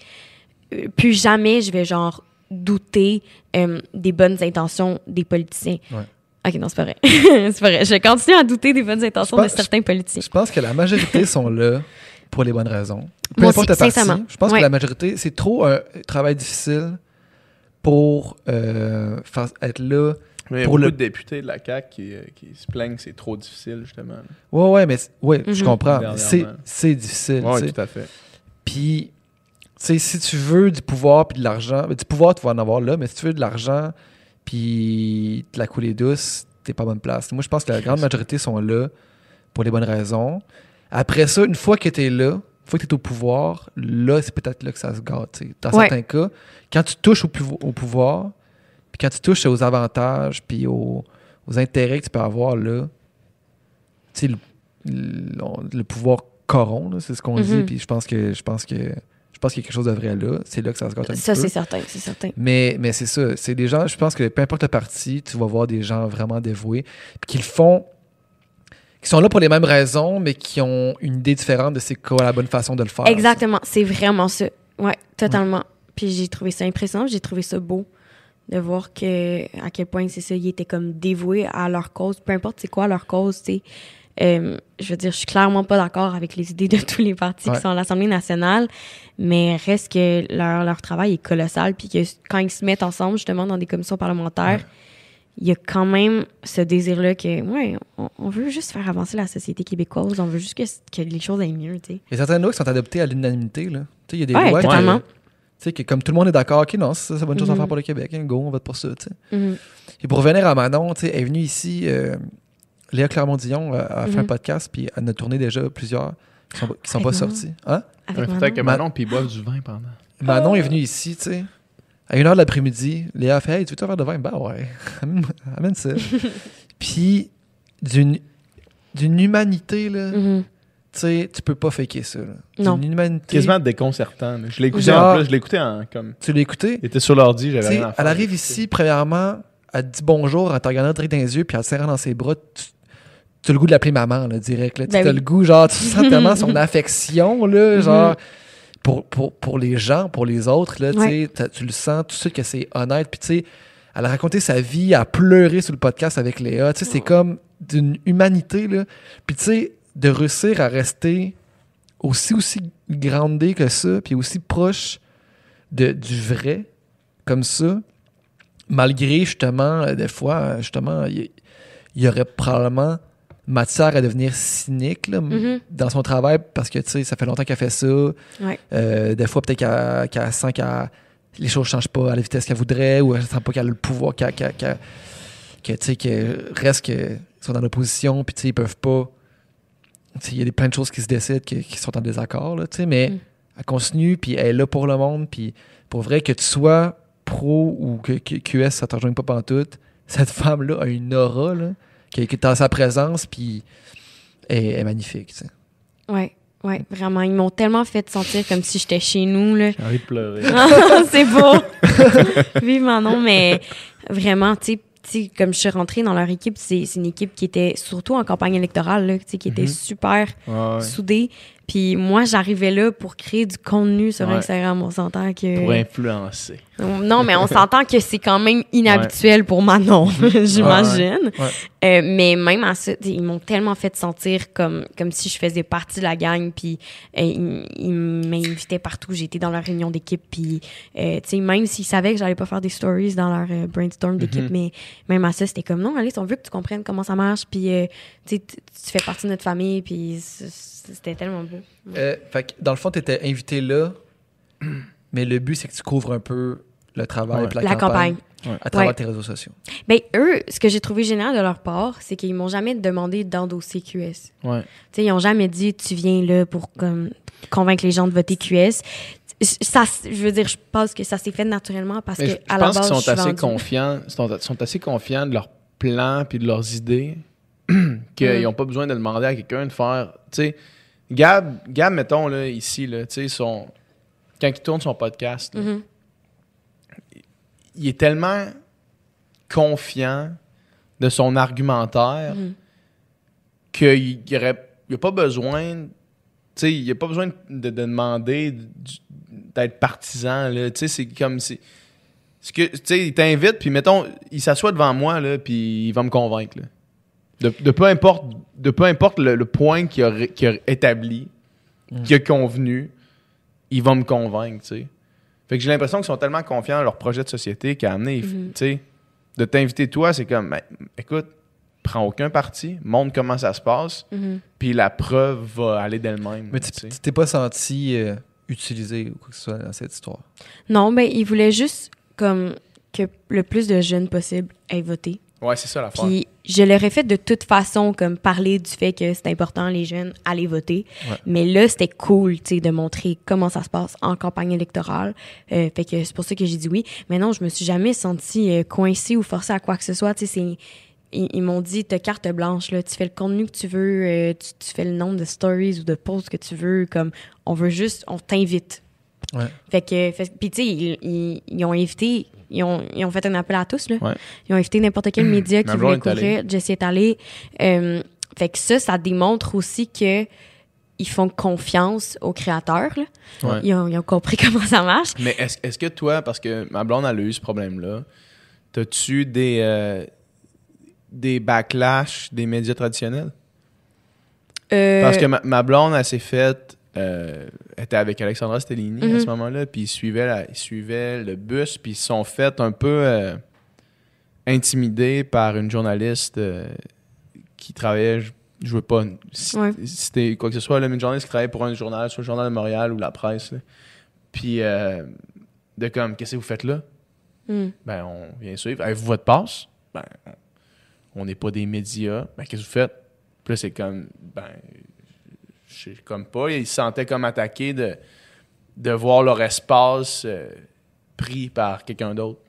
euh, plus jamais je vais genre douter euh, des bonnes intentions des politiciens. Ouais. Ok, non, c'est pas vrai. c'est pas vrai. Je continue à douter des bonnes intentions de certains politiciens. Je pense que la majorité sont là pour les bonnes raisons. Peu Moi importe aussi, je pense Ouais. que la majorité, c'est trop un travail difficile pour euh, faire- être là. Mais il y a Pour beaucoup le- de députés de la CAQ qui, euh, qui se plaignent que c'est trop difficile, justement. Ouais, ouais, mais ouais, je Mhm. comprends. C'est c'est difficile. Oui, tout à fait. Puis, tu sais, si tu veux du pouvoir puis de l'argent, ben, du pouvoir, tu vas en avoir là, mais si tu veux de l'argent puis de la couler douce, t'es pas à bonne place. Moi, je pense que la grande majorité sont là pour les bonnes raisons. Après ça, une fois que t'es là, fois que t'es au pouvoir, là, c'est peut-être là que ça se gâte. tu. Dans Ouais. certains cas, quand tu touches au, pouvo- au pouvoir, puis quand tu touches aux avantages puis aux, aux intérêts que tu peux avoir là, tu sais, le, le- le pouvoir corrompt, c'est ce qu'on dit, Mhm. puis je pense que je pense que je pense qu'il y a quelque chose de vrai là. C'est là que ça se gâte un Ça, petit c'est peu. certain, c'est certain. Mais, mais c'est ça. C'est des gens, je pense que peu importe le parti, tu vas voir des gens vraiment dévoués, puis qui le font, qui sont là pour les mêmes raisons, mais qui ont une idée différente de c'est quoi la bonne façon de le faire. Exactement, c'est vraiment ça. Ouais, totalement. Puis j'ai trouvé ça impressionnant, j'ai trouvé ça beau de voir que à quel point c'est ça, ils étaient comme dévoués à leur cause, peu importe c'est quoi leur cause, tu. Euh, je veux dire, je suis clairement pas d'accord avec les idées de tous les partis Ouais. qui sont à l'Assemblée nationale, mais reste que leur, leur travail est colossal, puis que quand ils se mettent ensemble, justement, dans des commissions parlementaires, il y a quand même ce désir-là que, ouais, on, on veut juste faire avancer la société québécoise, on veut juste que, que les choses aillent mieux, tu sais. Il y a certaines lois qui sont adoptées à l'unanimité. là. Tu sais, Il y a des Ouais, lois que- tu sais, que comme tout le monde est d'accord, OK, non, ça, c'est une bonne chose à Mhm. faire pour le Québec. hein, go, on vote pour ça. tu sais. Mhm. Et pour revenir à Manon, tu sais, elle est venue ici, euh, Léa Clermont-Dion euh, a fait Mhm. un podcast, puis elle en a tourné déjà plusieurs qui sont, qui sont Avec pas Manon. sortis. Hein? Avec Ouais, Manon. Peut-être que Ma- Manon, puis ils boivent du vin pendant. Manon est venue ici, tu sais. À une heure de l'après-midi, Léa a fait Hey, tu veux un verre de vin? Ben ouais, amène, ça. Puis, d'une d'une humanité, là, Mhm. tu sais, tu peux pas faker ça. là. Non. Humanité. Quasiment déconcertant. là. Je l'ai écouté Genre- en plus, je écouté en comme. Tu l'as écouté? Il était sur l'ordi, j'avais rien à faire. Elle arrive ici, premièrement, elle te dit bonjour, elle te regarde direct dans les yeux, puis elle te serre dans ses bras. Tu, tu as le goût de l'appeler maman, là, direct. Là. Tu Ben as le goût, genre, tu sens tellement son affection, là, Mhm. genre, pour, pour, pour les gens, pour les autres, là, tu Ouais. le sens tout de suite que c'est honnête. Puis, tu sais, elle a raconté sa vie, elle a pleuré sur le podcast avec Léa. Tu sais, c'est comme d'une humanité, là. Puis, tu sais, de réussir à rester aussi, aussi grandé que ça, puis aussi proche de, du vrai, comme ça, malgré, justement, euh, des fois, euh, justement, il il y aurait probablement matière à devenir cynique là, Mhm. dans son travail parce que tu sais ça fait longtemps qu'elle fait ça Ouais. Euh, des fois peut-être qu'elle sent que les choses changent pas à la vitesse qu'elle voudrait ou elle sent pas qu'elle a le pouvoir qu'elle qu'elle- qu'elle- que tu sais que reste que sont dans l'opposition puis tu sais ils peuvent pas il y a des plein de choses qui se décident qui, qui sont en désaccord là, mais Mm. elle continue puis elle est là pour le monde puis pour vrai que tu sois pro ou que, que QS ça te rejoigne pas pantoute cette femme là a une aura là qui qui est dans sa présence puis est, est magnifique tu sais. Ouais, ouais, vraiment. Ils m'ont tellement fait sentir comme si j'étais chez nous, là. J'ai envie de pleurer. c'est beau. Vivement non, mais vraiment, tu sais, tu sais, comme je suis rentrée dans leur équipe, c'est c'est une équipe qui était surtout en campagne électorale, là, tu sais, qui était Mhm. super Ouais, ouais. soudée. Puis moi, j'arrivais là pour créer du contenu sur Ouais. Instagram. On s'entend que... Pour influencer. Non, mais on s'entend que c'est quand même inhabituel pour Manon, j'imagine. Ouais. Euh, mais même à ça, ils m'ont tellement fait sentir comme, comme si je faisais partie de la gang. Puis euh, ils, ils m'invitaient partout. J'étais dans leur réunion d'équipe. Puis euh, même s'ils savaient que j'allais pas faire des stories dans leur euh, brainstorm d'équipe, Mhm. mais même à ça, c'était comme non, Alice, on veut que tu comprennes comment ça marche. Puis euh, tu fais partie de notre famille. Puis c'était tellement beau. Euh, fait que dans le fond, tu étais invité là, mais le but, c'est que tu couvres un peu le travail Ouais. La campagne. à travers Ouais. tes réseaux sociaux. Ben, eux, ce que j'ai trouvé génial de leur part, c'est qu'ils m'ont jamais demandé d'endosser QS. Ouais. Tu sais, ils ont jamais dit tu viens là pour comme convaincre les gens de voter QS. Ça, je veux dire, je pense que ça s'est fait naturellement parce Mais que je, je à la pense base, qu'ils je sont suis assez vendue. confiants, sont, sont assez confiants de leurs plans puis de leurs idées qu'ils Mm. n'ont pas besoin de demander à quelqu'un de faire. Tu sais, Gab, Gab, mettons là ici là, tu sais, son quand il tourne son podcast, là, Mhm. Il est tellement confiant de son argumentaire Mhm. qu'il n'y il a pas besoin tu sais il a pas besoin de, de demander d'être partisan là tu sais c'est comme c'est ce que tu sais il t'invite puis mettons il s'assoit devant moi là puis il va me convaincre là. de, de peu importe de peu importe le, le point qu'il a, établi Mm. qu'il a convenu il va me convaincre tu sais fait que j'ai l'impression qu'ils sont tellement confiants dans leur projet de société qu'à amener tu sais de t'inviter toi c'est comme ben, écoute prends aucun parti montre comment ça se passe Mhm. puis la preuve va aller d'elle-même. Mais tu t'es pas senti euh, utilisé ou quoi que ce soit dans cette histoire? Non, ben, ils voulaient juste comme que le plus de jeunes possible aient voté. Ouais, c'est ça l'affaire. Puis je l'aurais fait de toute façon, comme parler du fait que c'est important, les jeunes, aller voter. Ouais. Mais là, c'était cool, tu sais, de montrer comment ça se passe en campagne électorale. Euh, fait que c'est pour ça que j'ai dit oui. Mais non, je me suis jamais sentie euh, coincée ou forcée à quoi que ce soit. Tu sais. Ils, ils m'ont dit, t'as carte blanche, là. Tu fais le contenu que tu veux, euh, tu, tu fais le nombre de stories ou de posts que tu veux. Comme, on veut juste, on t'invite. Ouais. Fait que, puis tu sais, ils, ils- ils ont invité, ils ont, ils ont fait un appel à tous, là. Ouais. Ils ont invité n'importe quel média qui voulait est couvrir. Jessie est allée. Euh, fait que ça, ça démontre aussi que ils font confiance aux créateurs, là. Ouais. Ils, ont, ils ont compris comment ça marche. Mais est-ce est-ce que toi, parce que ma blonde elle a eu ce problème-là, t'as-tu des, euh, des backlash des médias traditionnels? Euh, Parce que ma, ma blonde, elle s'est faite. Euh, était avec Alexandra Stellini à Mhm. ce moment-là, puis ils suivaient, la- ils suivaient le bus, puis ils se sont fait un peu euh, intimidés par une journaliste euh, qui travaillait. Je, je veux pas c- Ouais. citer quoi que ce soit, là, mais une journaliste qui travaillait pour un journal, soit le Journal de Montréal ou la presse. Puis euh, de comme, qu'est-ce que vous faites là? hmm. Ben, on vient suivre. Avez-vous votre passe? Ben, on n'est pas des médias. Ben, qu'est-ce que vous faites? Puis là, c'est comme, ben, sais comme pas. Ils se sentaient comme attaqués de, de voir leur espace euh, pris par quelqu'un d'autre.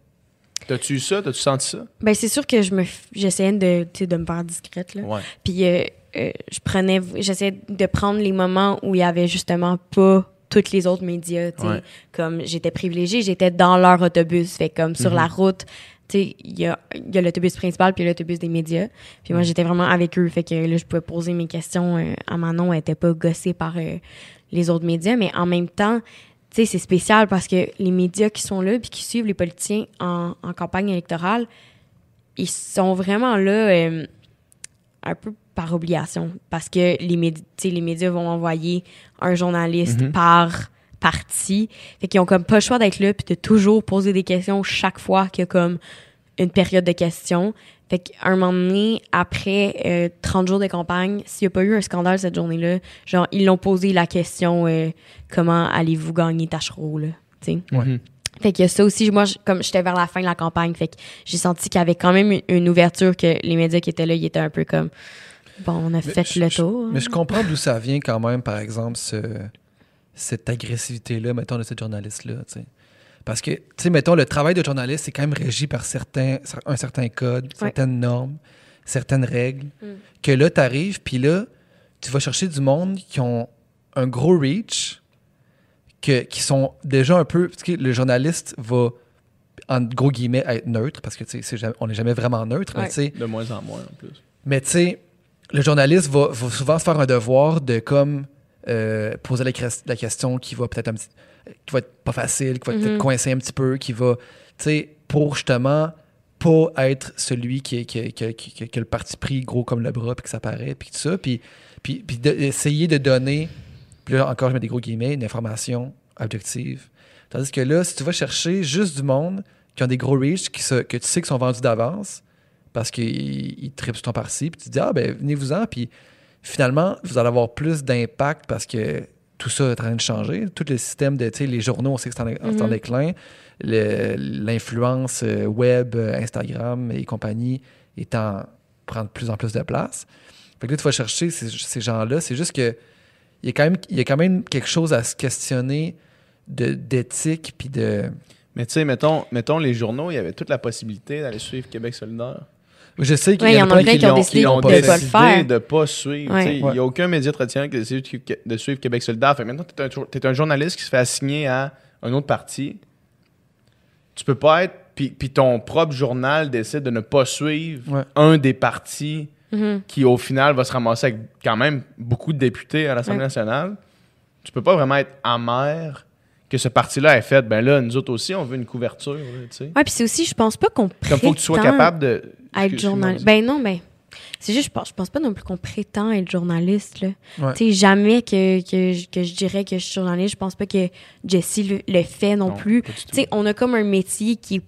T'as-tu eu ça? T'as-tu senti ça? Ben, c'est sûr que je me, j'essayais de, de me faire discrète, là. Ouais. Puis euh, euh, je prenais, j'essayais de prendre les moments où il y avait justement pas tous les autres médias. Ouais. Comme j'étais privilégiée, j'étais dans leur autobus, fait comme sur Mhm. la route. Tu sais, il y a, y a l'autobus principal puis l'autobus des médias. Puis moi, j'étais vraiment avec eux. Fait que là, je pouvais poser mes questions euh, à Manon. Elle n'était pas gossée par euh, les autres médias. Mais en même temps, tu sais, c'est spécial parce que les médias qui sont là puis qui suivent les politiciens en, en campagne électorale, ils sont vraiment là euh, un peu par obligation. Parce que les, médi- les médias vont envoyer un journaliste Mhm. par parti. Fait qu'ils ont comme pas le choix d'être là puis de toujours poser des questions chaque fois qu'il y a comme une période de questions. Fait qu'à un moment donné, après euh, 30 jours de campagne, s'il n'y a pas eu un scandale cette journée-là, genre, ils l'ont posé la question euh, comment allez-vous gagner Tachereau, là, tu sais? Ouais. Mhm. Fait que ça aussi, moi, je- comme j'étais vers la fin de la campagne, fait que j'ai senti qu'il y avait quand même une, une ouverture que les médias qui étaient là, ils étaient un peu comme bon, on a fait je- le je- tour. Mais je comprends d'où ça vient quand même, par exemple, ce- cette agressivité-là, mettons, de ce journaliste-là. tu sais. Parce que, tu sais, mettons, le travail de journaliste, c'est quand même régi par certains, un certain code, certaines normes, certaines règles. Mm. Que là, tu arrives, puis là, tu vas chercher du monde qui ont un gros reach, que, qui sont déjà un peu. Parce que le journaliste va, en gros guillemets, être neutre, parce que, tu sais, c'est jamais- on n'est jamais vraiment neutre, mais Ouais. tu sais, De moins en moins, en plus. mais tu sais, le journaliste va, va souvent se faire un devoir de comme euh, poser la, question qui va peut-être un petit, qui va être pas facile, qui va peut-être coincer un petit peu, qui va, tu sais, pour justement pas être celui qui, est- qui, qui, qui- qui- qui a le parti pris gros comme le bras, puis que ça paraît, puis tout ça, puis, puis, puis de- essayer de donner, puis là encore je mets des gros guillemets, une information objective. Tandis que là, si tu vas chercher juste du monde qui ont des gros reach, qui se- que tu sais qu'ils sont vendus d'avance, parce qu'ils ils trippent sur ton parti, puis tu te dis, ah ben venez-vous-en, puis finalement, vous allez avoir plus d'impact parce que tout ça est en train de changer. Tout le système de, tu sais, les journaux, on sait que c'est en, Mhm. déclin. Le- L'influence euh, web, euh, Instagram et compagnie est en prend de plus en plus de place. Fait que là, tu vas chercher ces, ces gens-là. C'est juste que il y, a quand même, il y a quand même quelque chose à se questionner de- d'éthique puis de. Mais tu sais, mettons, mettons, les journaux, il y avait toute la possibilité d'aller suivre Québec solidaire. Je sais qu'il Ouais, y en a plein plein qui ont décidé de pas le faire. de pas suivre. Ouais. Tu sais, Il Ouais. n'y a aucun média traditionnel qui a décidé de, suivre Québec solidaire. Fait que maintenant, tu es, un, t'es un journaliste qui se fait assigner à un autre parti. Tu peux pas être. Puis, puis ton propre journal décide de ne pas suivre Ouais. un des partis Mhm. qui, au final, va se ramasser avec quand même beaucoup de députés à l'Assemblée Ouais. nationale. Tu peux pas vraiment être amer que ce parti-là ait fait. Ben là, nous autres aussi, on veut une couverture. là, tu sais. Ouais, puis c'est aussi, je pense pas qu'on prétend Comme faut que tu sois capable de. À être journaliste. Ben non, ben. C'est juste, je pense, je pense pas non plus qu'on prétend être journaliste, là. Ouais. Tu sais, jamais que, que, je- que je dirais que je suis journaliste. Je pense pas que Jessie le, le fait non, Non, plus. Tu sais, on a comme un métier qui est,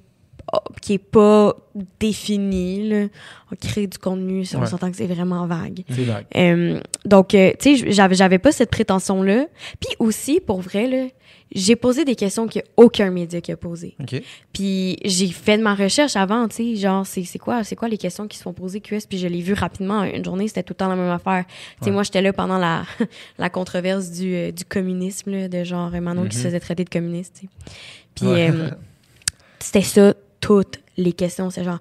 qui est pas défini, là. On crée du contenu, ça, on Ouais. s'entend que c'est vraiment vague. C'est vague. Euh, donc, euh, tu sais, j'avais, j'avais pas cette prétention-là. Puis aussi, pour vrai, là, j'ai posé des questions qu'il n'y a aucun média qui a posées. OK. Puis j'ai fait de ma recherche avant, tu sais, genre, c'est c'est quoi, c'est quoi les questions qui se font poser QS, puis je l'ai vu rapidement. Une journée, c'était tout le temps la même affaire. Tu sais, Ouais. moi, j'étais là pendant la, la controverse du, euh, du communisme, là, de genre Manon qui se Mhm. faisait traiter de communiste, tu sais. Puis Ouais. euh, c'était ça, toutes les questions. C'est genre,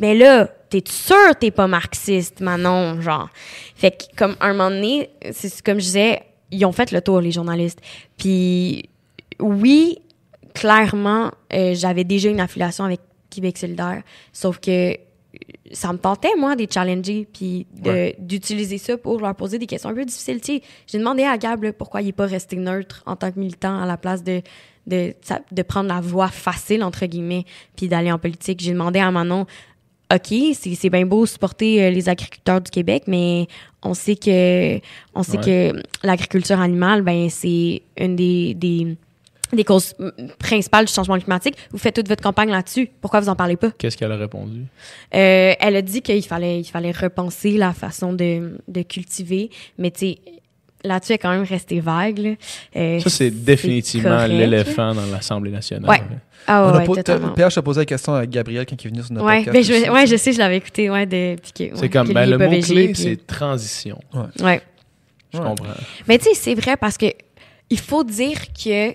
mais là, t'es sûr t'es pas marxiste, Manon, genre? Fait que, comme, un moment donné, c'est comme je disais, ils ont fait le tour, les journalistes. Puis, oui, clairement, euh, j'avais déjà une affiliation avec Québec solidaire, sauf que ça me tentait, moi, de challenger, puis Ouais. d'utiliser ça pour leur poser des questions un peu difficiles. Tu sais, J'ai demandé à Gab là, pourquoi il n'est pas resté neutre en tant que militant à la place de, de, de prendre la voie facile, entre guillemets, puis d'aller en politique. J'ai demandé à Manon, OK, c'est bien beau supporter euh, les agriculteurs du Québec, mais on sait que on sait que l'agriculture animale, ben c'est une des, des, des causes mm, principales du changement climatique. Vous faites toute votre campagne là-dessus. Pourquoi vous en parlez pas? Qu'est-ce qu'elle a répondu? Euh, elle a dit qu'il fallait, il fallait repenser la façon de, de cultiver, mais tu sais, là-dessus, elle est quand même restée vague. là. Euh, Ça, c'est définitivement l'éléphant dans l'Assemblée nationale. Ouais. Ah On a ouais, pas- totalement. PH a posé la question à Gabriel quand il est venu sur notre Ouais, podcast. ben, je, ouais, sais. je l'avais écouté, ouais, de, C'est ouais, comme, ben, le mot-clé, puis- c'est transition. Ouais. Je Ouais. comprends. Mais tu sais, c'est vrai parce que il faut dire que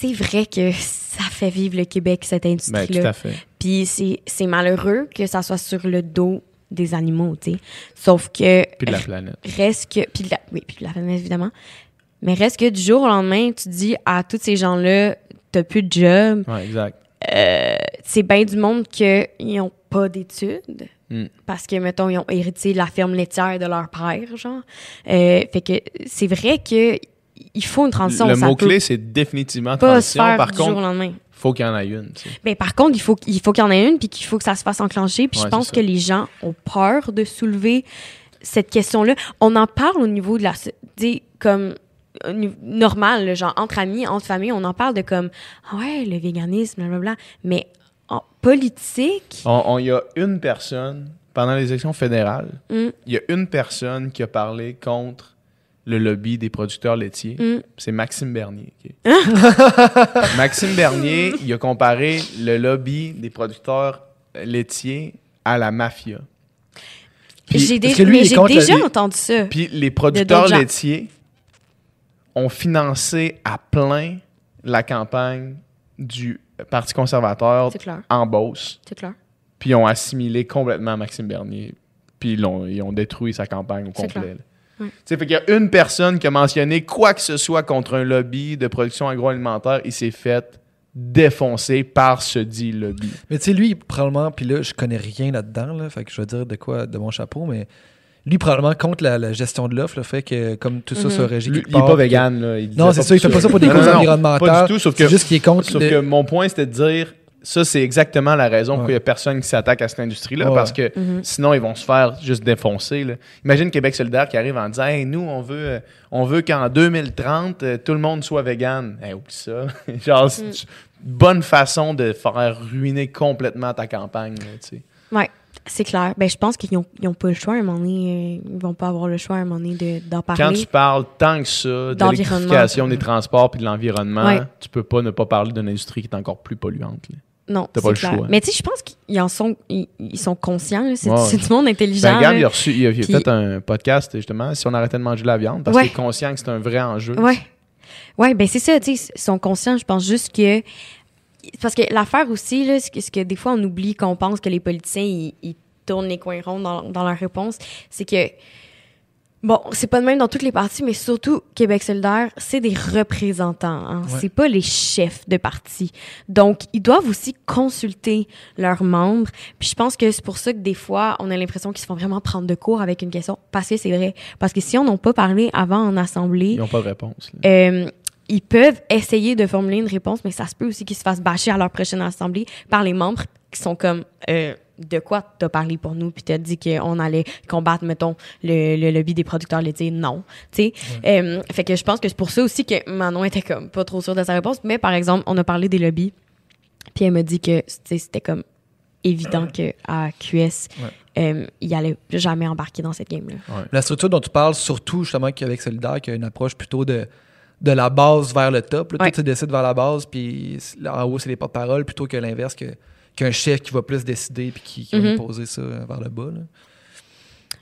c'est vrai que ça fait vivre le Québec, cette Ben, tout industrie-là. à fait. Puis c'est malheureux que ça soit sur le dos des animaux, tu sais. Sauf que Puis de la planète. reste que puis de la, oui puis de la planète évidemment mais reste que du jour au lendemain tu dis à tous ces gens là t'as plus de job Ouais, exact. euh, c'est bien du monde qui n'ont pas d'études. Mm. Parce que, mettons, ils ont hérité la ferme laitière de leur père, genre. Euh, fait que c'est vrai que il faut une transition. Le mot-clé, c'est définitivement transition. Par jour au contre, lendemain. faut qu'il y en ait une. tu sais. Ben, par contre, il faut, il faut qu'il y en ait une, puis qu'il faut que ça se fasse enclencher. Puis Ouais, je pense que les gens ont peur de soulever cette question-là. On en parle au niveau de la... comme normal, genre entre amis, entre familles, on en parle de comme, ah ouais, le véganisme, blablabla. Mais en politique, On- Il y a une personne, pendant les élections fédérales, mm, il y a une personne qui a parlé contre le lobby des producteurs laitiers. mm, C'est Maxime Bernier. ok? Maxime Bernier, il a comparé le lobby des producteurs laitiers à la mafia. J'ai dé- la- déjà entendu ça. Puis les producteurs laitiers ont financé à plein la campagne du Parti conservateur en Beauce. c'est clair. Puis ils ont assimilé complètement Maxime Bernier. Puis ils, l'ont- ils ont détruit sa campagne au complet. Ouais. Fait qu'il y a une personne qui a mentionné quoi que ce soit contre un lobby de production agroalimentaire, il s'est fait défoncer par ce dit lobby. Mais tu sais, lui, probablement, puis là, je connais rien là-dedans, là, fait que je vais dire de quoi de mon chapeau, mais lui, probablement, contre la, la gestion de l'offre, le fait que comme tout ça Mhm. soit régi Lui, quelque il est part, pas que- vegan. Là. Il Non, c'est ça, il fait pas ça pour des Non, causes non, environnementales. Pas du tout, sauf que, C'est juste qu'il est contre. sauf le- que mon point, c'était de dire ça, c'est exactement la raison pour Ouais. il n'y a personne qui s'attaque à cette industrie-là, Ouais. parce que Mhm. sinon, ils vont se faire juste défoncer. là. Imagine Québec solidaire qui arrive en disant Hey, nous, on veut, euh, on veut qu'en 2030, euh, tout le monde soit vegan. Hey, oublie ça. Genre, c'est Mm. une bonne façon de faire ruiner complètement ta campagne. là, tu sais. Ouais, c'est clair. Ben, je pense qu'ils n'ont ils ont pas le choix à un moment donné. euh, ils vont pas avoir le choix à un moment donné de- d'en parler. Quand tu parles tant que ça de l'électrification des transports puis de l'environnement, Ouais. tu peux pas ne pas parler d'une industrie qui est encore plus polluante. là. Non, T'as c'est pas le clair. choix. Mais tu sais, je pense qu'ils en sont, ils, ils sont conscients. C'est Ouais. du monde intelligent. Ben, regarde, il a, reçu, il a, il a Puis- fait un podcast justement si on arrêtait de manger de la viande parce Ouais. qu'il est conscient que c'est un vrai enjeu. Ouais. Ouais, ben c'est ça, tu sais, ils sont conscients. Je pense juste que. Parce que l'affaire aussi, là, c'est que, que des fois, on oublie qu'on pense que les politiciens, ils, ils tournent les coins ronds dans, dans leur réponse. C'est que. Bon, c'est pas de même dans toutes les parties, mais surtout Québec solidaire, c'est des représentants. Hein? Ouais. C'est pas les chefs de parti. Donc, ils doivent aussi consulter leurs membres. Puis je pense que c'est pour ça que des fois, on a l'impression qu'ils se font vraiment prendre de court avec une question. Parce que c'est vrai. Parce que si on n'a pas parlé avant en assemblée, Ils n'ont pas de réponse. euh, ils peuvent essayer de formuler une réponse, mais ça se peut aussi qu'ils se fassent bâcher à leur prochaine assemblée par les membres qui sont comme euh, de quoi t'as parlé pour nous puis t'as dit qu'on allait combattre mettons le, le lobby des producteurs laitiers? Non tu sais. Euh, fait que je pense que c'est pour ça aussi que Manon était comme pas trop sûre de sa réponse. Mais par exemple on a parlé des lobbies puis elle m'a dit que c'était comme évident que à QS euh, il allait jamais embarquer dans cette game là La structure dont tu parles, surtout justement qu'avec Solidaire, qui a une approche plutôt de, de la base vers le top. Là. Tout se décide vers la base, puis en haut, c'est les porte-paroles, plutôt que l'inverse, que- qu'un chef qui va plus décider puis qui, qui va Mhm. imposer ça vers le bas. là.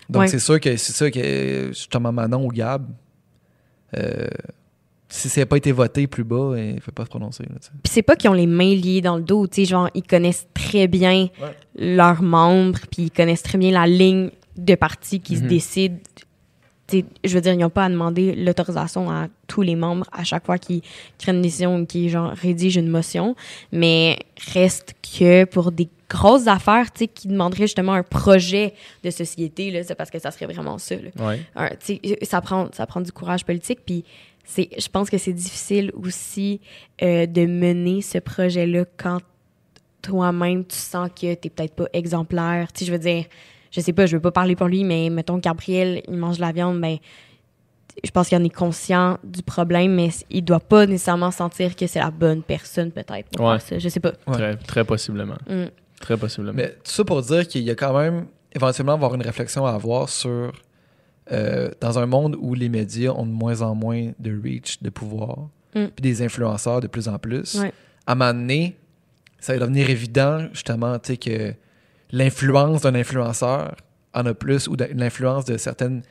Donc, Ouais. c'est sûr que c'est sûr que justement Manon ou Gab, euh, si ça n'a pas été voté plus bas, il ne faut pas se prononcer. Puis c'est pas qu'ils ont les mains liées dans le dos, tu sais, genre, ils connaissent très bien Ouais. leurs membres, puis ils connaissent très bien la ligne de parti qui se Mhm. décide. Je veux dire, ils n'ont pas à demander l'autorisation à tous les membres à chaque fois qu'ils prennent une décision ou qu'ils, genre, rédigent une motion. Mais reste que pour des grosses affaires, tu sais, qui demanderaient justement un projet de société, là, c'est parce que ça serait vraiment ça, là Ouais. ça prend ça prend du courage politique puis c'est je pense que c'est difficile aussi euh, de mener ce projet là quand toi-même tu sens que t'es peut-être pas exemplaire tu sais je veux dire je sais pas je veux pas parler pour lui mais mettons que Gabriel il mange de la viande ben je pense qu'il en est conscient du problème mais il doit pas nécessairement sentir que c'est la bonne personne peut-être pour Ouais. faire ça je sais pas Ouais. Très, très possiblement. Mm. Très possiblement. Mais tout ça pour dire qu'il y a quand même éventuellement avoir une réflexion à avoir sur euh, dans un monde où les médias ont de moins en moins de reach, de pouvoir, Mm. puis des influenceurs de plus en plus, Ouais. à un moment donné, ça va devenir évident justement tu sais, que l'influence d'un influenceur en a plus ou de- l'influence de certaines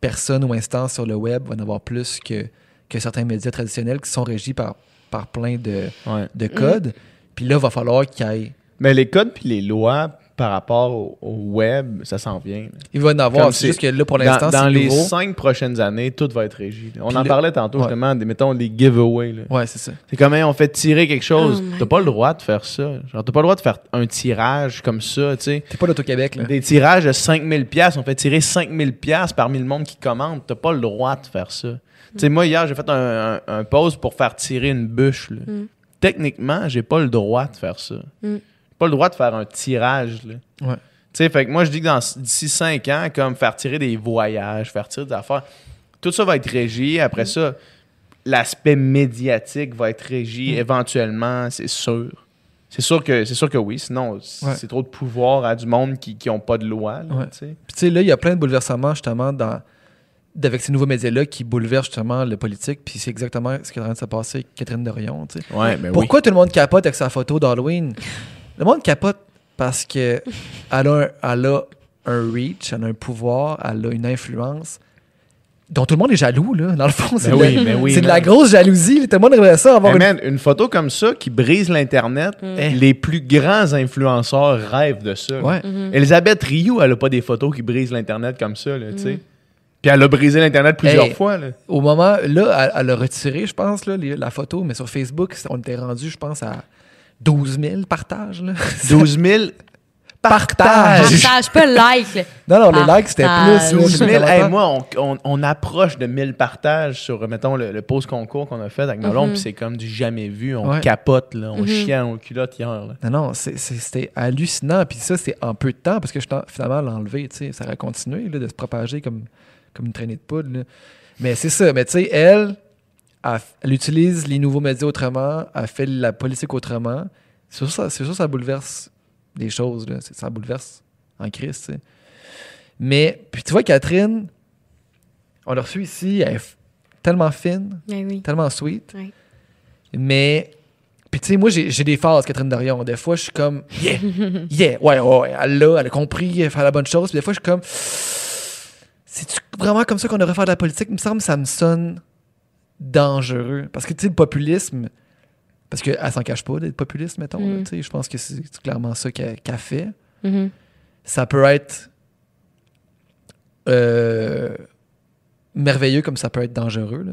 personnes ou instances sur le web va en avoir plus que, que certains médias traditionnels qui sont régis par, par plein de, Ouais. de codes. Puis là, il va falloir qu'il y ait Mais les codes puis les lois par rapport au, au web, ça s'en vient. là. Il va en avoir. C'est juste que là, pour Dans, l'instant, dans c'est les nouveau. cinq prochaines années, tout va être régi. On Puis en le- parlait tantôt, Ouais. justement, des, mettons, des giveaways. là. Ouais, c'est ça. C'est comme, hey, on fait tirer quelque chose. Oh my t'as pas le droit de faire ça. Genre, t'as pas le droit de faire un tirage comme ça, tu sais. T'es pas l'Auto-Québec, là. Des tirages de 5000 pièces, on fait tirer 5000 pièces parmi le monde qui commande. T'as pas le droit de faire ça. Tu sais, moi, hier, j'ai fait un, un, un pause pour faire tirer une bûche. là. Mm. Techniquement, j'ai pas le droit de faire ça. Mm. Pas le droit de faire un tirage. Là. Ouais. Tu sais, fait que moi, je dis que dans- d'ici 5 ans, comme faire tirer des voyages, faire tirer des affaires, tout ça va être régi. Après ça, l'aspect médiatique va être régi Mm. éventuellement, c'est sûr. C'est sûr que c'est sûr que oui, sinon Ouais. c'est trop de pouvoir à du monde qui qui ont pas de loi. là, Ouais. Puis tu sais, là, il y a plein de bouleversements, justement, dans, avec ces nouveaux médias-là qui bouleversent, justement, le politique. Puis c'est exactement ce qui est en train de se passer avec Catherine Dorion. Ouais, ben Pourquoi tout le monde capote avec sa photo d'Halloween? Le monde capote parce que elle a, un, elle a un reach, elle a un pouvoir, elle a une influence dont tout le monde est jaloux, là. Dans le fond, c'est Ben de, oui, la- ben oui, c'est de la grosse jalousie. Tout le monde aimerait ça avoir Hey, une... man, une photo comme ça qui brise l'Internet, Eh. les plus grands influenceurs rêvent de ça. Ouais. Mhm. Elisabeth Rioux, elle a pas des photos qui brisent l'Internet comme ça, là, tu sais. Puis elle a brisé l'Internet plusieurs Hey. fois. Là. Au moment, là, elle, elle a retiré, je pense, là, les- la photo, mais sur Facebook, on était rendu, je pense, à 12 000 partages. Là. 12 000 Partage. Partage, pas like. Non, non, les likes, c'était Partage. plus. là, 12 que 000. les Hey, moi, on, on- on approche de 1000 partages sur, mettons, le, le pause concours qu'on a fait avec Nolon, Mhm. puis c'est comme du jamais vu. On Ouais. capote, là, on Mhm. chie en culotte hier. Là. Non, non, c'était hallucinant. Puis ça, c'est en peu de temps, parce que je t'en- finalement, l'enlever, tu sais, ça aurait continué là, de se propager comme, comme une traînée de poudre. là. Mais c'est ça. Mais tu sais, elle, elle, elle utilise les nouveaux médias autrement, elle fait la politique autrement. C'est sûr, ça- sûr, ça bouleverse des choses. Là. Ça bouleverse en crise. Mais, puis tu vois, Catherine, on l'a reçue ici, elle est tellement fine, Ben oui. tellement sweet. Mais, puis tu sais, moi, j'ai des phases, Catherine Dorion. Des fois, je suis comme, yeah, yeah, ouais, ouais, ouais, elle l'a, elle a compris, elle fait la bonne chose. Puis des fois, je suis comme, c'est vraiment comme ça qu'on devrait faire de la politique? Il me semble que ça me sonne dangereux. Parce que, tu sais, le populisme, parce qu'elle s'en cache pas d'être populiste, mettons. Mm. tu sais, je pense que c'est clairement ça qu'elle fait. Mhm. Ça peut être euh, merveilleux comme ça peut être dangereux.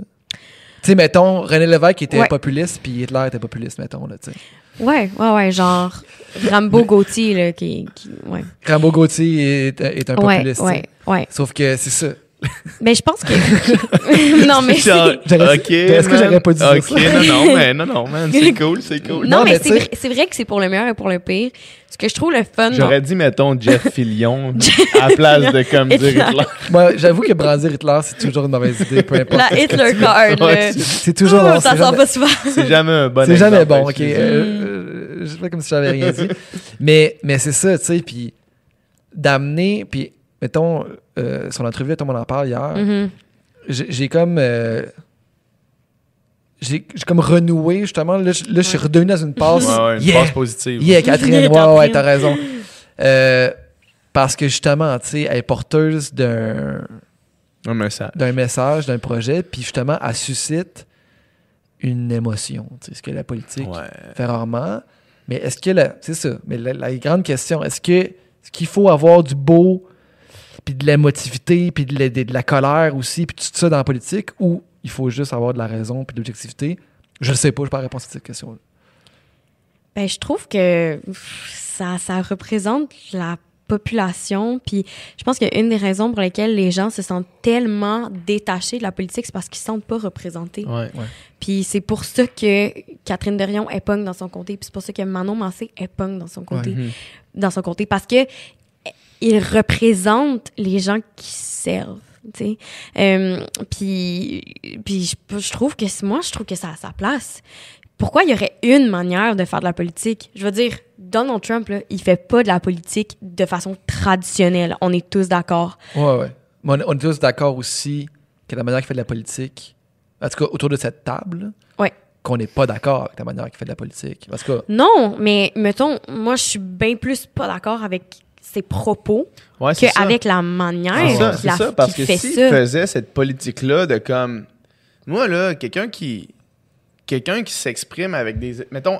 Tu sais, mettons, René Lévesque était Ouais. populiste, puis Hitler était populiste, mettons. Là, tu sais. Ouais, ouais, ouais, genre Rambo Gauthier, là, qui, qui- ouais. Rambo Gauthier est, est un Ouais, populiste. tu sais. ouais, ouais. Sauf que c'est ça. Mais je pense que. non, mais. Genre, ok. est-ce que j'aurais pas dû dire Ok, ça? non, non, mais non, non, man, c'est cool, c'est cool. Non, Non, mais, mais c'est vrai, c'est vrai que c'est pour le meilleur et pour le pire. Ce que je trouve le fun. J'aurais dit, mettons, Jeff Fillion à la place de comme dire Hitler. Moi, j'avoue que brandir Hitler, c'est toujours une mauvaise idée, peu importe. La Hitler card, c'est- C'est toujours non, ça c'est sort jamais- pas souvent. C'est jamais un bon C'est jamais bon, ok. Euh, euh, je fais comme si j'avais rien dit. mais mais c'est ça, tu sais, puis d'amener, puis mettons, euh, son entrevue, tout le monde en parle hier, Mhm. j'ai j'ai comme... euh, j'ai j'ai comme renoué, justement. Là, je, là, je suis redevenu dans une passe. Ouais, ouais, une yeah, passe positive. yeah, Catherine, Yeah, ouais, ouais, Catherine. t'as raison. Euh, parce que justement, tu sais, elle est porteuse d'un Un message. d'un message, d'un projet, puis justement, elle suscite une émotion. Tu sais, ce que la politique Ouais. fait rarement. Mais est-ce que la- c'est ça. Mais la, la grande question, est-ce que est-ce qu'il faut avoir du beau, puis de l'émotivité, puis de la, de- de la colère aussi, puis tout ça dans la politique, ou il faut juste avoir de la raison puis de l'objectivité? Je ne sais pas, je n'ai pas réponse à cette question-là. Ben, je trouve que ça, ça représente la population. Puis je pense qu'une des raisons pour lesquelles les gens se sentent tellement détachés de la politique, c'est parce qu'ils ne se sentent pas représentés. Ouais. Puis c'est pour ça que Catherine Derion épogne dans son comté. Puis c'est pour ça que Manon Massé épogne dans son comté. Mhm. Dans son comté. Parce que il représente les gens qui servent. tu sais. Euh, puis je, je trouve que moi, je trouve que ça a sa place. Pourquoi il y aurait une manière de faire de la politique? Je veux dire, Donald Trump, là, il fait pas de la politique de façon traditionnelle. On est tous d'accord. Ouais, ouais. Mais on, est- on est tous d'accord aussi que la manière qu'il fait de la politique, en tout cas autour de cette table, Ouais. qu'on n'est pas d'accord avec la manière qu'il fait de la politique. Parce que Non, mais mettons, moi, je suis bien plus pas d'accord avec ses propos Ouais, qu'avec la manière C'est ça, c'est a- ça, parce qu'il que fait s'il ça. faisait cette politique-là de comme. Moi, là, quelqu'un qui. Quelqu'un qui s'exprime avec des. Mettons,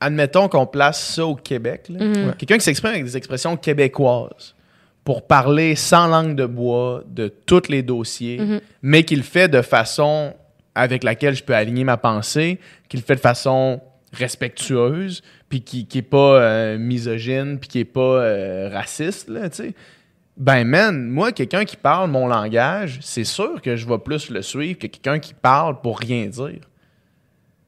admettons qu'on place ça au Québec, là. Mhm. quelqu'un qui s'exprime avec des expressions québécoises pour parler sans langue de bois de tous les dossiers, Mhm. mais qu'il fait de façon avec laquelle je peux aligner ma pensée, qu'il fait de façon respectueuse, puis qui, qui est pas euh, misogyne, puis qui est pas euh, raciste, là, tu sais. Ben, man, moi, quelqu'un qui parle mon langage, c'est sûr que je vais plus le suivre que quelqu'un qui parle pour rien dire.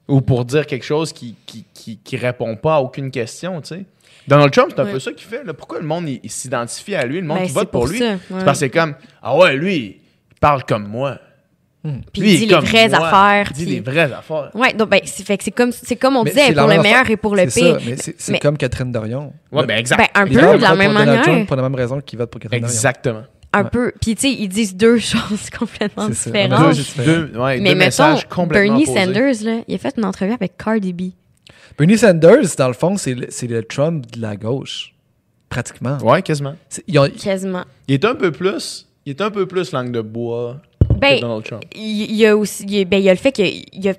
Ou pour dire quelque chose qui, qui, qui, qui répond pas à aucune question, tu sais. Donald Trump, c'est un Ouais. peu ça qu'il fait. Là. Pourquoi le monde il, il s'identifie à lui, le monde Ben, qui vote pour, lui? C'est parce que c'est comme Ah ouais, lui, il parle comme moi. Puis Lui, il dit les vraies moi. affaires. Il dit puis- les vraies affaires. Ouais, donc ben, c'est fait que c'est comme c'est comme on Mais disait pour le meilleur affaire. et pour le pire. c'est Mais- comme Catherine Dorion. Ouais, ben exact. Ben un Les peu de la même manière. Trump pour la même raison qu'ils votent pour Catherine Dorion. Exactement. Un Ouais. peu. Puis tu sais, ils disent deux choses complètement différentes. Deux-. Deux, ouais, Mais deux mettons, messages complètement Bernie opposés. Sanders, là, il a fait une entrevue avec Cardi B. Bernie Sanders, dans le fond, c'est le, c'est le Trump de la gauche. Pratiquement. Ouais, quasiment. Quasiment. Il est un peu plus. Il est un peu plus langue de bois Ben, que Donald Trump. il y a aussi il y a, ben, il y a le fait qu'il y a,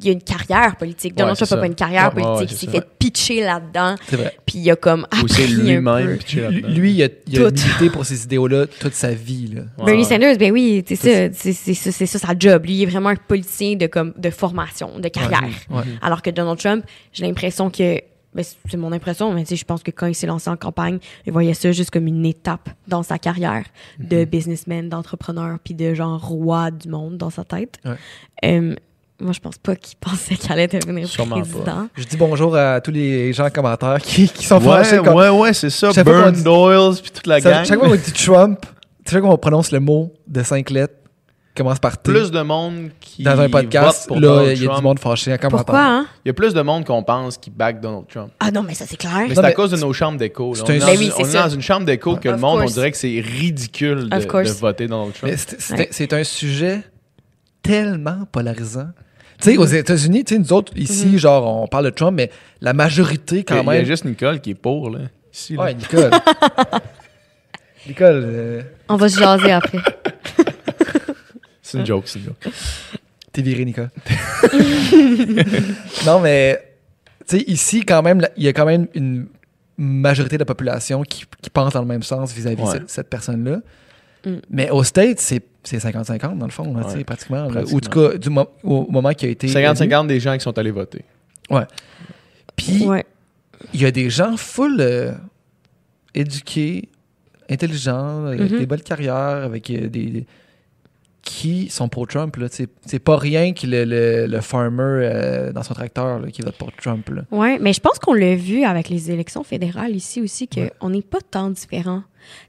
il y a une carrière politique. Donald Trump n'a ça. pas une carrière ouais, politique. c'est il s'est ça. fait pitcher là-dedans. c'est vrai. Puis il a comme appris lui-même. peu. pitché là-dedans. Lui, il a, il a Tout. milité pour ces idéaux-là toute sa vie. Là. Bernie. Sanders, ben oui, c'est ça, c'est c'est ça, c'est ça sa job. Lui, il est vraiment un politicien de comme de formation, de carrière. Ouais. Alors que Donald Trump, j'ai l'impression que ben, c'est mon impression, mais je pense que quand il s'est lancé en campagne, il voyait ça juste comme une étape dans sa carrière de businessman, d'entrepreneur, puis de genre roi du monde dans sa tête. Ouais. Euh, moi, je pense pas qu'il pensait qu'il allait devenir Sûrement pas. président. Je dis bonjour à tous les gens en commentaire qui, qui sont Ouais, fâchés. comme- ouais, ouais, c'est ça. Chaque fois qu'on Burn dit- Doyles puis toute la Ça- gang. chaque fois qu'on dit Trump, chaque fois qu'on prononce le mot de cinq lettres, commence par T. plus de monde qui dans un podcast, vote pour là, Donald il y a Trump. du monde fâché en commentaire. Pourquoi, hein? Il y a plus de monde qu'on pense qui back Donald Trump. Ah non, mais ça, c'est clair. Mais c'est à cause de nos chambres d'écho. On est un- dans, une, oui, c'est on est ça. dans une chambre d'écho que le Of monde, on course. dirait que c'est ridicule de, voter Donald Trump. C'est- Ouais. un sujet tellement polarisant. Tu sais, aux États-Unis, tu sais, nous autres, ici, genre, on parle de Trump, mais la majorité, Il y quand a- il y a même. juste Nicole qui est pour, là. Ici, là. Ouais, Nicole. Nicole, euh, On va se jaser après. C'est une joke, c'est une joke. t'es viré, Nicole. non, mais, tu sais, ici, quand même, il y a quand même une majorité de la population qui, qui pense dans le même sens vis-à-vis de Ouais. cette, cette personne-là. Mm. Mais au States, c'est c'est 50-50 dans le fond, là, tu sais, Ouais. pratiquement. là. Pratiquement. Ou en tout cas, du mo- au moment qui a été. élu. 50-50 des gens qui sont allés voter. Puis, Ouais. il y a des gens full euh, éduqués, intelligents, avec Mhm. des belles carrières, avec euh, des, des- qui sont pour Trump. là. C'est c'est pas rien que le, le, le farmer euh, dans son tracteur là, qui vote pour Trump. Là. Oui, mais je pense qu'on l'a vu avec les élections fédérales ici aussi, qu'on Ouais. n'est pas tant différents.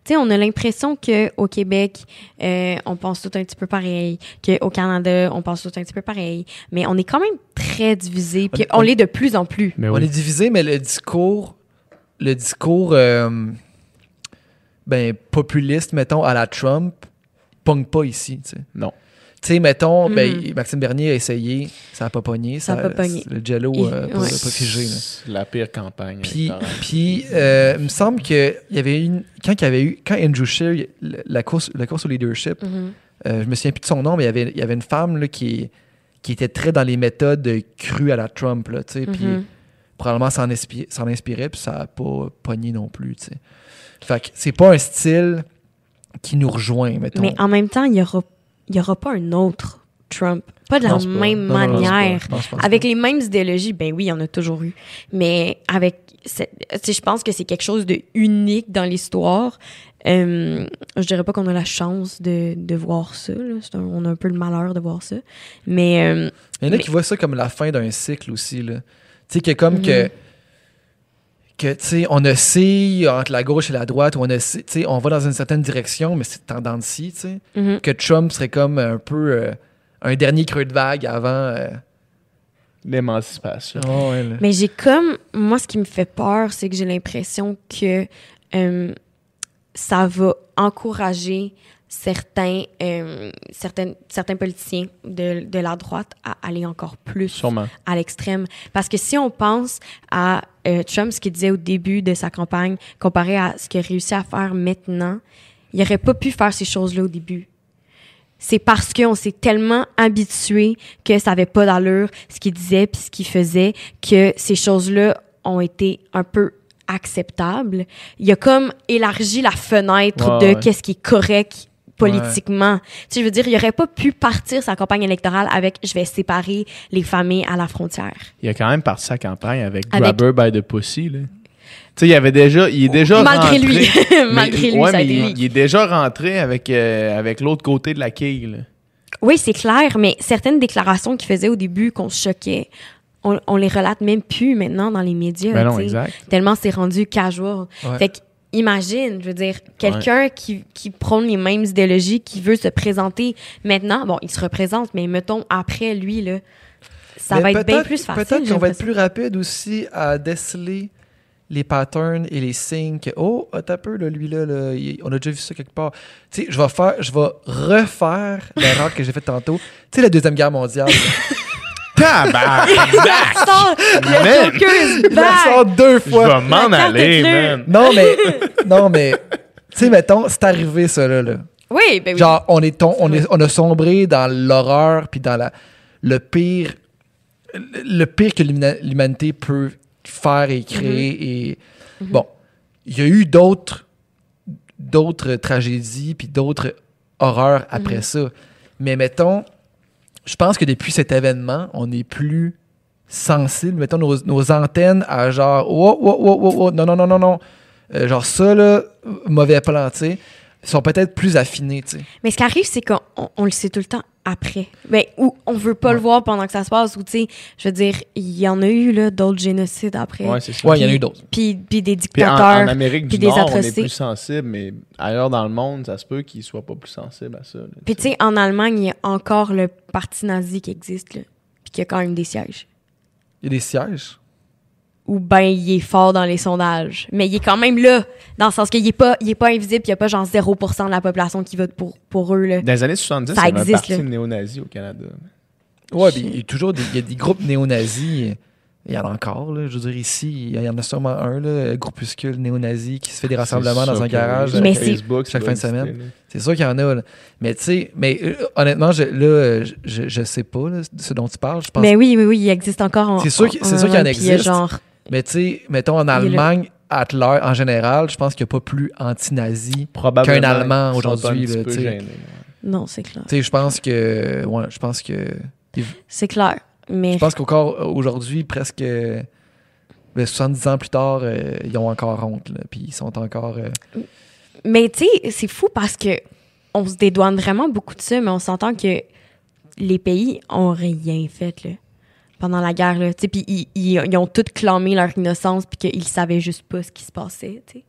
Tu sais, on a l'impression qu'au Québec, euh, on pense tout un petit peu pareil, qu'au Canada, on pense tout un petit peu pareil, mais on est quand même très divisés, puis On- on l'est de plus en plus. Mais On est divisé, mais le discours, le discours euh, ben, populiste, mettons, à la Trump, pogne pas ici. Non. Tu sais, mettons, ben, Maxime Bernier a essayé, ça a pas pogné. Ça a pas pogné. Le jello Il- euh, pas, ouais. pas figé. là. La pire campagne. Puis, puis euh, il me semble que il y avait une quand il y avait eu quand Andrew Scheer il- la course la course au leadership, Mhm. euh, je me souviens plus de son nom mais il y avait il y avait une femme là, qui qui était très dans les méthodes crues à la Trump là, tu sais, puis Mhm. probablement s'en inspirait, s'en inspirait puis ça a pas pogné non plus, tu sais. Fait que c'est pas un style qui nous rejoint mettons. Mais en même temps, il n'y aura, y aura pas un autre Trump. Pas de la pas. même Non, non, non, manière. Avec les mêmes idéologies, ben oui, il y en a toujours eu. Mais avec, je pense que c'est quelque chose de unique dans l'histoire. Euh, je dirais pas qu'on a la chance de, de voir ça. là. C'est un- on a un peu le malheur de voir ça. Mais euh, Il y en a Mais- qui voient ça comme la fin d'un cycle aussi. là. Tu sais, que comme Mhm. que tu sais, on oscille entre la gauche et la droite, ou on, oscille- tu sais, on va dans une certaine direction, mais c'est tendance-ci, tu sais. mhm. Que Trump serait comme un peu euh, un dernier creux de vague avant. euh, L'émancipation. oh, ouais, là. Mais j'ai comme. Moi, ce qui me fait peur, c'est que j'ai l'impression que euh, ça va encourager certains, euh, certaines, certains politiciens de, de la droite à aller encore plus Sûrement. à l'extrême. Parce que si on pense à euh, Trump, ce qu'il disait au début de sa campagne, comparé à ce qu'il a réussi à faire maintenant, il n'aurait pas pu faire ces choses-là au début. C'est parce qu'on s'est tellement habitué que ça avait pas d'allure, ce qu'il disait puis ce qu'il faisait, que ces choses-là ont été un peu acceptables. Il a comme élargi la fenêtre de ouais. qu'est-ce qui est correct politiquement. Tu sais, je veux dire, il aurait pas pu partir sa campagne électorale avec « je vais séparer les familles à la frontière Il a quand même parti sa campagne avec, Avec- Grabber by the Pussy, là. Tu sais, il avait déjà, il est déjà Malgré rentré- lui. Mais- Malgré lui, ouais, ça a mais été il, lui. il est déjà rentré avec, euh, avec l'autre côté de la quille, là. ». Oui, c'est clair, mais certaines déclarations qu'il faisait au début qu'on se choquait, on, on les relate même plus maintenant dans les médias. Ben non, exact. Tellement c'est rendu casual. Ouais. Fait que, imagine, je veux dire, quelqu'un qui, qui prône les mêmes idéologies, qui veut se présenter maintenant, bon, il se représente, mais mettons après lui, là, ça Mais va être bien plus facile. Peut-être qu'on va être plus rapide aussi à déceler les patterns et les signes que oh t'as peu là lui là, là, on a déjà vu ça quelque part. Tu sais je vais faire je vais refaire l'erreur que j'ai faite tantôt. Tu sais la deuxième guerre mondiale Tabarnak! Sors, le Man! Joker is il la back! sort deux Je fois vais m'en aller, man. non mais non mais tu sais mettons c'est arrivé ça là, là. Oui, ben oui. Genre, on, est ton- on, est, on a sombré dans l'horreur, puis dans la, le pire le pire que l'humanité peut faire et créer. Et bon, il y a eu d'autres d'autres tragédies, puis d'autres horreurs après ça. Mais mettons, je pense que depuis cet événement, on est plus sensible. Mettons nos, antennes à genre, oh, oh, oh, oh, oh, non, non, non, non, non. Euh, genre ça, là, mauvais plan, tu sais, sont peut-être plus affinés, tu sais. Mais ce qui arrive, c'est qu'on on- on le sait tout le temps après. Ben, ou on veut pas le voir pendant que ça se passe, ou tu sais, je veux dire, il y en a eu, là, d'autres génocides après. Ouais, c'est ça. Ouais, il y en a eu d'autres. Puis, puis des Puis en, dictateurs. en Amérique puis du des Nord, on est plus sensible, mais ailleurs dans le monde, ça se peut qu'ils soient pas plus sensibles à ça. là, Puis tu sais, en Allemagne, il y a encore le parti nazi qui existe, là. Puis qui a quand même des sièges. Il y a des sièges? Ou ben, il est fort dans les sondages. Mais il est quand même là, dans le sens qu'il est pas, il est pas invisible, il y a pas genre 0% de la population qui vote pour, pour eux, là. Dans les années 70, Ça il y avait un existe, parti là. néo-nazi au Canada. Ouais, puis il y a toujours des, il y a des groupes néo-nazis. Il y en a encore, là. Je veux dire, ici, il y en a sûrement un, là, un groupuscule néo-nazi qui se fait des rassemblements dans un garage. oui. Mais Facebook, ça chaque fin de semaine. C'est sûr qu'il y en a, là. Mais tu sais, mais euh, honnêtement, je, là, je, je, sais pas là, ce dont tu parles. Je pense Mais oui, oui, oui, il existe encore en. C'est sûr qu'il- c'est sûr qu'il y en Allemagne, puis il y a existe. genre. Mais tu sais, mettons en. Allemagne, large, en général, je pense qu'il n'y a pas plus anti-nazi. Qu'un Allemand aujourd'hui, ouais. Non, c'est clair. Tu sais, je pense que. Ouais, je pense que. C'est clair. Mais Je pense qu'encore aujourd'hui, presque euh, ben, 70 ans plus tard, euh, ils ont encore honte. Là, puis ils sont encore. euh, Mais tu sais, c'est fou parce que on se dédouane vraiment beaucoup de ça, mais on s'entend que les pays ont rien fait là, pendant la guerre. Là, puis ils, ils- ils ont tous clamé leur innocence puis qu'ils savaient juste pas ce qui se passait. tu sais.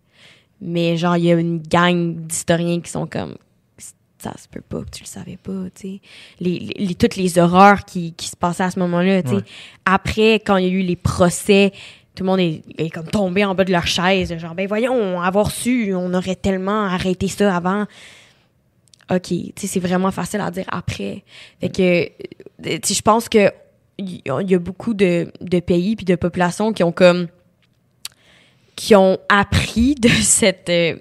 Mais genre, il y a une gang d'historiens qui sont comme ça se peut pas que tu le savais pas, tu sais. Les, toutes les horreurs qui, qui se passaient à ce moment-là, tu sais. Ouais. Après, quand il y a eu les procès, tout le monde est, est comme tombé en bas de leur chaise, genre, ben voyons, avoir su, on aurait tellement arrêté ça avant. OK, tu sais, c'est vraiment facile à dire après. Fait que, tu sais, je pense que il y a- beaucoup de, de pays puis de populations qui ont comme qui ont appris de cette euh,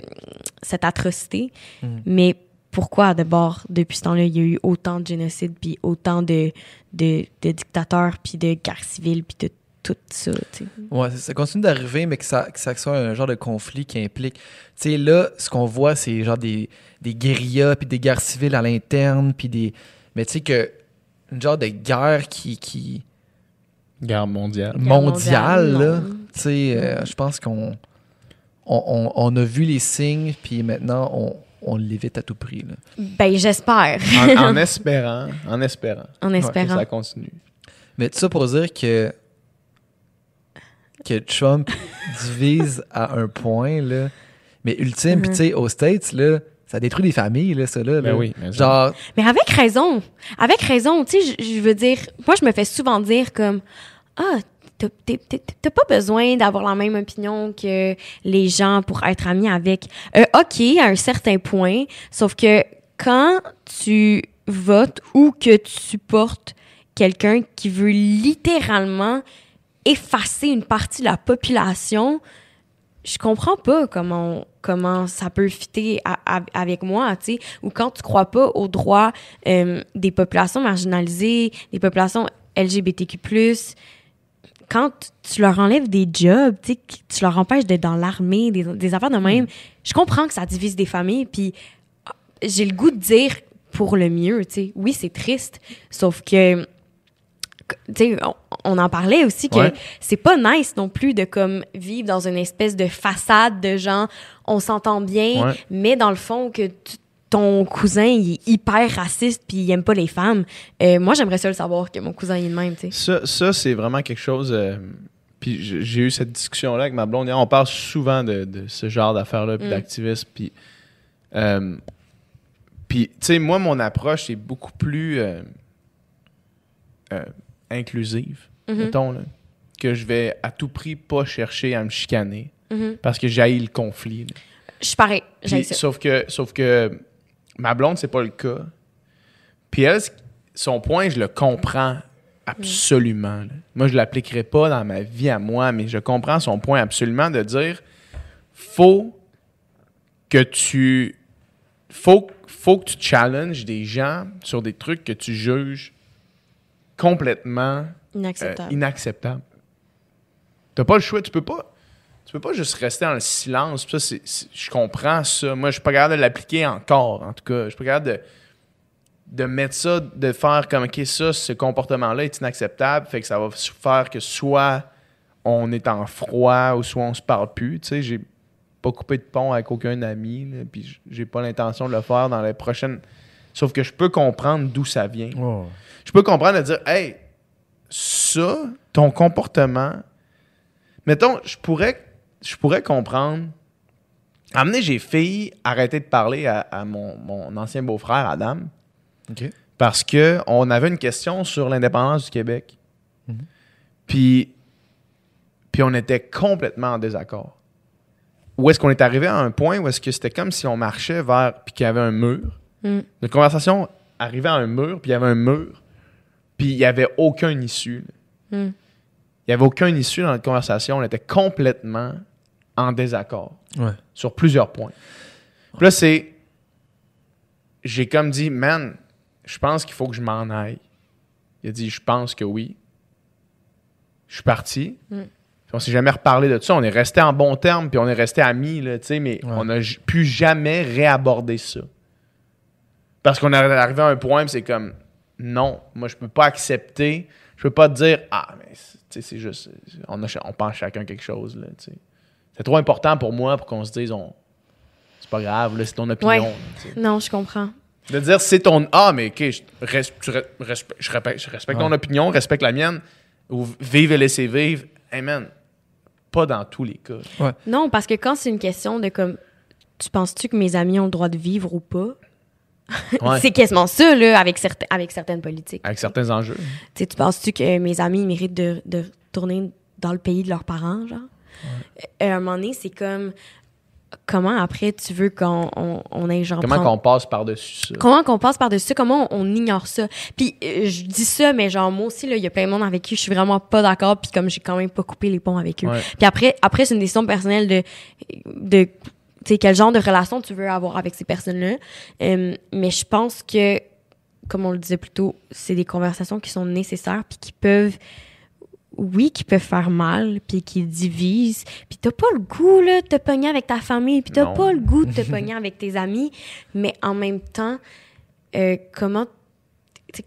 cette atrocité. Mm. Mais pourquoi d'abord depuis ce temps-là il y a eu autant de génocides puis autant de, de, de dictateurs puis de guerres civiles puis de tout ça, tu sais? Ouais, ça- ça continue d'arriver, mais que ça, que ça soit un genre de conflit qui implique. Tu sais, là, ce qu'on voit, c'est genre des, des guérillas, puis des guerres civiles à l'interne, puis des. Mais tu sais, que. Une genre de guerre qui. qui Guerre mondiale. mondiale, mondiale, là. Tu sais, euh, je pense qu'on. On, on- on a vu les signes, puis maintenant, on, on l'évite à tout prix. Là. Ben j'espère, En, en espérant, en espérant en que espérant. ça continue. Mais tout ça pour dire que. que Trump divise à un point, là. Mais ultime, puis Mhm. tu sais, aux States, là, ça détruit des familles, là, ça, là. Ben là. oui, mais Genre, Mais avec raison. Avec raison. Tu sais, je- veux dire, moi, je me fais souvent dire comme Ah, t'as pas besoin d'avoir la même opinion que les gens pour être ami avec. Euh, OK, à un certain point. Sauf que quand tu votes ou que tu supportes quelqu'un qui veut littéralement effacer une partie de la population, je comprends pas comment comment ça peut fitter avec moi, tu sais, ou quand tu crois pas aux droits euh, des populations marginalisées, des populations LGBTQ+, quand tu leur enlèves des jobs, tu sais, tu leur empêches d'être dans l'armée, des, des affaires de même, je comprends que ça divise des familles, puis ah, j'ai le goût de dire pour le mieux, tu sais. Oui, c'est triste, sauf que, tu sais, on, en parlait aussi que Ouais. c'est pas nice non plus de comme vivre dans une espèce de façade de gens, on s'entend bien, Ouais. mais dans le fond que tu- ton cousin il est hyper raciste puis il aime pas les femmes. Euh, moi, j'aimerais ça le savoir que mon cousin il est de même. Ça, ça c'est vraiment quelque chose. euh, puis j'ai eu cette discussion-là avec ma blonde. On parle souvent de, de ce genre d'affaires-là, puis Mm. d'activisme. Puis, euh, puis tu sais, moi, mon approche est beaucoup plus euh, euh, inclusive, Mhm. mettons, là, que je vais à tout prix pas chercher à me chicaner Mhm. parce que j'ai le conflit. là. Je suis pareil, Puis, j'aime ça. sauf que sauf que ma blonde c'est pas le cas. Puis elle son point je le comprends absolument. là. Moi je l'appliquerai pas dans ma vie à moi mais je comprends son point absolument de dire faut que tu faut faut que tu challenges des gens sur des trucs que tu juges complètement euh, Inacceptable. inacceptable. T'as pas le choix, tu peux pas. Tu peux pas juste rester dans le silence. Ça, je comprends ça. Moi, je suis pas capable de l'appliquer encore, en tout cas. Je suis pas capable de, de mettre ça, de faire comme, OK, ça, ce comportement-là est inacceptable. Fait que ça va faire que soit on est en froid ou soit on se parle plus. Tu sais, j'ai pas coupé de pont avec aucun ami, là, puis j'ai pas l'intention de le faire dans les prochaines. Sauf que je peux comprendre d'où ça vient. Je peux comprendre de dire, hey, ça, ton comportement. Mettons, je pourrais, je pourrais comprendre. Amener, j'ai failli arrêter de parler à, à mon, mon ancien beau-frère, Adam, parce que on avait une question sur l'indépendance du Québec. Mhm. Puis, puis on était complètement en désaccord. Où est-ce qu'on est arrivé à un point où est-ce que c'était comme si on marchait vers, puis qu'il y avait un mur? Mm. Notre conversation arrivait à un mur, puis il y avait un mur, puis il n'y avait aucune issue. là. Mm. Il n'y avait aucune issue dans notre conversation. On était complètement en désaccord Ouais. sur plusieurs points. Puis là, c'est. J'ai comme dit, man, je pense qu'il faut que je m'en aille. Il a dit, je pense que oui. Je suis parti. Mm. Puis on s'est jamais reparlé de ça. On est resté en bon terme, puis on est resté amis, là, mais Ouais. on n'a pu jamais réaborder ça. Parce qu'on est arrivé à un point, c'est comme, non, moi, je peux pas accepter. Je peux pas te dire, ah, mais c'est- tu sais, c'est juste, on, a, ch- on pense chacun quelque chose, là. C'est trop important pour moi pour qu'on se dise, on, c'est pas grave, là, c'est ton opinion. Ouais. là. Non, je comprends. De dire, c'est ton. Ah, mais ok, je, res- tu re- respe- je respecte, je respecte ton opinion, respecte la mienne, ou vive et laissez vivre. Hey man, pas dans tous les cas. Non, parce que quand c'est une question de comme, tu penses-tu que mes amis ont le droit de vivre ou pas? Ouais. C'est quasiment ça, là, avec, certain- avec certaines politiques. Avec certains enjeux. Tu penses-tu que mes amis méritent de, de retourner dans le pays de leurs parents, genre? Euh, à un moment donné, c'est comme, comment après tu veux qu'on on, on aille genre Comment prendre- qu'on passe par-dessus ça? Comment qu'on passe par-dessus ça? Comment on, on ignore ça? Puis euh, je dis ça, mais genre moi aussi, là, il y a plein de monde avec qui je suis vraiment pas d'accord, puis comme j'ai quand même pas coupé les ponts avec eux. Ouais. Puis après, après c'est une décision personnelle de, de sais, quel genre de relation tu veux avoir avec ces personnes-là. Euh, mais je pense que, comme on le disait plus tôt, c'est des conversations qui sont nécessaires, puis qui peuvent oui, qui peuvent faire mal, puis qui divisent. Puis t'as pas le goût, là, de te pogner avec ta famille, puis t'as Non. pas le goût de te pogner avec tes amis. Mais en même temps, euh, comment...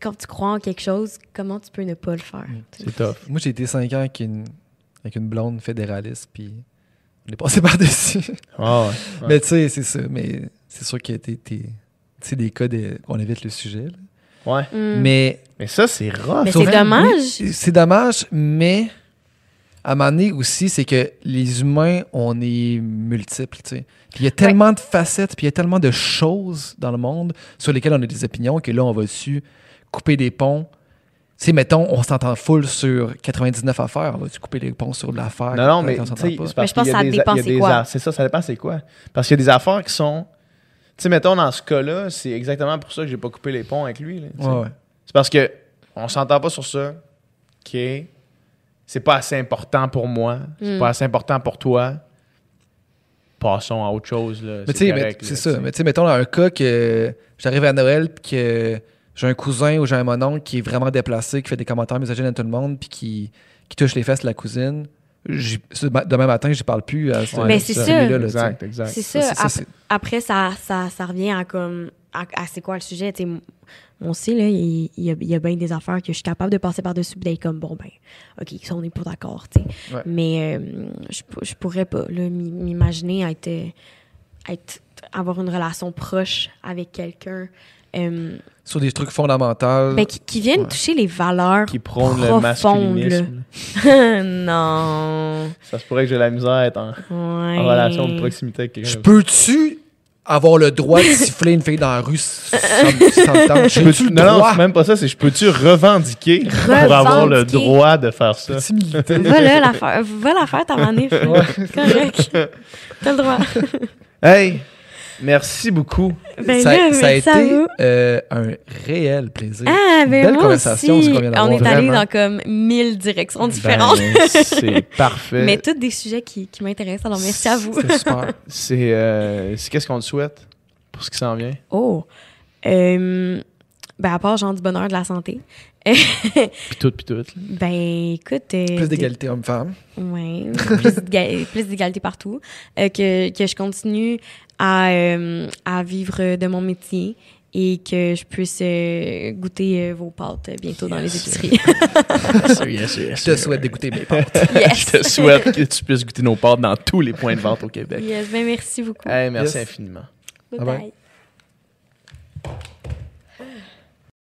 Quand tu crois en quelque chose, comment tu peux ne pas le faire? C'est tough. Moi, j'ai été 5 ans avec une, avec une blonde fédéraliste, puis on est passé par-dessus. Ah ouais. Ouais. Mais tu sais, c'est ça. Mais c'est sûr qu'il y a été- été- tu des cas de, qu'on évite le sujet. là. Ouais. Mm. Mais Mais ça, c'est rough. Mais c'est que- dommage. oui, c'est dommage, mais à un moment donné aussi, c'est que les humains, on est multiples, tu sais. Puis il y a tellement de facettes, puis il y a tellement de choses dans le monde sur lesquelles on a des opinions que là, on va dessus couper des ponts. Tu sais, mettons, on s'entend full sur 99 affaires. On va-tu couper les ponts sur de l'affaire? Non, non, mais on pas? c'est parce je pense qu'il y a que ça des- dépend c'est quoi. C'est ça, ça dépend c'est quoi. Parce qu'il y a des affaires qui sont. Tu sais, mettons, dans ce cas-là, c'est exactement pour ça que j'ai pas coupé les ponts avec lui. là, tu sais. Ouais, ouais. C'est parce que on s'entend pas sur ça. OK. C'est pas assez important pour moi. C'est Mm. pas assez important pour toi. Passons à autre chose. Là. Mais tu sais, mais c'est ça. Mais tu sais, mettons, dans un cas que j'arrive à Noël puis que j'ai un cousin ou j'ai un mononcle qui est vraiment déplacé, qui fait des commentaires misogynes à tout le monde, puis qui, qui touche les fesses de la cousine, ce demain matin, je parle plus à ce Ouais, là, sais. Exact, exact. C'est ça. Après, ça, ça, ça revient à comme. À, à c'est quoi le sujet? Tu sais, on sait, là, il, il y a, il y a bien des affaires que je suis capable de passer par-dessus puis d'être comme, bon, ben, OK, ça, on n'est pas d'accord, tu sais. Ouais. Mais euh, je, je pourrais pas, m'imaginer être, être. avoir une relation proche avec quelqu'un. euh, Sur des trucs fondamentaux. ben, qui, qui viennent Ouais. toucher les valeurs. Qui prône le profondes, masculinisme. non. Ça se pourrait que j'ai la misère à être en, Ouais. en relation de proximité avec quelqu'un. Je peux-tu avoir le droit de siffler une fille dans la rue ça me tente? Je peux-tu- le non, non, droit? c'est même pas ça, c'est je peux-tu revendiquer pour avoir le droit de faire ça? Peux-tu militer? Va là, la faire, va la faire ta manif. là. C'est correct. T'as le droit. Hey, merci beaucoup. Ben ça, là, ça a été euh, un réel plaisir. Ah, ben belle moi conversation, aussi. On est allé dans comme mille directions différentes. Ben, c'est parfait. mais tous des sujets qui, qui m'intéressent. Alors, merci à vous. C'était super. C'est euh, c'est qu'est-ce qu'on te souhaite pour ce qui s'en vient? Oh. Euh, ben, à part genre du bonheur de la santé. Puis tout, puis tout. Ben, écoute. euh, Plus de- d'égalité homme-femme. Ouais, plus d'éga- plus d'égalité partout. Euh, que, que je continue à, euh, à vivre de mon métier et que je puisse euh, goûter euh, vos pâtes bientôt dans les épiceries. Je te souhaite d'écouter mes pâtes. yes. Je te souhaite que tu puisses goûter nos pâtes dans tous les points de vente au Québec. Yes, ben merci beaucoup. Hey, merci Yes. infiniment. Bye bye. bye.